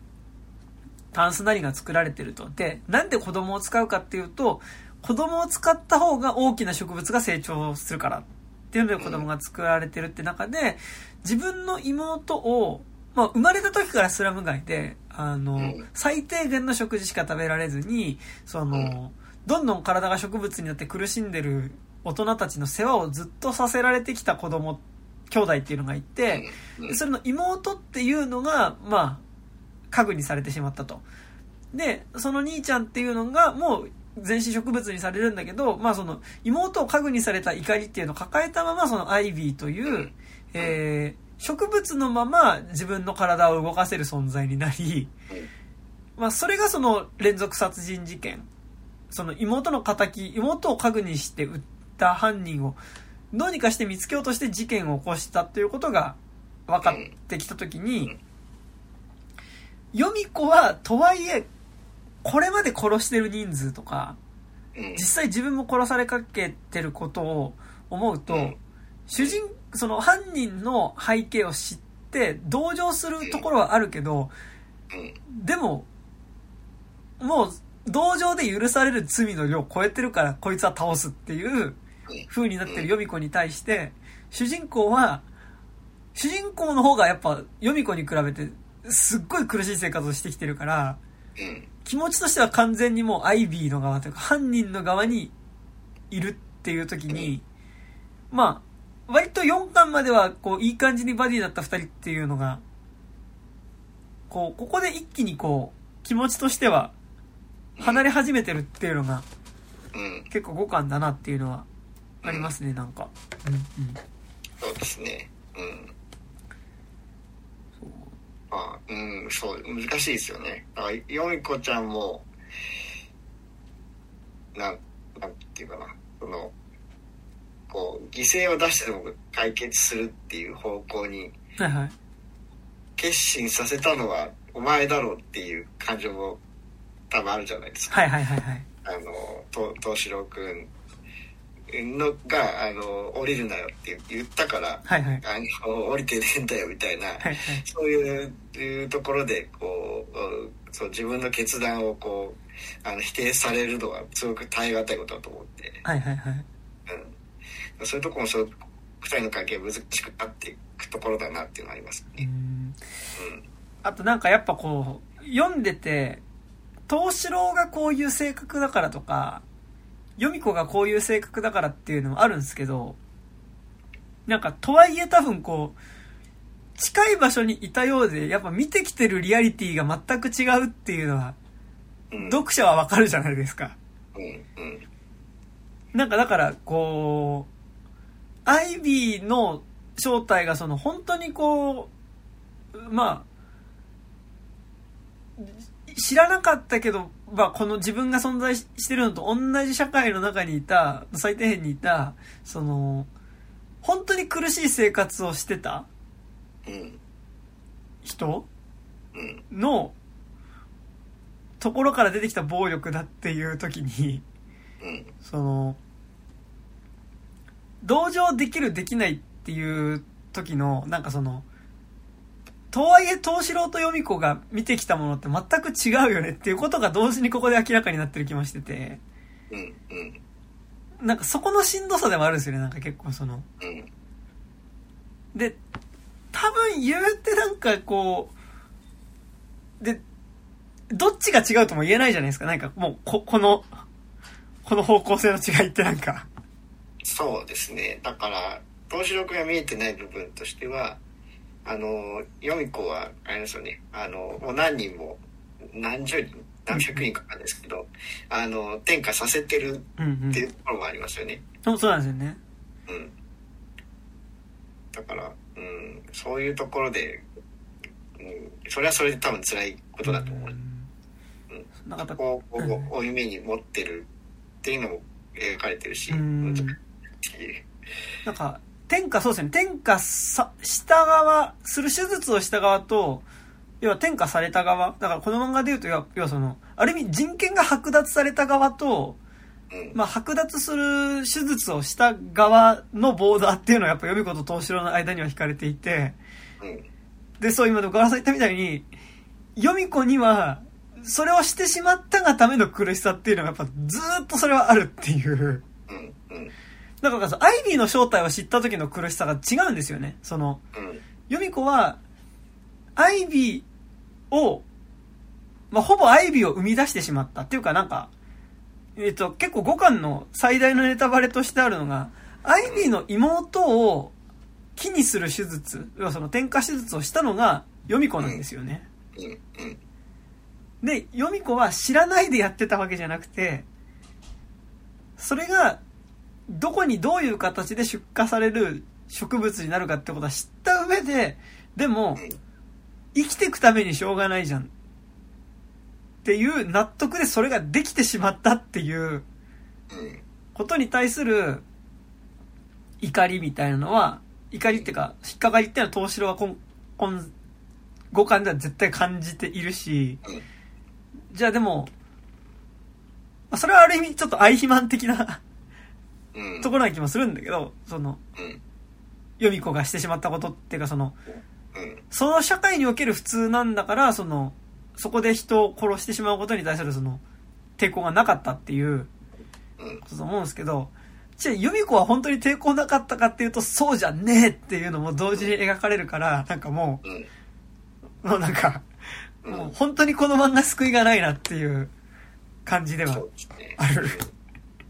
タンスなりが作られてると。で、なんで子供を使うかっていうと、子供を使った方が大きな植物が成長するからっていうので子供が作られてるって中で、自分の妹をまあ、生まれた時からスラム街で、あの、最低限の食事しか食べられずに、その、どんどん体が植物になって苦しんでる大人たちの世話をずっとさせられてきた子供、兄弟っていうのがいて、それの妹っていうのが、まあ、家具にされてしまったと。で、その兄ちゃんっていうのが、もう、全身植物にされるんだけど、まあその、妹を家具にされた怒りっていうのを抱えたまま、そのアイビーという、えー、植物のまま自分の体を動かせる存在になり、まあそれがその連続殺人事件。その妹の仇、妹を家具にして撃った犯人を、どうにかして見つけようとして事件を起こしたということが分かってきたときに、ヨミ子は、とはいえ、これまで殺してる人数とか、うん。実際自分も殺されかけてることを思うと、うん。主人、その犯人の背景を知って同情するところはあるけど、うん。でも、もう、同情で許される罪の量を超えてるから、こいつは倒すっていう風になってるヨミ子に対して、主人公は、主人公の方がやっぱ、ヨミ子に比べて、すっごい苦しい生活をしてきてるから、うん。気持ちとしては完全にもうアイビーの側というか、犯人の側にいるっていう時に、まあ、割と4巻までは、こう、いい感じにバディだった2人っていうのが、こう、ここで一気にこう、気持ちとしては、離れ始めてるっていうのが、うん。結構5巻だなっていうのは、ありますね、なんか。うん、うん。そうですね。うんまあうんそう難しいですよねだからヨミ子ちゃんもなんなんていうかなそのこう犠牲を出してでも解決するっていう方向にはいはい。決心させたのはお前だろうっていう感情も多分あるじゃないですか。はいはいはいはい。あの、と東四郎くんのが、あの、降りるなよって言ったから、はいはい。あの、降りてねえんだよみたいな、はいはい。そういうところで、こう、うんそう自分の決断をこう、あの、否定されるのはすごく耐え難いことだと思って、はいはいはい。うん。そういうところもそう、二人の関係難しくなっていくところだなっていうのはありますね。うん。うん。あとなんかやっぱこう、読んでて、東四郎がこういう性格だからとか、ヨミ子がこういう性格だからっていうのもあるんですけど、なんかとはいえ多分こう、近い場所にいたようで、やっぱ見てきてるリアリティが全く違うっていうのは、うん。読者はわかるじゃないですか。なんかだから、こう、アイビーの正体がその本当にこう、まあ、知らなかったけど、まあこの自分が存在してるのと同じ社会の中にいた、最底辺にいた、その、本当に苦しい生活をしてた。人。のところから出てきた暴力だっていう時に、その、同情できるできないっていう時の、なんかその、とはいえ東四郎とヨミ子が見てきたものって全く違うよねっていうことが同時にここで明らかになってる気もしてて、うん。うん。なんかそこのしんどさでもあるんですよね、なんか結構その。うん。で、多分言うてなんかこう、で、どっちが違うとも言えないじゃないですか。なんかもう、こ、この、この方向性の違いってなんか。そうですね。だから、東四郎くんが見えてない部分としては、あの、ヨミ子は、あれですよね、あの、もう何人も、何十人、何百人かなんですけど、あの、転嫁させてるうんうんっていうところもありますよね。そう。そうなんですよね。うん。だから、うん、そういうところで、うん、それはそれで多分辛いことだと思う。うんなんかやっぱこう、こうんう、負い目に持ってるっていうのも描かれてるし、うんなんか、天下そうですね。天下さ、した側、する手術をした側と、要は天下された側。だからこの漫画で言うと、要はその、ある意味人権が剥奪された側と、うん。まあ、剥奪する手術をした側のボーダーっていうのはやっぱ読み子と東四郎の間には引かれていて、うん。で、そう今のガラさん言ったみたいに、読み子には、それをしてしまったがための苦しさっていうのがやっぱずーっとそれはあるっていう。うん。うん。だからさ、アイビーの正体を知った時の苦しさが違うんですよね。その、うん。ヨミ子は、アイビーを、まあ、ほぼアイビーを生み出してしまったっていうかなんか、えっ、と、結構5巻の最大のネタバレとしてあるのが、アイビーの妹を木にする手術、要はその転化手術をしたのがヨミ子なんですよね。で、ヨミ子は知らないでやってたわけじゃなくて、それが、どこにどういう形で出荷される植物になるかってことは知った上で、でも、生きていくためにしょうがないじゃん。っていう納得でそれができてしまったっていうことに対する怒りみたいなのは、怒りっていうか、引っかかりっていうのは東城は今、今、五感では絶対感じているし、じゃあでも、まあ、それはある意味ちょっと愛肥満的なところな気もするんだけど、その、ヨミ子がしてしまったことっていうかその、その社会における普通なんだから、その、そこで人を殺してしまうことに対するその、抵抗がなかったっていう、ことと思うんですけど、じゃあ、ユミ子は本当に抵抗なかったかっていうと、そうじゃねえっていうのも同時に描かれるから、なんかもう、もうなんか、もう本当にこの漫画救いがないなっていう感じではある。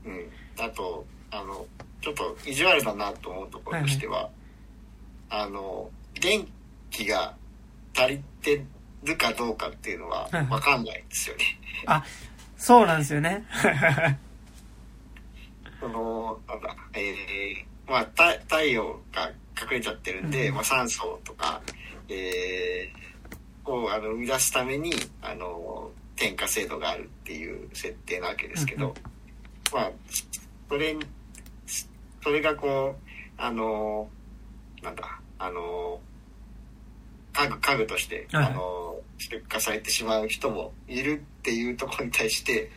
うん。あと、あの、ちょっと意地悪だなと思うところとしては、はいはい、あの、元気が足りてるかどうかっていうのはわかんないんですよね。あ、そうなんですよね。その、なんだ、えー、まあ、太陽が隠れちゃってるんで、うん、まあ、酸素とか、えー、をあの生み出すために、あの、添加制度があるっていう設定なわけですけど、うん、まあ、それ、それがこう、あの、なんだ、あの、家具、家具として、はい、あの、出荷されてしまう人もいるっていうところに対して、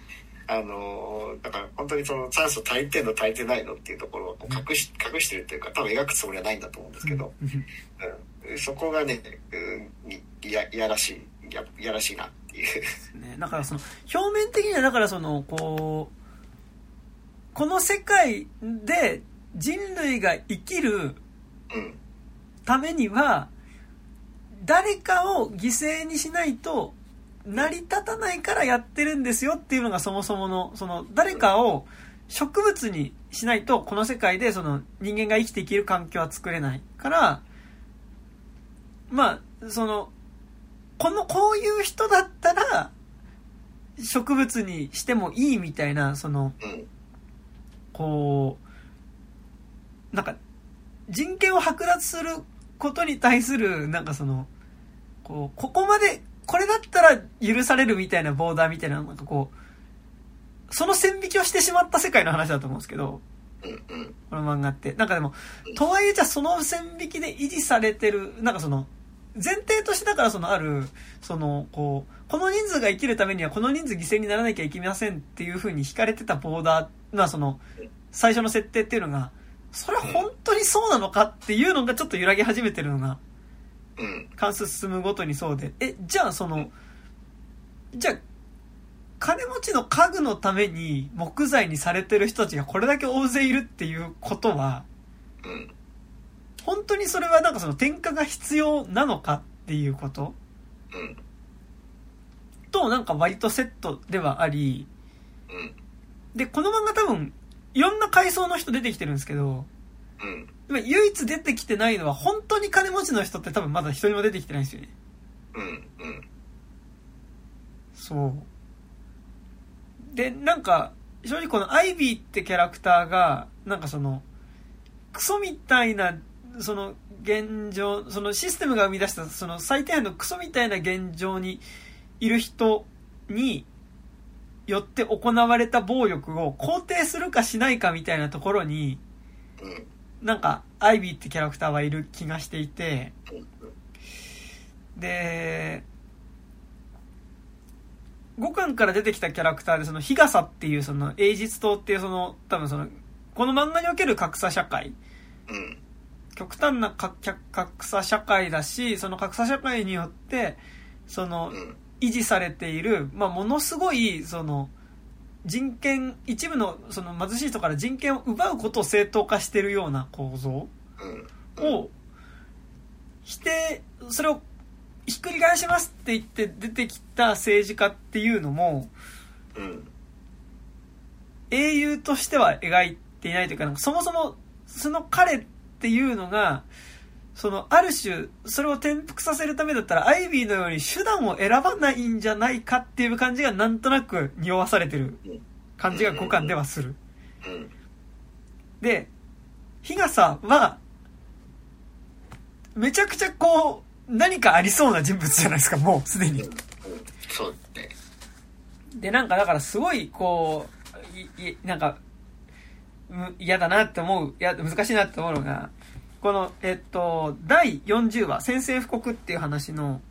あのだから本当にその酸素足りてんの足りてないのっていうところを隠し隠してるっていうか多分描くつもりはないんだと思うんですけど、うん、そこがね、うん、いやいやらしいやいやらしいなっていう。ね、だからその表面的にはだからそのこうこの世界で人類が生きるためには、誰かを犠牲にしないと成り立たないからやってるんですよっていうのがそもそもの、その、誰かを植物にしないと、この世界でその人間が生きていける環境は作れないから、まあ、その、この、こういう人だったら、植物にしてもいいみたいな、その、こう、なんか、人権を剥奪することに対する、なんかその、こう、ここまでこれだったら許されるみたいなボーダーみたいな、なんかこう、その線引きをしてしまった世界の話だと思うんですけど、この漫画って。なんかでも、とはいえじゃあその線引きで維持されてる、なんかその、前提としてだからそのある、その、こう、この人数が生きるためにはこの人数犠牲にならなきゃいけませんっていう風に引かれてたボーダー、まあその、最初の設定っていうのが、それは本当にそうなのかっていうのがちょっと揺らぎ始めてるのが、関数進むごとにそうで。え、じゃあその、じゃあ、金持ちの家具のために木材にされてる人たちがこれだけ大勢いるっていうことは、本当にそれはなんかその転嫁が必要なのかっていうこと、となんか割とセットではあり、で、この漫画多分、いろんな階層の人出てきてるんですけど、今唯一出てきてないのは本当に金持ちの人って多分まだ一人も出てきてないんですよね。うん、うん。そう。で、なんか、正直このアイビーってキャラクターが、なんかその、クソみたいな、その現状、そのシステムが生み出したその最低限のクソみたいな現状にいる人によって行われた暴力を肯定するかしないかみたいなところに、なんか、アイビーってキャラクターはいる気がしていて、で、5巻から出てきたキャラクターで、その、日傘っていう、その、英実島っていう、その、多分その、この漫画における格差社会。極端な格差社会だし、その格差社会によって、その、維持されている、まあ、ものすごい、その、人権、一部のその貧しい人から人権を奪うことを正当化してるような構造を否定、それをひっくり返しますって言って出てきた政治家っていうのも、英雄としては描いていないというか、そもそもその彼っていうのが、その、ある種、それを転覆させるためだったら、アイビーのように手段を選ばないんじゃないかっていう感じがなんとなく匂わされてる感じが五感ではする。うん。で、日傘は、めちゃくちゃこう、何かありそうな人物じゃないですか、もうすでに。うん。そうね。で、なんかだからすごい、こう、い、いなんか、む嫌だなって思う、いや、難しいなって思うのが、この、えっと、第40話、宣戦布告っていう話の、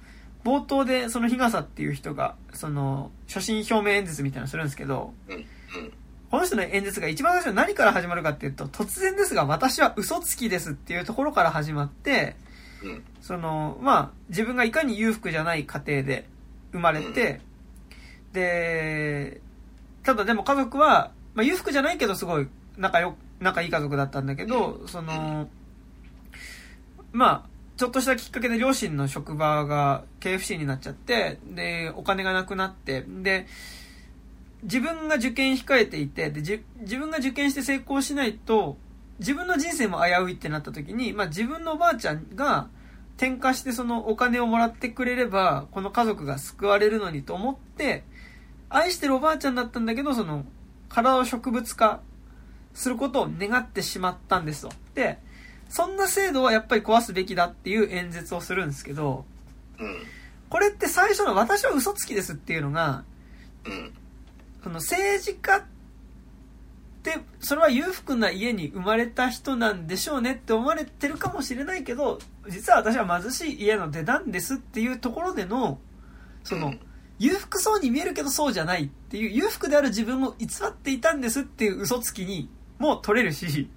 冒頭でその日傘っていう人が、その、所信表明演説みたいなのするんですけど。この人の演説が一番最初何から始まるかっていうと、突然ですが私は嘘つきですっていうところから始まって、うん。その、まあ、自分がいかに裕福じゃない家庭で生まれて、で、ただでも家族は、まあ、裕福じゃないけどすごい仲よ、仲いい家族だったんだけど、その、まあ、ちょっとしたきっかけで両親の職場が KFC になっちゃって、で、お金がなくなって、で、自分が受験控えていて、で、自分が受験して成功しないと、自分の人生も危ういってなった時に、まあ自分のおばあちゃんが転嫁してそのお金をもらってくれれば、この家族が救われるのにと思って、愛してるおばあちゃんだったんだけど、その、体を植物化することを願ってしまったんですと。で、そんな制度はやっぱり壊すべきだっていう演説をするんですけど、うん。これって最初の私は嘘つきですっていうのが、うん。その政治家って、それは裕福な家に生まれた人なんでしょうねって思われてるかもしれないけど、実は私は貧しい家の出なんですっていうところでの、その、裕福そうに見えるけどそうじゃないっていう、裕福である自分を偽っていたんですっていう嘘つきにも取れるし、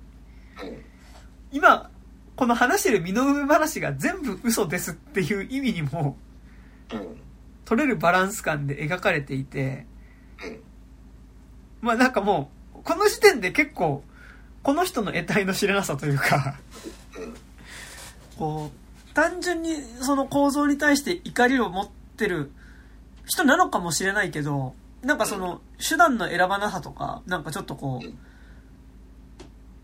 今、この話してる身の上話が全部嘘ですっていう意味にもうん。取れるバランス感で描かれていて、まあなんかもう、この時点で結構、この人の得体の知れなさというか、こう、単純にその構造に対して怒りを持ってる人なのかもしれないけど、なんかその、手段の選ばなさとか、なんかちょっとこう、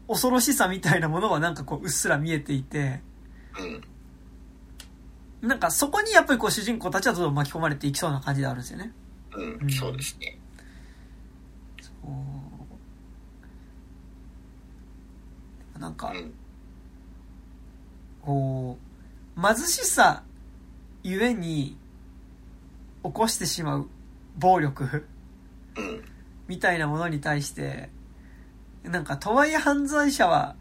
恐ろしさみたいなものはなんかこう、うっすら見えていて、うん。なんかそこにやっぱりこう主人公たちはどんどん巻き込まれていきそうな感じであるんですよね。うん。そうですね。そうなんかう、ん。こう、貧しさゆえに起こしてしまう暴力うん。みたいなものに対して、なんか、とはいえ犯罪者は、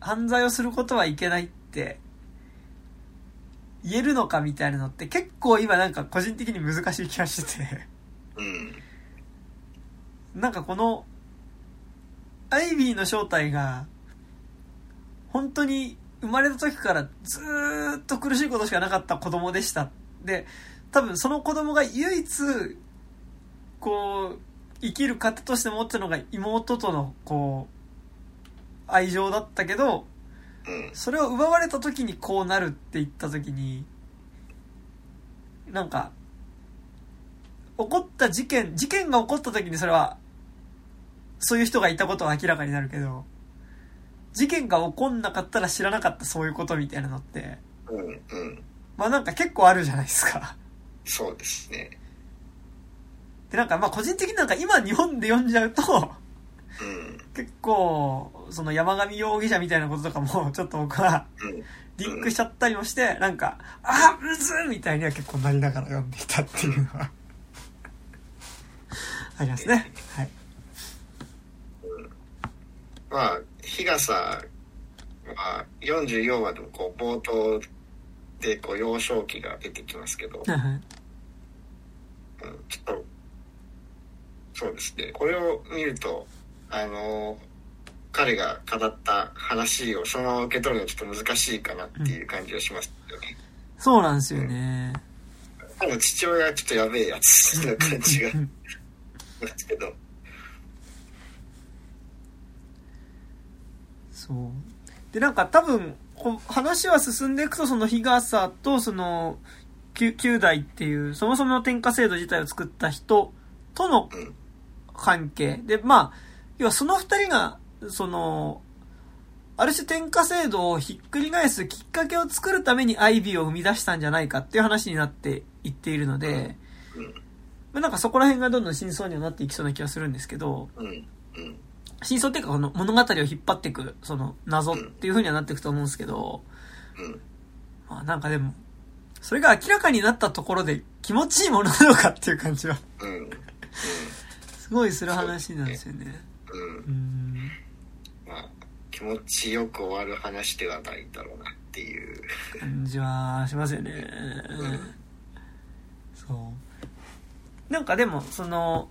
犯罪をすることはいけないって、言えるのかみたいなのって結構今なんか個人的に難しい気がしてて。うん。なんかこの、アイビーの正体が、本当に生まれた時からずーっと苦しいことしかなかった子供でした。で、多分その子供が唯一、こう、生きる方として持ってたのが妹との、こう、愛情だったけど、うん。それを奪われた時にこうなるって言った時に、なんか、起こった事件、事件が起こった時にそれは、そういう人がいたことは明らかになるけど、事件が起こんなかったら知らなかったそういうことみたいなのって、うん。うん。まあなんか結構あるじゃないですか。そうですね。で、なんかまあ個人的になんか今日本で読んじゃうと、うん。結構、その山上容疑者みたいなこととかも、ちょっと僕は、うん。リンクしちゃったりもして、なんか、あむずっみたいには結構なりながら読んでいたっていうのは、ありますね。はい。まあ、日傘は44話でもこう冒頭でこう幼少期が出てきますけど、うん、ちょっと、そうですね。これを見ると、あの、彼が語った話をそのまま受け取るのはちょっと難しいかなっていう感じがしますよね。そうなんですよね。多分父親はちょっとやべえやつな感じがしうんますけど、そう。で、なんか多分、話は進んでいくと、その日傘と、その、九九代っていう、そもそもの天下制度自体を作った人とのうん。関係。で、まあ、要はその二人が、その、ある種天下制度をひっくり返すきっかけを作るためにアイビーを生み出したんじゃないかっていう話になっていっているので、うん。まあなんかそこら辺がどんどん真相にはなっていきそうな気がするんですけど。真相っていうかこの物語を引っ張っていく、その謎っていう風にはなっていくと思うんですけど、うん。まあなんかでも、それが明らかになったところで気持ちいいものなのかっていう感じは、うん。うん。すごいする話なんですよね。うんう。ん。まあ、気持ちよく終わる話ではないだろうなっていう。感じはしますよね。んそう。なんかでも、その、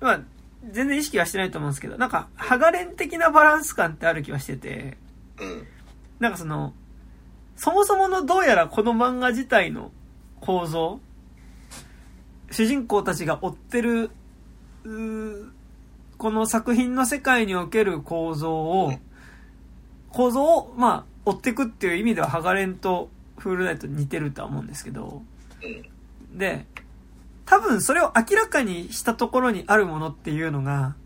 まあ、全然意識はしてないと思うんですけど、なんか、ハガレン的なバランス感ってある気はしてて、うん。なんかその、そもそものどうやらこの漫画自体の構造、主人公たちが追ってる、この作品の世界における構造を、構造を、まあ、追っていくっていう意味では、ハガレンとフールナイト似てるとは思うんですけど、うん。で、多分それを明らかにしたところにあるものっていうのが、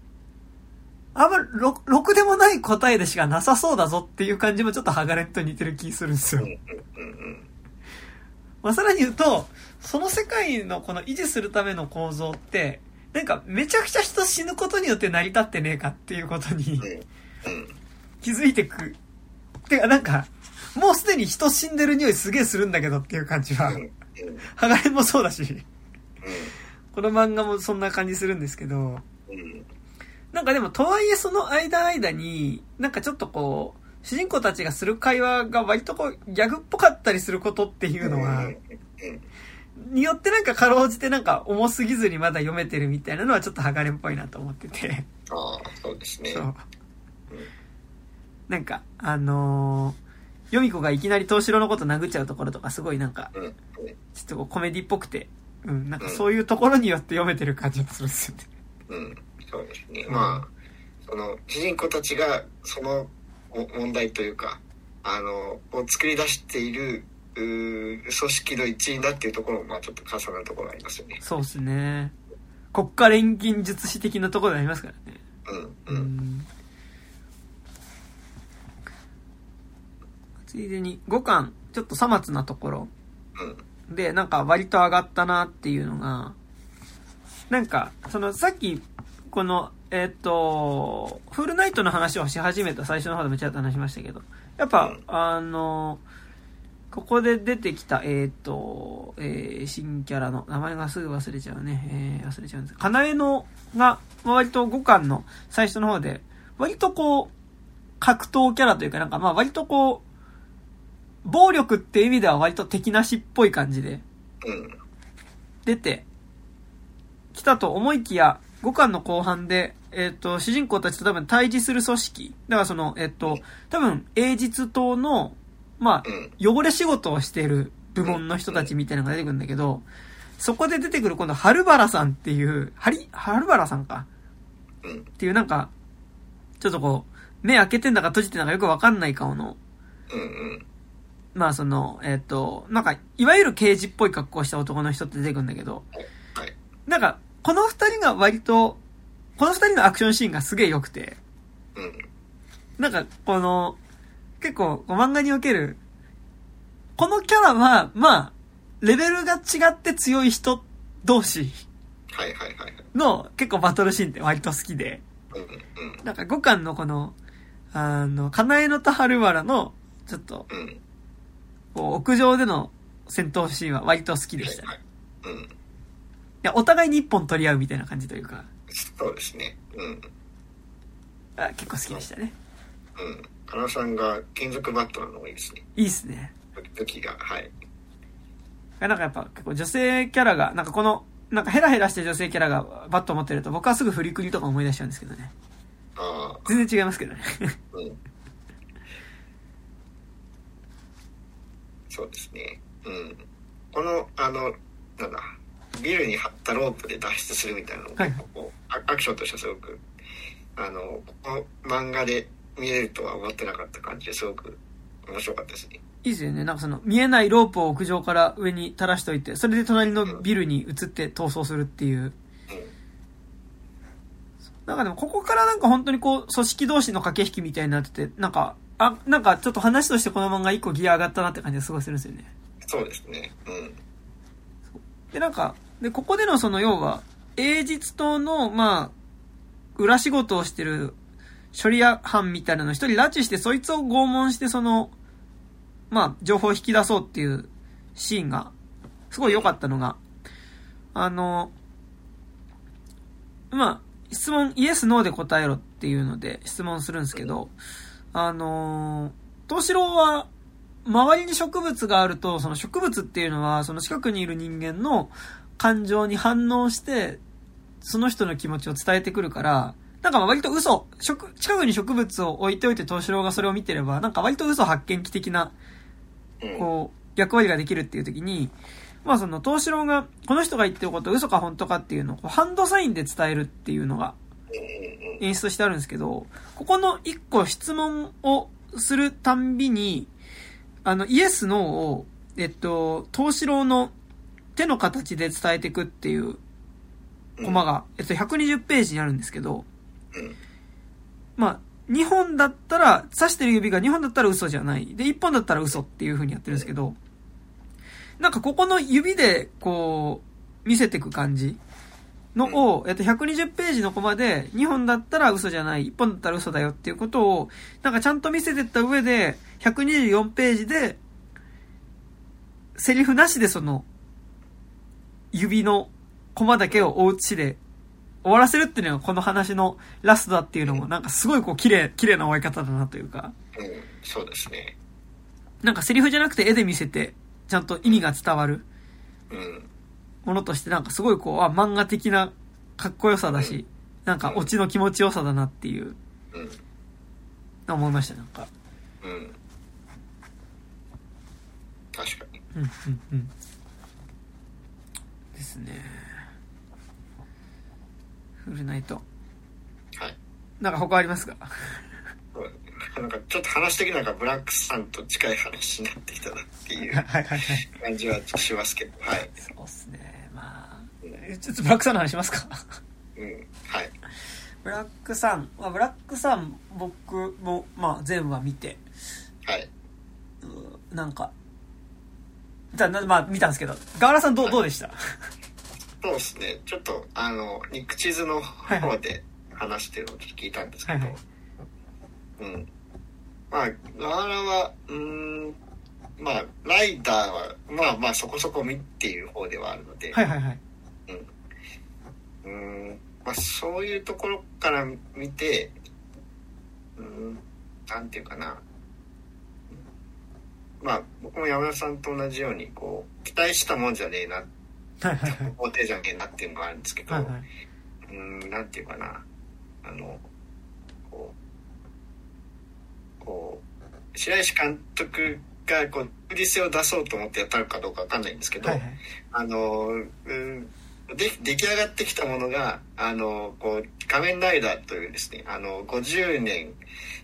あんまろ、ろくでもない答えでしかなさそうだぞっていう感じもちょっとハガレンと似てる気するんですよ。まあ、さらに言うと、その世界のこの維持するための構造って、なんかめちゃくちゃ人死ぬことによって成り立ってねえかっていうことに。気づいてく。てかなんか、もうすでに人死んでる匂いすげえするんだけどっていう感じは、うん。ハガレンもそうだし、この漫画もそんな感じするんですけど、うん。なんかでもとはいえその間間に、なんかちょっとこう、主人公たちがする会話が割とこうギャグっぽかったりすることっていうのは、によってなんかかろうじてなんか重すぎずにまだ読めてるみたいなのはちょっとハガレンっぽいなと思ってて。ああ、そうですね。そう。なんか、あのー、ヨミ子がいきなり東城のこと殴っちゃうところとかすごいなんか。ちょっとこうコメディっぽくて、うん、なんかそういうところによって読めてる感じがするんですよね。うん。そうですね。うんまあ、その、主人公たちが、そのお問題というか、あの、を作り出している、組織の一員だっていうところも、まあちょっと重なるところがありますよね。そうですね。国家錬金術師的なところでありますからね。うん。ううん。ん。ついでに5巻、ちょっとさまつなところうん。で、なんか割と上がったなっていうのが、なんか、そのさっき、この、えっ、と、フールナイトの話をし始めた最初の方でもちらっと話しましたけど、やっぱ、うんあの、ここで出てきた、えっ、と、えー新キャラの、名前がすぐ忘れちゃうね。えー忘れちゃうんです。かなえのが、割と5巻の最初の方で、割とこう、格闘キャラというかなんか、まあ割とこう、暴力って意味では割と敵なしっぽい感じで。出てきたと思いきや、5巻の後半で、えっ、と、主人公たちと多分対峙する組織。だからその、えっ、と、多分、英実党の、まあ、うん。汚れ仕事をしている部門の人たちみたいなのが出てくるんだけど、そこで出てくる今度、春原さんっていう、はり、春原さんかうん。っていうなんか、ちょっとこう、目開けてんだか閉じてんだかよくわかんない顔の。まあその、えっ、と、なんか、いわゆる刑事っぽい格好をした男の人って出てくるんだけど、はい。なんか、この二人が割と、この二人のアクションシーンがすげえ良くて、うん。なんか、この、結構、漫画における、このキャラは、まあ、レベルが違って強い人同士はいはいはいはい。の結構バトルシーンって割と好きで、うん。うん。なんか5巻のこの、あの、かなえのと春原の、ちょっと、うん。こう、屋上での戦闘シーンは割と好きでしたいはい。うん。いや、お互いに一本取り合うみたいな感じというか、そうですね。うん。あ結構好きでしたね。うん。カナさんが金属バットなのがいいですね。いいっすね。武器が、はい。なんかやっぱ結構女性キャラが、なんかこの、なんかヘラヘラして女性キャラがバットを持ってると僕はすぐフリクリとか思い出しちゃうんですけどね。ああ、全然違いますけどね。うん。そうですね。うん。この、あの、なんだ、ビルに張ったロープで脱出するみたいなのもはいアクションとしてはすごく、あの、この漫画で見れるとは思ってなかった感じですごく面白かったですね。いいですよね。なんかその、見えないロープを屋上から上に垂らしといて、それで隣のビルに移って逃走するっていう。なんかでもここからなんか本当にこう、組織同士の駆け引きみたいになってて、なんか、あ、なんかちょっと話としてこの漫画一個ギア上がったなって感じがすごいするんですよね。そうですね。うん。で、なんか、で、ここでのその要は、英実島の、まあ、裏仕事をしてる処理班みたいなの一人拉致して、そいつを拷問して、その、まあ、情報を引き出そうっていうシーンが、すごい良かったのが、あの、まあ、質問、イエス、ノーで答えろっていうので質問するんですけど、あの、東四郎は、周りに植物があると、その植物っていうのは、その近くにいる人間の感情に反応して、その人の気持ちを伝えてくるから、なんか割と嘘、植近くに植物を置いておいて東四郎がそれを見てれば、なんか割と嘘発見器的な、うん。こう、役割ができるっていう時に、まあその東四郎が、この人が言ってること嘘か本当かっていうのをこうハンドサインで伝えるっていうのが演出してあるんですけど、ここの一個質問をするたんびに、あの、イエス、ノーを、えっと、東四郎の手の形で伝えていくっていううん。コマが、えっと、120ページにあるんですけど、うん。まあ、2本だったら、刺してる指が2本だったら嘘じゃない。で、1本だったら嘘っていう風にやってるんですけど、なんかここの指で、こう、見せていく感じのを、えっと、120ページのコマで、2本だったら嘘じゃない、1本だったら嘘だよっていうことを、なんかちゃんと見せてった上で、124ページで、セリフなしでその、指のコマだけをお家で終わらせるっていうのがこの話のラストだっていうのもなんかすごいこう綺麗、綺麗な終わり方だなというか、うん。そうですね。なんかセリフじゃなくて絵で見せて、ちゃんと意味が伝わるうん。ものとしてなんかすごいこう、あ、漫画的なかっこよさだし、なんかオチの気持ちよさだなっていう、うん。思いました、なんか。うん。確かに。うん、うん、うん。ですね。フルナイト。はい。なんか他ありますか？なんかちょっと話的になんかブラックさんと近い話になってきたなっていうはいはいはい。感じはしますけど、はい。そうっすね。まあ、えちょっとブラックさんの話しますか？うん。はい。ブラックさん、まあ、ブラックさん、僕も、まあ、全部は見て、はい。うなんか、じゃあ、なまあ、見たんですけど、ガーラさんどう、どうでした？そうですね。ちょっと、あの、ニックチーズの方で話してるのをちょっと聞いたんですけど、はいはいうん。まあ、ガーラは、うーん、まあ、ライダーは、まあまあ、そこそこ見っていう方ではあるので、はいはいはい。うーん、まあ、そういうところから見て、うーん、なんていうかな。まあ、僕も山田さんと同じように、こう、期待したもんじゃねえな、はいはいはい。法廷じゃねえなっていうのがあるんですけど、はいはい。うーん、なんていうかな。あの、こう、こう、白石監督が、こう、独立性を出そうと思ってやったのかどうかわかんないんですけど、はいはい。あの、うん、で、出来上がってきたものが、あの、こう、仮面ライダーというですね、あの、50年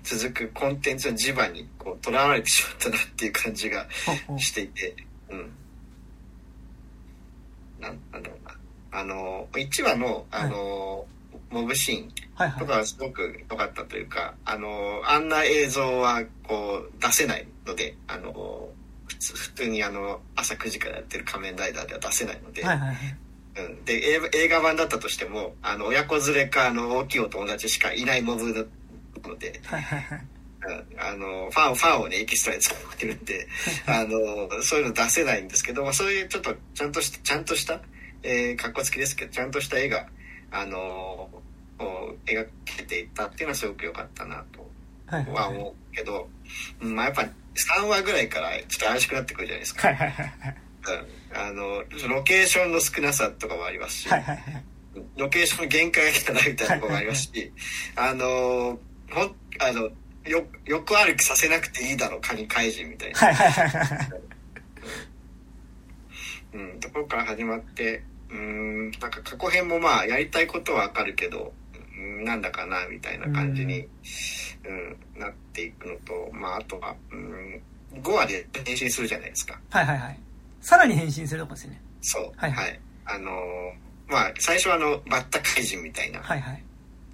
続くコンテンツの磁場に、こう、囚われてしまったなっていう感じがしていて、うん。なん、なんだろうな。あの、1話の、あの、モブシーンはいはい。とかはすごく良かったというか、あの、あんな映像はこう出せないので、あの、普通、普通にあの、朝9時からやってる仮面ライダーでは出せないので、はいはいはい。うん、で映画、映画版だったとしても、あの、親子連れか、あの、大きいお友達しかいないモブなので、はいはいはい。うんあの、ファン、ファンをね、エキストラに使ってるんで、あの、そういうの出せないんですけど、まあ、そういうちょっと、ちゃんとした、ちゃんとした、えー、格好付きですけど、ちゃんとした絵が、あの、こう描けていったっていうのはすごく良かったなとはいはいはい。は思うけど、うんまあやっぱ3話ぐらいからちょっと怪しくなってくるじゃないですか。はいはいはいあの、ロケーションの少なさとかもありますし、はいはいはい。ロケーションの限界が来たなみたいなところもありますし、あの、ほん、あの、よ、横歩きさせなくていいだろ、カニ怪人みたいな、はいはいはいはい。うん、ところから始まって、うん、なんか過去編もまあやりたいことはわかるけど、うん、なんだかな、みたいな感じに、うん、なっていくのと、まああとは、うん、5話で変身するじゃないですか。はいはいはい。さらに変身するとこですよね。そう。はいはいあのーまあ、最初はあの、バッタ怪人みたいな、はいはい。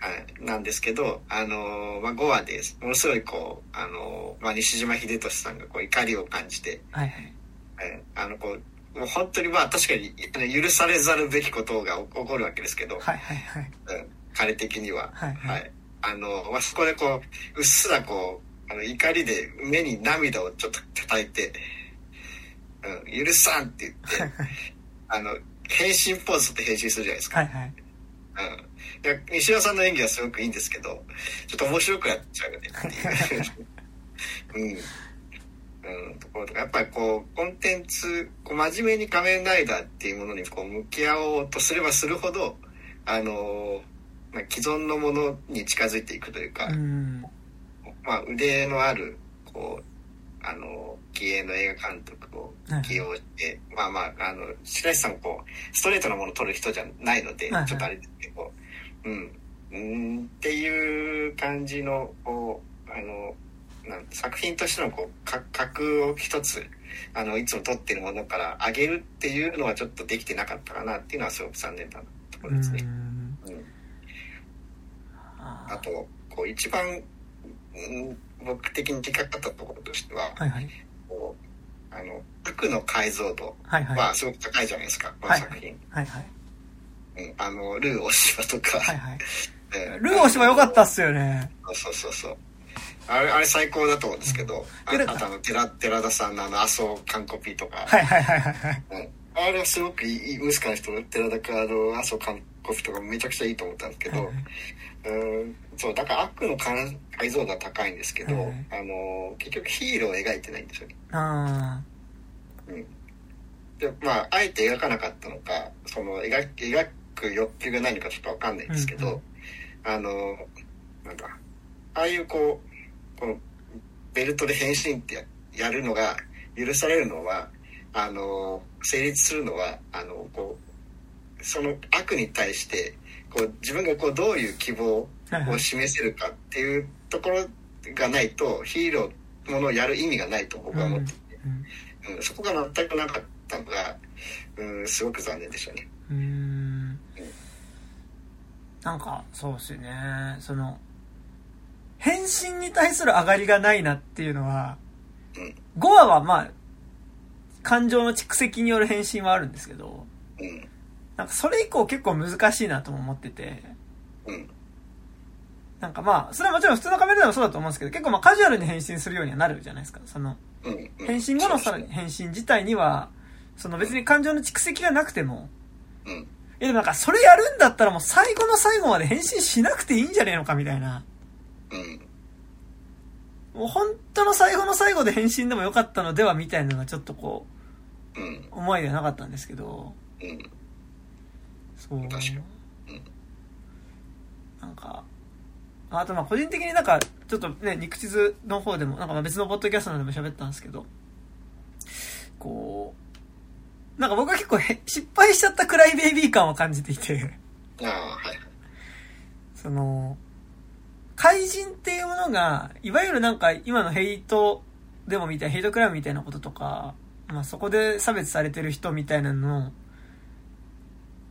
はい、なんですけど、あの、まあ、5話で、ものすごいこう、あの、まあ、西島秀俊さんがこう怒りを感じて、はいはい。えーあの、こう、もう本当にまあ確かに許されざるべきことが起起こるわけですけど、はいはいはい。うん、彼的には。はいはいあの、まあ、そこでこう、うっすらこう、あの、怒りで目に涙をちょっと叩いて、うん、許さんって言って、あの、変身ポーズって変身するじゃないですか。はいはい。うん。いや、西尾さんの演技はすごくいいんですけど、ちょっと面白くなっちゃうよねっていう。うん。うん、ところとか、やっぱりこう、コンテンツ、こう、真面目に仮面ライダーっていうものにこう、向き合おうとすればするほど、あの、まあ、既存のものに近づいていくというか、うん。まあ、腕のある、こう、あの、気鋭の映画監督を起用して、まあまあ、あの、白石さんもこう、ストレートなものを撮る人じゃないので、はいはいちょっとあれですけど、うん、うん、っていう感じの、こう、あの、なん作品としてのこう、か格を一つ、あの、いつも撮ってるものから上げるっていうのはちょっとできてなかったかなっていうのはすごく残念なところですね。うんうんああと、こう一番、うん、僕的に引っかかったところとしては、はいはい。こう、あの、悪の解像度はいはい。はすごく高いじゃないですか、この作品。はいはい。うん、あの、ルー大島とか、はいはい。えルー大島良かったっすよね。そうそうそう。あれ、あれ最高だと思うんですけど、あであとあの、寺、寺田さんのあの、麻生完コピとか、はいはいはいはいはい。うんあれはすごくいい、ムスカの人の寺田か、あの、麻生完コピとかめちゃくちゃいいと思ったんですけど、はいうんそう、だから悪の解解像度が高いんですけど、はいあの、結局ヒーローを描いてないんですよね。あで、まあ、あえて描かなかったのか、その、描く、描く欲求が何かちょっとわかんないんですけど、あの、なんだ、ああいうこう、この、ベルトで変身ってややるのが許されるのは、あの、成立するのは、あの、こう、その悪に対して、こう、自分がこう、どういう希望。を示せるかっていうところがないと、ヒーローものをやる意味がないと僕は思っていて、うんうんそこが全くなかったのが、うん、すごく残念でしたね。うーんなんか、そうですね。その、変身に対する上がりがないなっていうのは、5話はまあ、感情の蓄積による変身はあるんですけど、なんかそれ以降結構難しいなとも思ってて、なんかまあ、それはもちろん普通のカメラでもそうだと思うんですけど、結構まあカジュアルに変身するようにはなるじゃないですか。その、うん。うん変身後のさらに、変身自体には、その別に感情の蓄積がなくても、え、でもなんかそれやるんだったらもう最後の最後まで変身しなくていいんじゃねえのかみたいな。うん、もう本当の最後の最後で変身でもよかったのではみたいなのがちょっとこうん、う、思いではなかったんですけど、うん。そう。確かにうんなんか、あとまあ個人的になんか、ちょっとね、肉地図の方でも、なんかまあ別のポッドキャストでも喋ったんですけど、こう、なんか僕は結構へ失敗しちゃったクライベイビー感を感じていて、ああ、はい。その、怪人っていうものが、いわゆるなんか今のヘイトでもみたいな、ヘイトクライムみたいなこととか、まあそこで差別されてる人みたいなの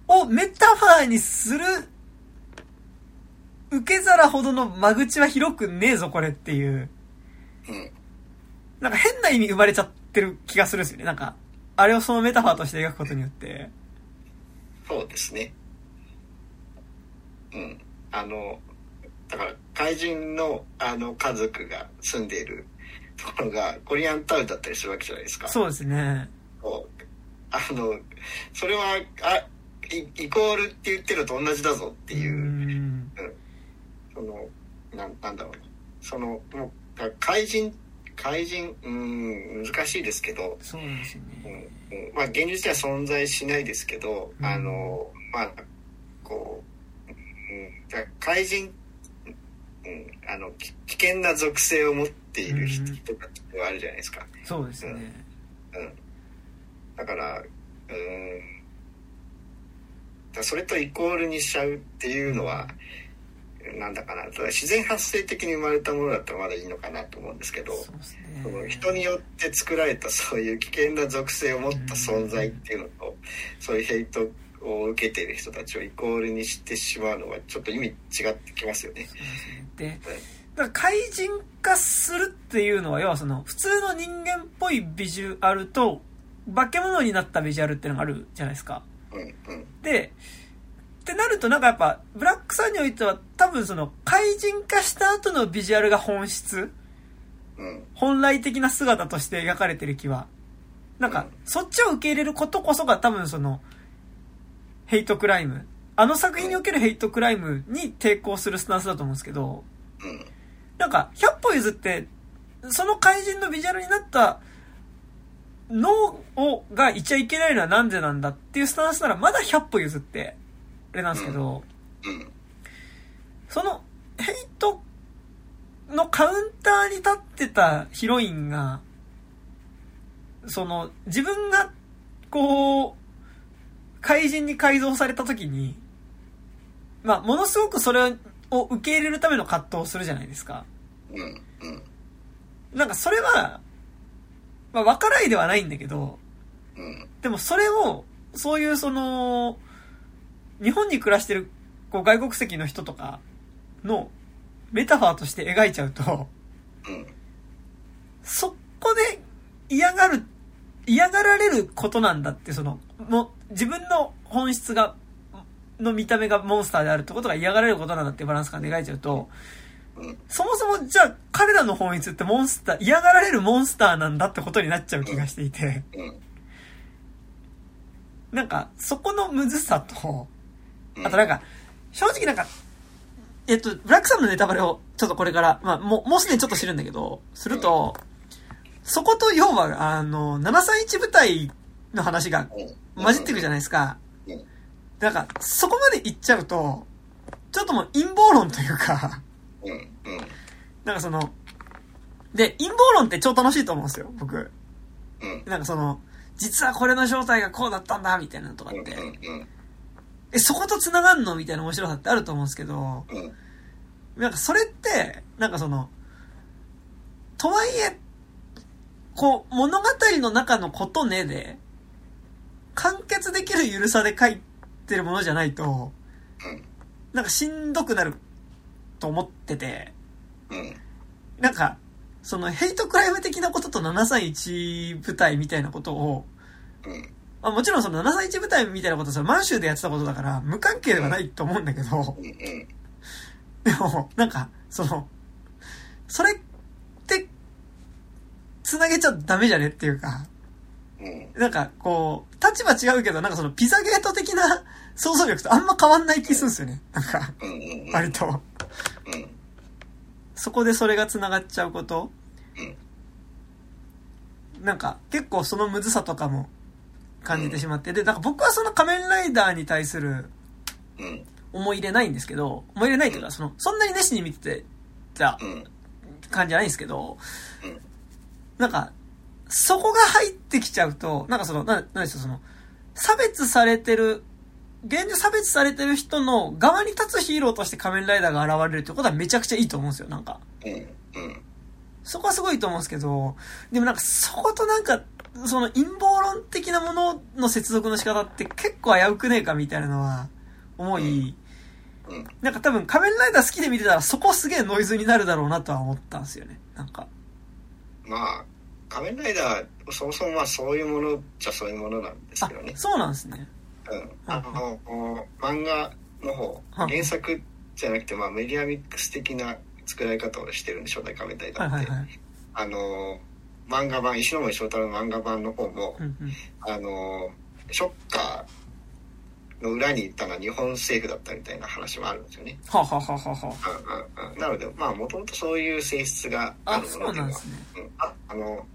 をメタファーにする受け皿ほどの間口は広くねえぞこれっていう、うん、なんか変な意味生まれちゃってる気がするんですよね。なんか、あれをそのメタファーとして描くことによって。そうですね。うん。あの、だから、怪人の、あの、家族が住んでいるところが、コリアンタウンだったりするわけじゃないですか。そうですね。こうあの、それは、あ、イイコールって言ってるのと同じだぞっていうう、ん。その、なん、なんだろうな。その、もう、だ怪人、怪人、うん、難しいですけど、そうですようんね。うんまあ、現実では存在しないですけど、うんあの、まあ、こう、うん、だ怪人、うん、あの、き危険な属性を持っている人うんとかってあるじゃないですか。そうですね。うん。だから、うん、だからそれとイコールにしちゃうっていうのは、なんだかな。ただ自然発生的に生まれたものだったらまだいいのかなと思うんですけど、そうですね。その人によって作られたそういう危険な属性を持った存在っていうのと、そういうヘイトを受けてる人たちをイコールにしてしまうのはちょっと意味違ってきますよね。で、だから怪人化するっていうのは、要はその、普通の人間っぽいビジュアルと、化け物になったビジュアルっていうのがあるじゃないですか。うんうんで、ってなるとなんかやっぱ、ブラックさんにおいては多分その、怪人化した後のビジュアルが本質？うん本来的な姿として描かれてる気は。なんか、そっちを受け入れることこそが多分その、ヘイトクライム。あの作品におけるヘイトクライムに抵抗するスタンスだと思うんですけど、うんなんか、100歩譲って、その怪人のビジュアルになった脳を、がいちゃいけないのはなんでなんだっていうスタンスならまだ100歩譲って、あれなんですけど、うん。その、ヘイトのカウンターに立ってたヒロインが、その、自分が、こう、怪人に改造された時に、まあ、ものすごくそれを受け入れるための葛藤をするじゃないですか。うん。うん。なんかそれは、まあ、分からいではないんだけど、うん。でもそれを、そういうその、日本に暮らしてるこう外国籍の人とかのメタファーとして描いちゃうと、うんそこで嫌がる、嫌がられることなんだって、その、も自分の本質が、の見た目がモンスターであるってことが嫌がられることなんだってバランス感で描いちゃうと、そもそもじゃあ彼らの本質ってモンスター、嫌がられるモンスターなんだってことになっちゃう気がしていて、なんかそこのむずさと、あとなんか、正直なんか、えっと、ブラックさんのネタバレをちょっとこれから、まあもう、もうすでにちょっと知るんだけど、すると、そこと要は、あの、731部隊の話がうん。混じってくるじゃないですか。うん。なんか、そこまで行っちゃうと、ちょっともう陰謀論というか、なんかその、で、陰謀論って超楽しいと思うんですよ、僕。うん。なんかその、実はこれの正体がこうだったんだ、みたいなのとかうんって、うんえ、そこと繋がんの？みたいな面白さってあると思うんですけど、うん。なんかそれって、なんかその、とはいえ、こう、物語の中のことねで、完結できるゆるさで書いてるものじゃないと、うん。なんかしんどくなると思ってて、うん。なんか、そのヘイトクライム的なことと731部隊みたいなことを、うんまあ、もちろんその731部隊みたいなことは満州でやってたことだから無関係ではないと思うんだけど、でも、なんか、その、それって、繋げちゃダメじゃねっていうか、うんなんか、こう、立場違うけど、なんかその、ピザゲート的な 想像力とあんま変わんない気するんですよね。なんか、割と。うんそこでそれが繋がっちゃうこと。なんか、結構そのむずさとかも感じてしまって。で、なんか僕はその仮面ライダーに対するうん思い入れないんですけど、思い入れないというか、その、そんなに熱心に見ててたうん感じじゃないんですけど、うんなんか、そこが入ってきちゃうと、なんかその、な、なんでしょう、その、差別されてる、現状差別されてる人の側に立つヒーローとして仮面ライダーが現れるってことはめちゃくちゃいいと思うんですよ、なんか。そこはすごいと思うんですけど、でもなんかそことなんか、その陰謀論的なものの接続の仕方って結構危うくねえかみたいなのは思い、うんなんか多分仮面ライダー好きで見てたらそこすげえノイズになるだろうなとは思ったんですよね。なんか。まあ仮面ライダーそもそもまあそういうものじゃそういうものなんですあけどね、そうなんですね。うん、あの漫画の方はい原作じゃなくてまあメディアミックス的な作られ方をしてるんで初代仮面ライダーって、はいはいはい。あの漫画版石森章太郎の漫画版の方も、うんうん。あのショッカーの裏に行ったのは日本政府だったみたいな話もあるんですよね。はあ、はあはあはあ。はうんうんうん、なのでまあもともとそういう性質があ、るものではああの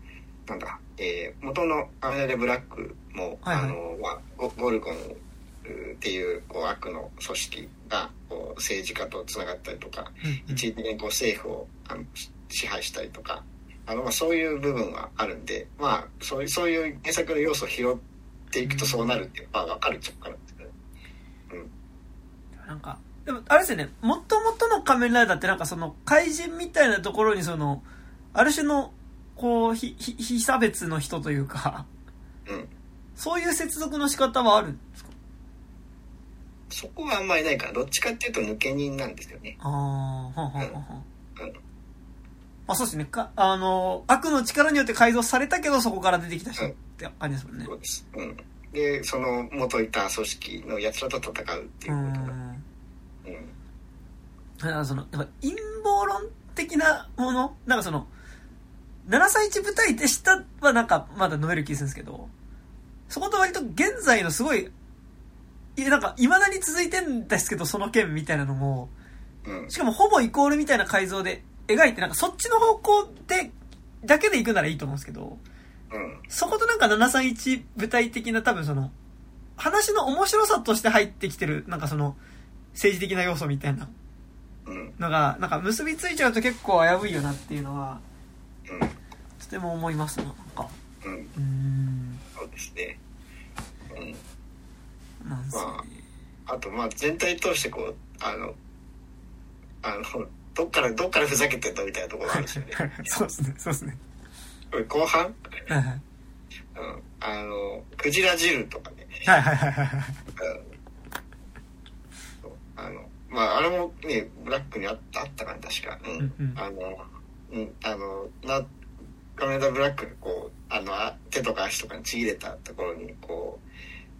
なんだ、えー元のアメリカでブラックも、はいはい。あのまあ、ゴゴルゴンっていうこう悪の組織がこう政治家とつながったりとかうんうん。一時的にこう政府をあのし支配したりとかあの、まあ、そういう部分はあるんで、まあ、そういうそういう原作の要素を拾っていくとそうなるっていうのは分かるっちゃ分かるんですけどなんか、でも、あれですよね、もともとの仮面ライダーってなんかその、怪人みたいなところにその、ある種の、こう、ひ、ひ、非差別の人というか、うん。そういう接続の仕方はあるんですか？そこはあんまりないから、どっちかっていうと抜け人なんですよね。ああ、はんはんは。うんまあそうですね。か、あの、悪の力によって改造されたけど、そこから出てきた人って感じですもんね。そうです。うん。で、その元いた組織の奴らと戦うっていううことが。ん。うん。だからその、やっぱ陰謀論的なものなんかその、731部隊でしたはなんかまだ飲める気がするんですけど、そこと割と現在のすごい、いやなんか未だに続いてんですけど、その件みたいなのも、うん。しかもほぼイコールみたいな改造で描いて、なんかそっちの方向で、だけで行くならいいと思うんですけど、うん。そことなんか731部隊的な多分その、話の面白さとして入ってきてる、なんかその、政治的な要素みたいなうん。のが、なんか結びついちゃうと結構危ういよなっていうのは、うん。とても思いますな、なんか。うん。うーん。そうですね。うん。なんすよね。あと、まあ、全体通してこう、あの、あの、どっから、どっからふざけてんだみたいなところがあるんですよね。そうですね、そうですね。後半？はいはい。うん。あの、クジラ汁とかね。はいはいはいはいあの、まあ、あれもね、ブラックにあった、あったかな、確か。うん。うんうんあの、うん、あの、な、カメラブラックがこう、あの、あ手とか足とかにちぎれたところに、こ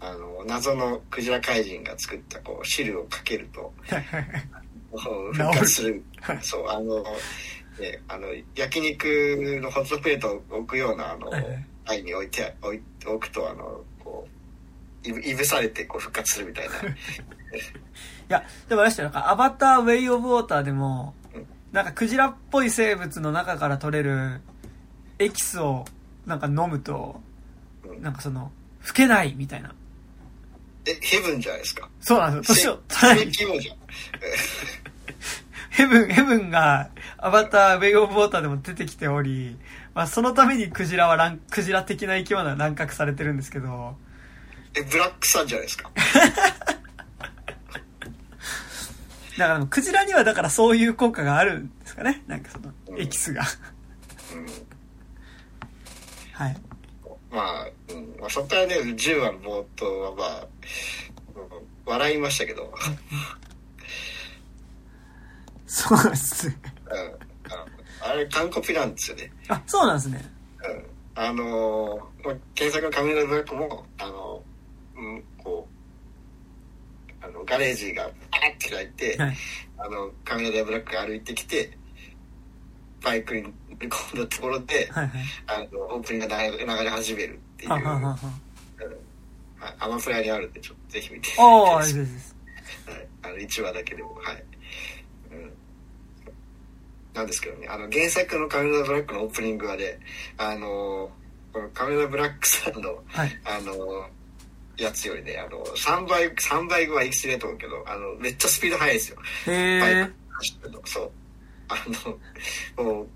う、あの、謎のクジラ怪人が作った、こう、汁をかけると、こう復活するはい。そう、あの、ね、あの、焼肉のホットプレートを置くような、あのはいはい、台に置いて、置い置くと、あの、こう、いぶいぶされて、こう、復活するみたいな。いや、でもあれでしたよなんか、アバターウェイオブウォーターでもうん、なんかクジラっぽい生物の中から取れるエキスをなんか飲むと、うんなんかその、老けないみたいな。え、ヘブンじゃないですか。そうなんですよ。年を。ヘブン、ヘブンが、アバター、ウェイオブウォーターでも出てきており、まあ、そのためにクジラはラン、クジラ的な生き物は乱獲されてるんですけど、え、ブラックさんじゃないですか？だから、クジラにはだからそういう効果があるんですかね？なんかその、エキスが。うん。はい。まあ、うん。まあ、そこからね、10話の冒頭はまあ、うん笑いましたけど、うん。そうですね。あのあれ、完コピなんですよね。あ、そうなんですね。うん。あのー、まあ検索のカメラブラックも、あの、うん、こう、あの、ガレージがパーって開いて、はい。あの、カメラブラックが歩いてきて、バイクに乗り込んだところで、はいはい。あの、オープニングが流れ始めるっていう、ははアマプラにあるんで、ちょっとぜひ見て。ああ、ですです。はい。あの、1話だけでも、はい。うん。なんですけどね、あの、原作のカメラブラックのオープニングはね、あの、このカメラブラックさんの、はい。あの、やつよりね、あの、3倍、3倍は行き過ぎと思うけど、あの、めっちゃスピード速いですよ。へえバイク。走ってるのそう。あの、もう、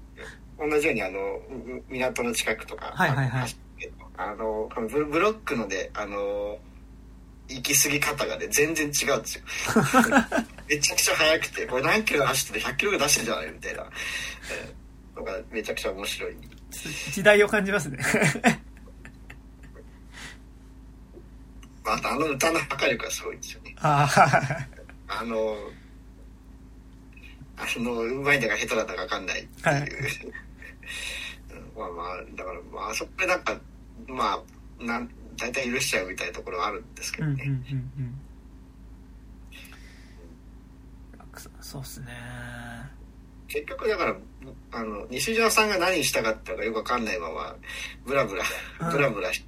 同じようにあの、う港の近くとか、はいはいはいあの、ブブロックのね、あの、行き過ぎ方がね、全然違うんですよ。めちゃくちゃ速くて、これ何キロ走ってて100キロ出してるじゃないみたいな、えーのがめちゃくちゃ面白い。時代を感じますね。まあ、あとあの歌の破壊力がすごいんですよね。ああ、の、あの、うまいんだか下手だったか分かんないっていう。はい うんまあまあ、だから、まあ、あそこでなんか、まあ、なん、大体許しちゃうみたいなところはあるんですけうんどね。うんうんうん。そうっすね。結局だから、あの、西島さんが何したかったかよくわかんないまま、ブラブラうん、ブラブラし、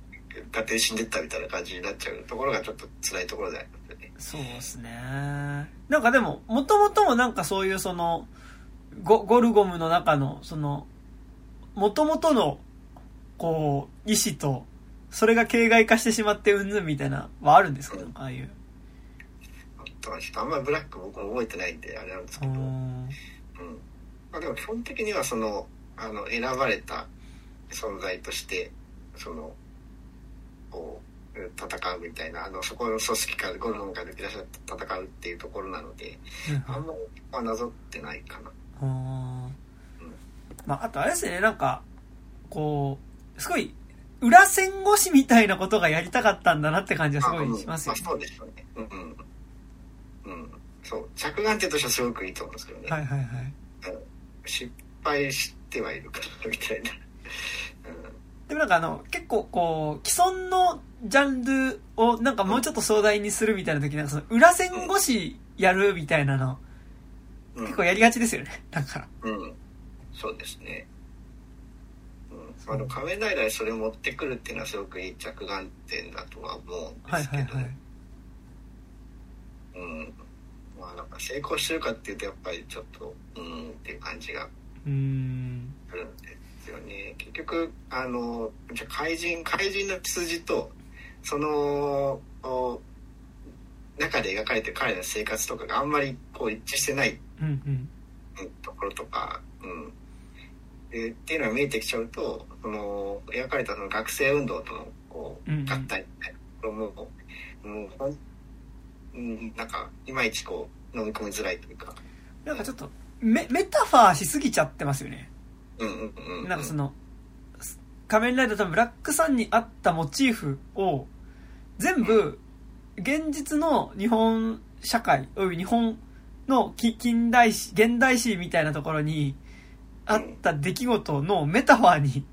勝手に死んでったみたいな感じになっちゃうところがちょっと辛いところでありますよね。そうっすね。なんかでも、もともともなんかそういうその、ゴゴルゴムの中の、その、もともとの、こう、意志と、それが形骸化してしまってうんぬんみたいな、はあるんですけど、ああいう。とちょっとあんまりブラック僕も覚えてないんであれなんですけど、うん。うん。まあでも基本的にはその、あの、選ばれた存在として、その、こう、戦うみたいな、あの、そこの組織からゴルゴムが抜け出して戦うっていうところなので、あんまりはなぞってないかな。うん。まあ、あとあれですね、なんか、こう、すごい、裏戦越しみたいなことがやりたかったんだなって感じはすごいしますよね。あうんまあ、そうでしょうね。うんうん。うん。そう。着眼点としてはすごくいいと思うんですけどね。はいはいはい。失敗してはいるから、みたいな。でもなんかあの、結構こう、既存のジャンルをなんかもうちょっと壮大にするみたいな時なんかその裏線越しやるみたいなの、うん。結構やりがちですよね。なんか。うん。そうですね。うん。あの、仮面ライダーにそれを持ってくるっていうのはすごくいい着眼点だとは思うんはいですけど。はいはい。うん。まあなんか成功してるかっていうとやっぱりちょっと、うんっていう感じがうーん。するんですよね。結局、あの、じゃあ怪人、怪人の血筋と、その、お中で描かれてる彼の生活とかがあんまりこう一致してないうんうん。うんところとか、うん。でっていうのが見えてきちゃうと、その、描かれたその学生運動との、こう合体みたいなところも、もう、ほん、うん、なんか、いまいちこう、飲み込みづらいというか、なんかちょっと、メ、メタファーしすぎちゃってますよね。うんうんうんうん。なんかその、仮面ライダーとブラックさんにあったモチーフを、全部、現実の日本社会、および日本のき近代史、現代史みたいなところに、あった出来事のメタファーに、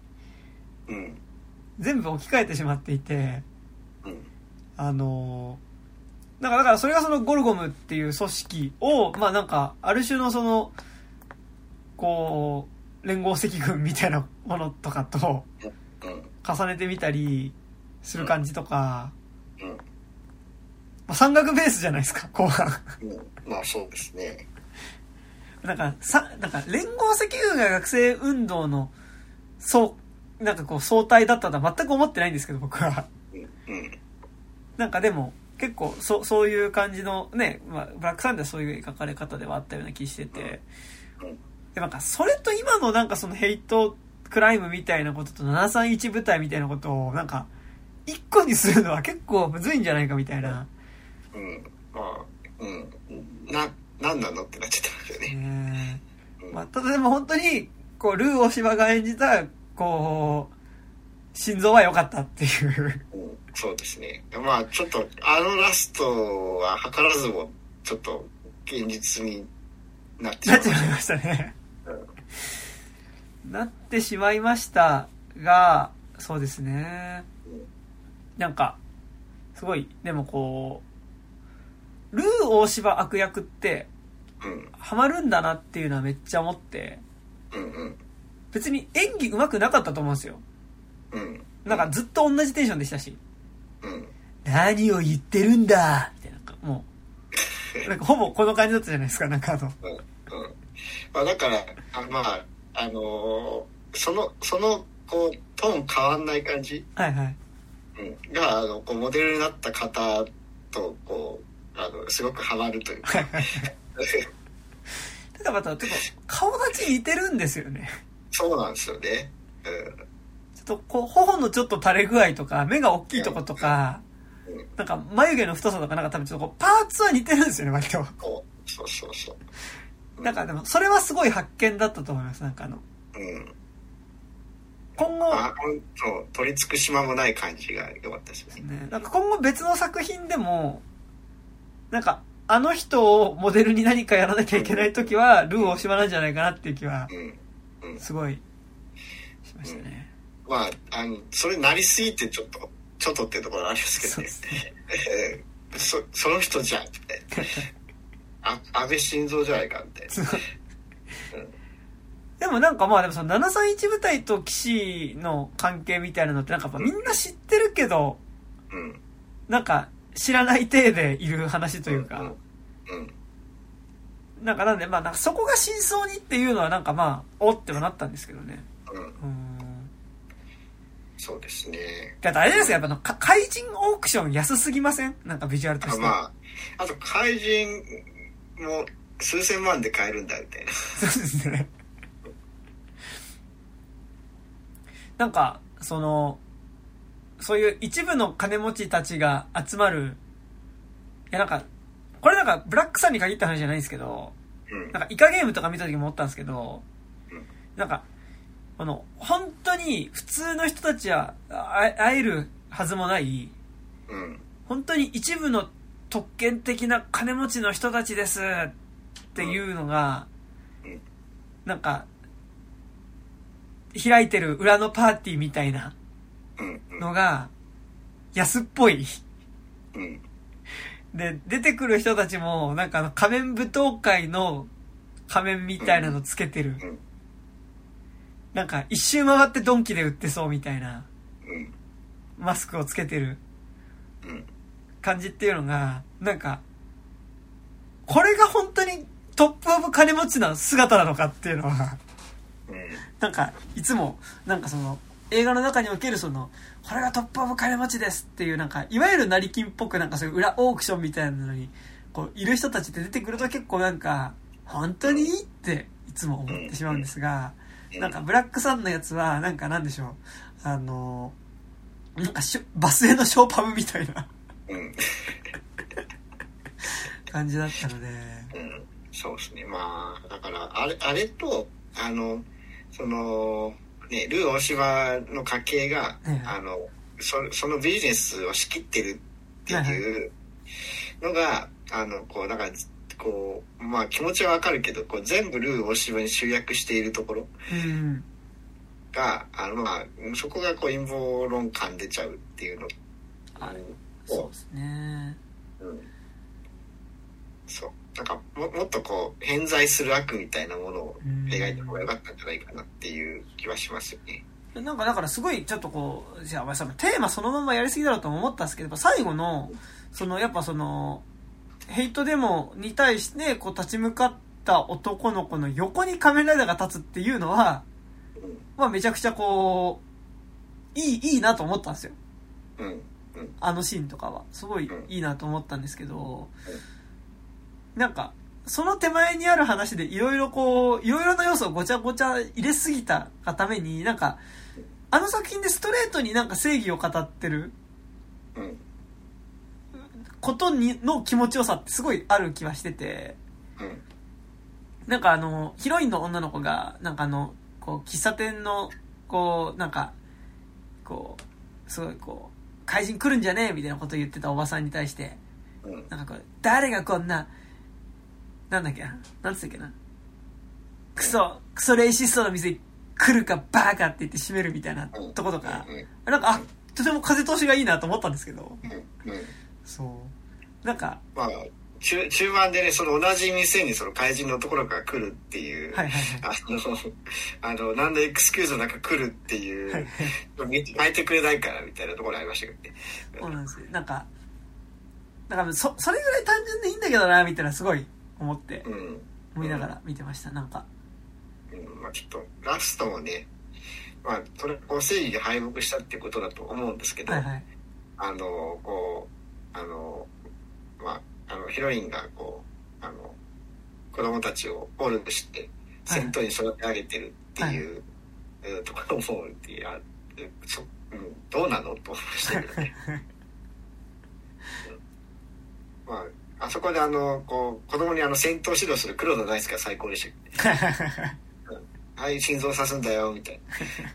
全部置き換えてしまっていて、あのー、だから、だからそれがそのゴルゴムっていう組織を、まあなんか、ある種のその、こう、連合赤軍みたいなものとかと、重ねてみたりする感じとか、まあ山岳ベースじゃないですか、後半。まあそうですね。なんか、さ、なんか連合赤軍が学生運動の、そう、なんかこう相対だったとは全く思ってないんですけど、僕は。なんかでも、結構、そ、そういう感じのね、まあ、ブラックサンではそういう描かれ方ではあったような気してて、うんで、なんか、それと今のなんかそのヘイトクライムみたいなことと731部隊みたいなことを、なんか、一個にするのは結構むずいんじゃないかみたいな。うん。まあ、うん。な、なんなの？ってなっちゃってますよね。ねうんまあ、ただでも本当に、こう、ルー大柴が演じた、こう、心臓は良かったっていう。うんそうですね。まあちょっと、あのラストは図らずも、ちょっと現実になってしまいましなっちゃいましたね。なってしまいましたが、そうですね。なんか、すごい、でもこう、ルー大柴悪役って、ハマるんだなっていうのはめっちゃ思って、別に演技上手くなかったと思うんですよ。うん。なんかずっと同じテンションでしたし、うん、何を言ってるんだ。みたいな、もう、なんかほぼこの感じだったじゃないですか、なんかあの。まあだから、あまあ、あのーその、その、こう、トーン変わんない感じ、はいはい。うん、が、あの、こう、モデルになった方と、こう、あの、すごくハマるというか。ただまたちょっと顔立ち似てるんですよね。そうなんですよね。うん。ちょっとこう、頬のちょっと垂れ具合とか、目が大きいとことか、うんなんか眉毛の太さとかなんか多分ちょっとパーツは似てるんですよね、割と。こう、そうそうそう。なんかでも、それはすごい発見だったと思います、なんかあの。うん。今後、そう、取り付く島もない感じが良かったですよね。ね、なんか今後別の作品でも、なんか、あの人をモデルに何かやらなきゃいけないときは、ルー大島なんじゃないかなっていう気は、うん。うん。すごい、しましたね。まあ、あの、それなりすぎてちょっと、ちょっとっていうところありますけどねそうです。え ーそ、その人じゃんって。あ、安倍晋三じゃないかって。でもなんかまあでもその731部隊と騎士の関係みたいなのってなんかみんな知ってるけど、うん。なんか知らない体でいる話というか、うん。なんかなんでまあなんかそこが真相にっていうのはなんかまあ、おってはなったんですけどね。うん。うん。そうですね。だってあれですよ、やっぱあの、か怪人オークション安すぎません？なんかビジュアルとして。あまあ、あと怪人も数千万で買えるんだみたいな。そうですね。なんか、その、そういう一部の金持ちたちが集まる、いやなんか、これなんかブラックさんに限った話じゃないんですけど、うん。なんかイカゲームとか見た時も思ったんですけどうん、なんか、あの、本当に普通の人たちはあ会えるはずもない、うん。本当に一部の特権的な金持ちの人たちですっていうのが、うん。なんか、開いてる裏のパーティーみたいなのが、安っぽい。うん。で、出てくる人たちも、なんかあの仮面舞踏会の仮面みたいなのつけてる。うん。なんか一周回ってドンキで売ってそうみたいな。うん。マスクをつけてる。うん。感じっていうのが、なんか、これが本当にトップオブ金持ちな姿なのかっていうのは、うん。なんか、いつも、なんかその、映画の中におけるその、これがトップオブ金持ちですっていう、なんか、いわゆる成金っぽくなんかそういう裏オークションみたいなのに、こう、いる人たちって出てくると結構なんか、本当にいいって、いつも思ってしまうんですが、なんか、ブラックさんのやつは、なんかなんでしょう、あの、なんかしょ、バスへのショーパブみたいな。感じだったので、うん。そうですね。まあだからあれあれとあのそのねルー大島の家系が、ええあのそそのビジネスを仕切ってるっていうのが、あのこうだからこうまあ気持ちはわかるけどこう全部ルー大島に集約しているところうん。があのまあそこがこう陰謀論感出ちゃうっていうのあをそうですね。うんそうなんかももっとこう偏在する悪みたいなものを描いた方が良かったんじゃないかなっていう気はしますよね。なんかだからすごいちょっとこう、じゃあまあそのテーマそのままやりすぎだろうとも思ったんですけど、最後の、そのやっぱその、ヘイトデモに対してこう立ち向かった男の子の横に仮面ライダーが立つっていうのは、うんまあめちゃくちゃこう、いい、いいなと思ったんですよ。あのシーンとかは。すごいいいなと思ったんですけど、なんか、その手前にある話でいろいろこう、いろいろな要素をごちゃごちゃ入れすぎたがために、なんか、あの作品でストレートになんか正義を語ってることに、の気持ちよさってすごいある気はしてて、なんかあの、ヒロインの女の子が、なんかあの、こう、喫茶店の、こう、なんか、こう、すごいこう、怪人来るんじゃねえみたいなこと言ってたおばさんに対して、なんかこう、誰がこんな、なんだっけ？な、なんつったっけな、クソ、クソレイシストの店に来るかバーカって言って閉めるみたいなとことか、うんなんか、あ、とても風通しがいいなと思ったんですけど、そう。なんか、まあ中中盤でねその同じ店にその怪人のところから来るっていう、はいはいはい。あのあの何のエクスキューズなく来るっていう、はい変えてくれないからみたいなところありましたけどね。そうなんですよ。なんか、だからそ、それぐらい単純でいいんだけどな、みたいなすごい思ってう、ん思いながら見てました。なんか、うんまあ、ちょっとラストもね、まあ、それこう正義で敗北したってことだと思うんですけど、はいはい。あのこうあのまああのヒロインがこうあの子供たちをオルグして戦闘に育て上げてるっていう、うんところを思うっていうあそ、うん、どうなのと思いましたけどね。うんまああそこであのこう子供にあの戦闘指導する黒田大輔が最高でしたけ？ど ねはい心臓刺すんだよみたいな。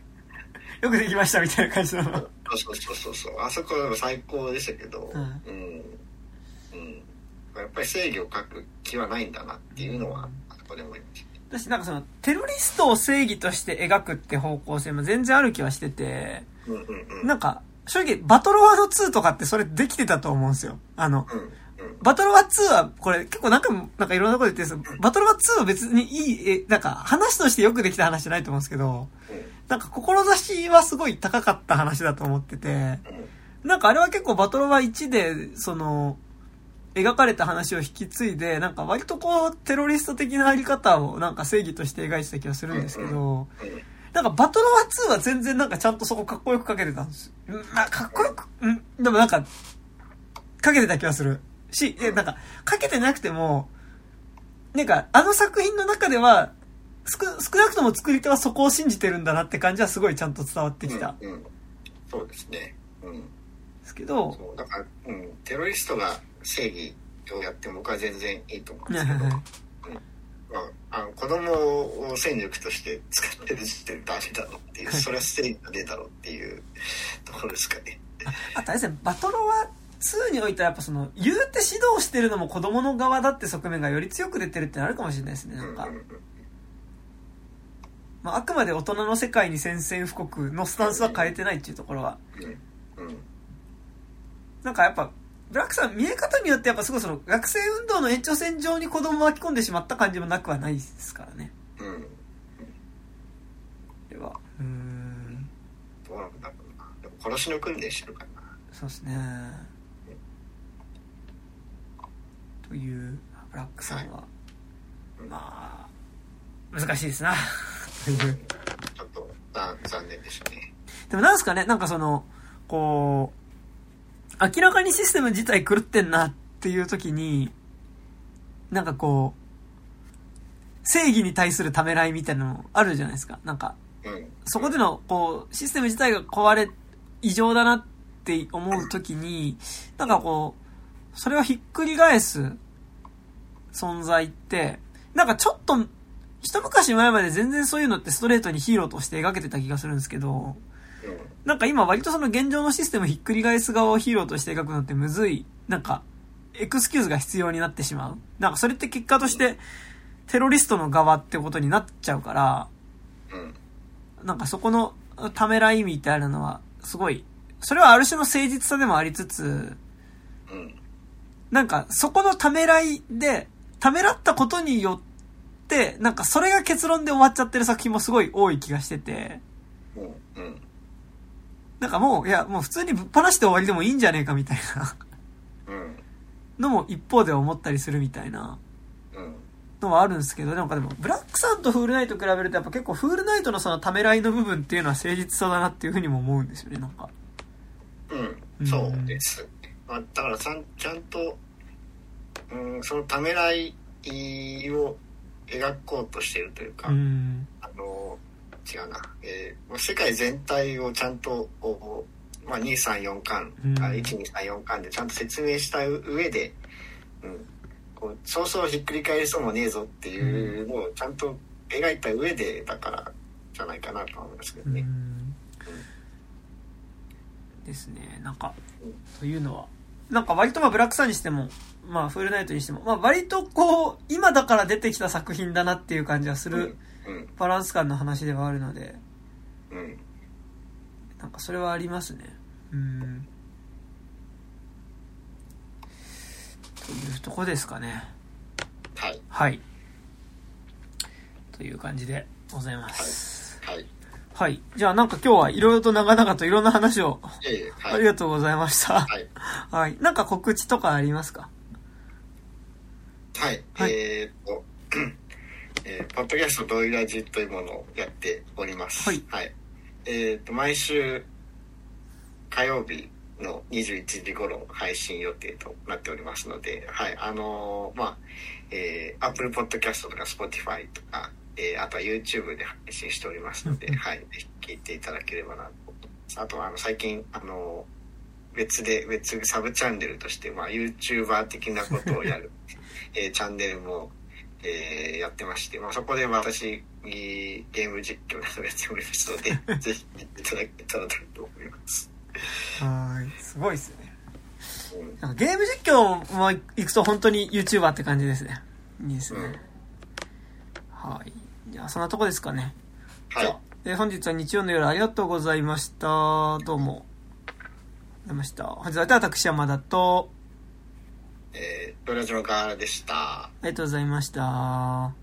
よくできましたみたいな感じの。そうそうそうそうそう。あそこは最高でしたけど、うん。うん。うん。やっぱり正義を書く気はないんだなっていうのはあそこで思いました。私なんかその、テロリストを正義として描くって方向性も全然ある気はしてて、うんうんうん。なんか、正直、バトルワード2とかってそれできてたと思うんですよ。あの、うんうんバトルワー2は、これ結構何回も、なんかいろんなこと言ってるんですけど、バトルワー2は別にいい、え、なんか話としてよくできた話じゃないと思うんですけど、なんか志はすごい高かった話だと思ってて、うんなんかあれは結構バトルワー1で、その、描かれた話を引き継いで、なんか割とこう、テロリスト的なあり方をなんか正義として描いてた気がするんですけど、うんなんかバトルワー2は全然なんかちゃんとそこかっこよく描けてたんですよ。うんまあ、かっこよく、うん、でもなんか、描けてた気がする。し、え、なんか、描けてなくても、なんか、あの作品の中では、少少なくとも作り手はそこを信じてるんだなって感じはすごいちゃんと伝わってきた。んうんうん。そうですね。うん。ですけど、そうだから、うん、テロリストが正義をやっても僕は全然いいと思うんはいですけど、はいはいまあ、あの子供を戦力として使ってる時点でダメだろうっていう。それは正義が出たろうっていうところですかね。あとあれですね、バトロワ2においてはやっぱその、言うて指導してるのも子供の側だって側面がより強く出てるってのあるかもしれないですね、なんか。まあ、あくまで大人の世界に宣戦布告のスタンスは変えてないっていうところは。なんかやっぱ、ブラックさん見え方によってやっぱすごいその、学生運動の延長線上に子供を巻き込んでしまった感じもなくはないですからね。うんでは。うーん。どうなんだろうなでも殺しの訓練してるかなそうですね。という、ブラックさんは、まあ、難しいですな。ちょっと残残念でしたねでもなんですかね、なんかその、こう、明らかにシステム自体狂ってんなっていう時に、なんかこう、正義に対するためらいみたいなのあるじゃないですか。なんか、うんそこでの、こう、システム自体が壊れ、異常だなって思う時に、なんかこう、それをひっくり返す存在って、なんかちょっと、一昔前まで全然そういうのってストレートにヒーローとして描けてた気がするんですけど、なんか今割とその現状のシステムひっくり返す側をヒーローとして描くのってむずい、なんか、エクスキューズが必要になってしまう。なんかそれって結果として、テロリストの側ってことになっちゃうから、なんかそこのためらいみたいなのは、すごい、それはある種の誠実さでもありつつ、なんかそこのためらいで、ためらったことによって、なんかそれが結論で終わっちゃってる作品もすごい多い気がしてて、うんうんなんかもう、いや、もう普通にぶっ放して終わりでもいいんじゃねえかみたいな。うんのも一方で思ったりするみたいな。うんのはあるんですけど、なんかでも、ブラックさんとフールナイト比べるとやっぱ結構フールナイトのそのためらいの部分っていうのは誠実さだなっていうふうにも思うんですよね、なんか。うん、そうです。まあ、だからさんちゃんと、うん、そのためらいを描こうとしているというか、うん。あの違うな、えー世界全体をちゃんとまあ、234巻、うんあ1234巻でちゃんと説明した上で、うん、こうそうそうひっくり返りそうもねえぞっていうのをちゃんと描いた上でだからじゃないかなとは思いますけどね。うんですね。なんか、というのは。なんか割とまあブラックさんにしても、まあフールナイトにしても、まあ割とこう、今だから出てきた作品だなっていう感じはするうんバランス感の話ではあるので、うんなんかそれはありますね。うん。というとこですかね。はいはい。という感じでございます。はいはい。じゃあなんか今日はいろいろと長々といろんな話をええはい。ありがとうございました。はい。はい。なんか告知とかありますか？はい、はい。えーっと、えーポッドキャストドイラジというものをやっております。はい。えーっと、毎週火曜日の21時頃配信予定となっておりますので、はい、あのーまあ、えー、Apple Podcast とか Spotify とか、えーあとは YouTube で配信しておりますので、うんうんはい、ぜひ聞いていただければなと思います。あとは、あの、最近、あのー別で、別サブチャンネルとして、まあ、YouTuber 的なことをやる、えーチャンネルも、えーやってまして、まあ、そこで私、ゲーム実況などやっておりますので、ぜひ見ていただけたらと思います。はい。すごいですね。うんゲーム実況も行くと本当に YouTuber って感じですね。いいですね。はい。じゃあそんなとこですかね。はいじゃあ。えー本日は日曜の夜ありがとうございました。どうも。ありがとうございました。本日は私山田と、えー、ドラジのガーラでした。ありがとうございました。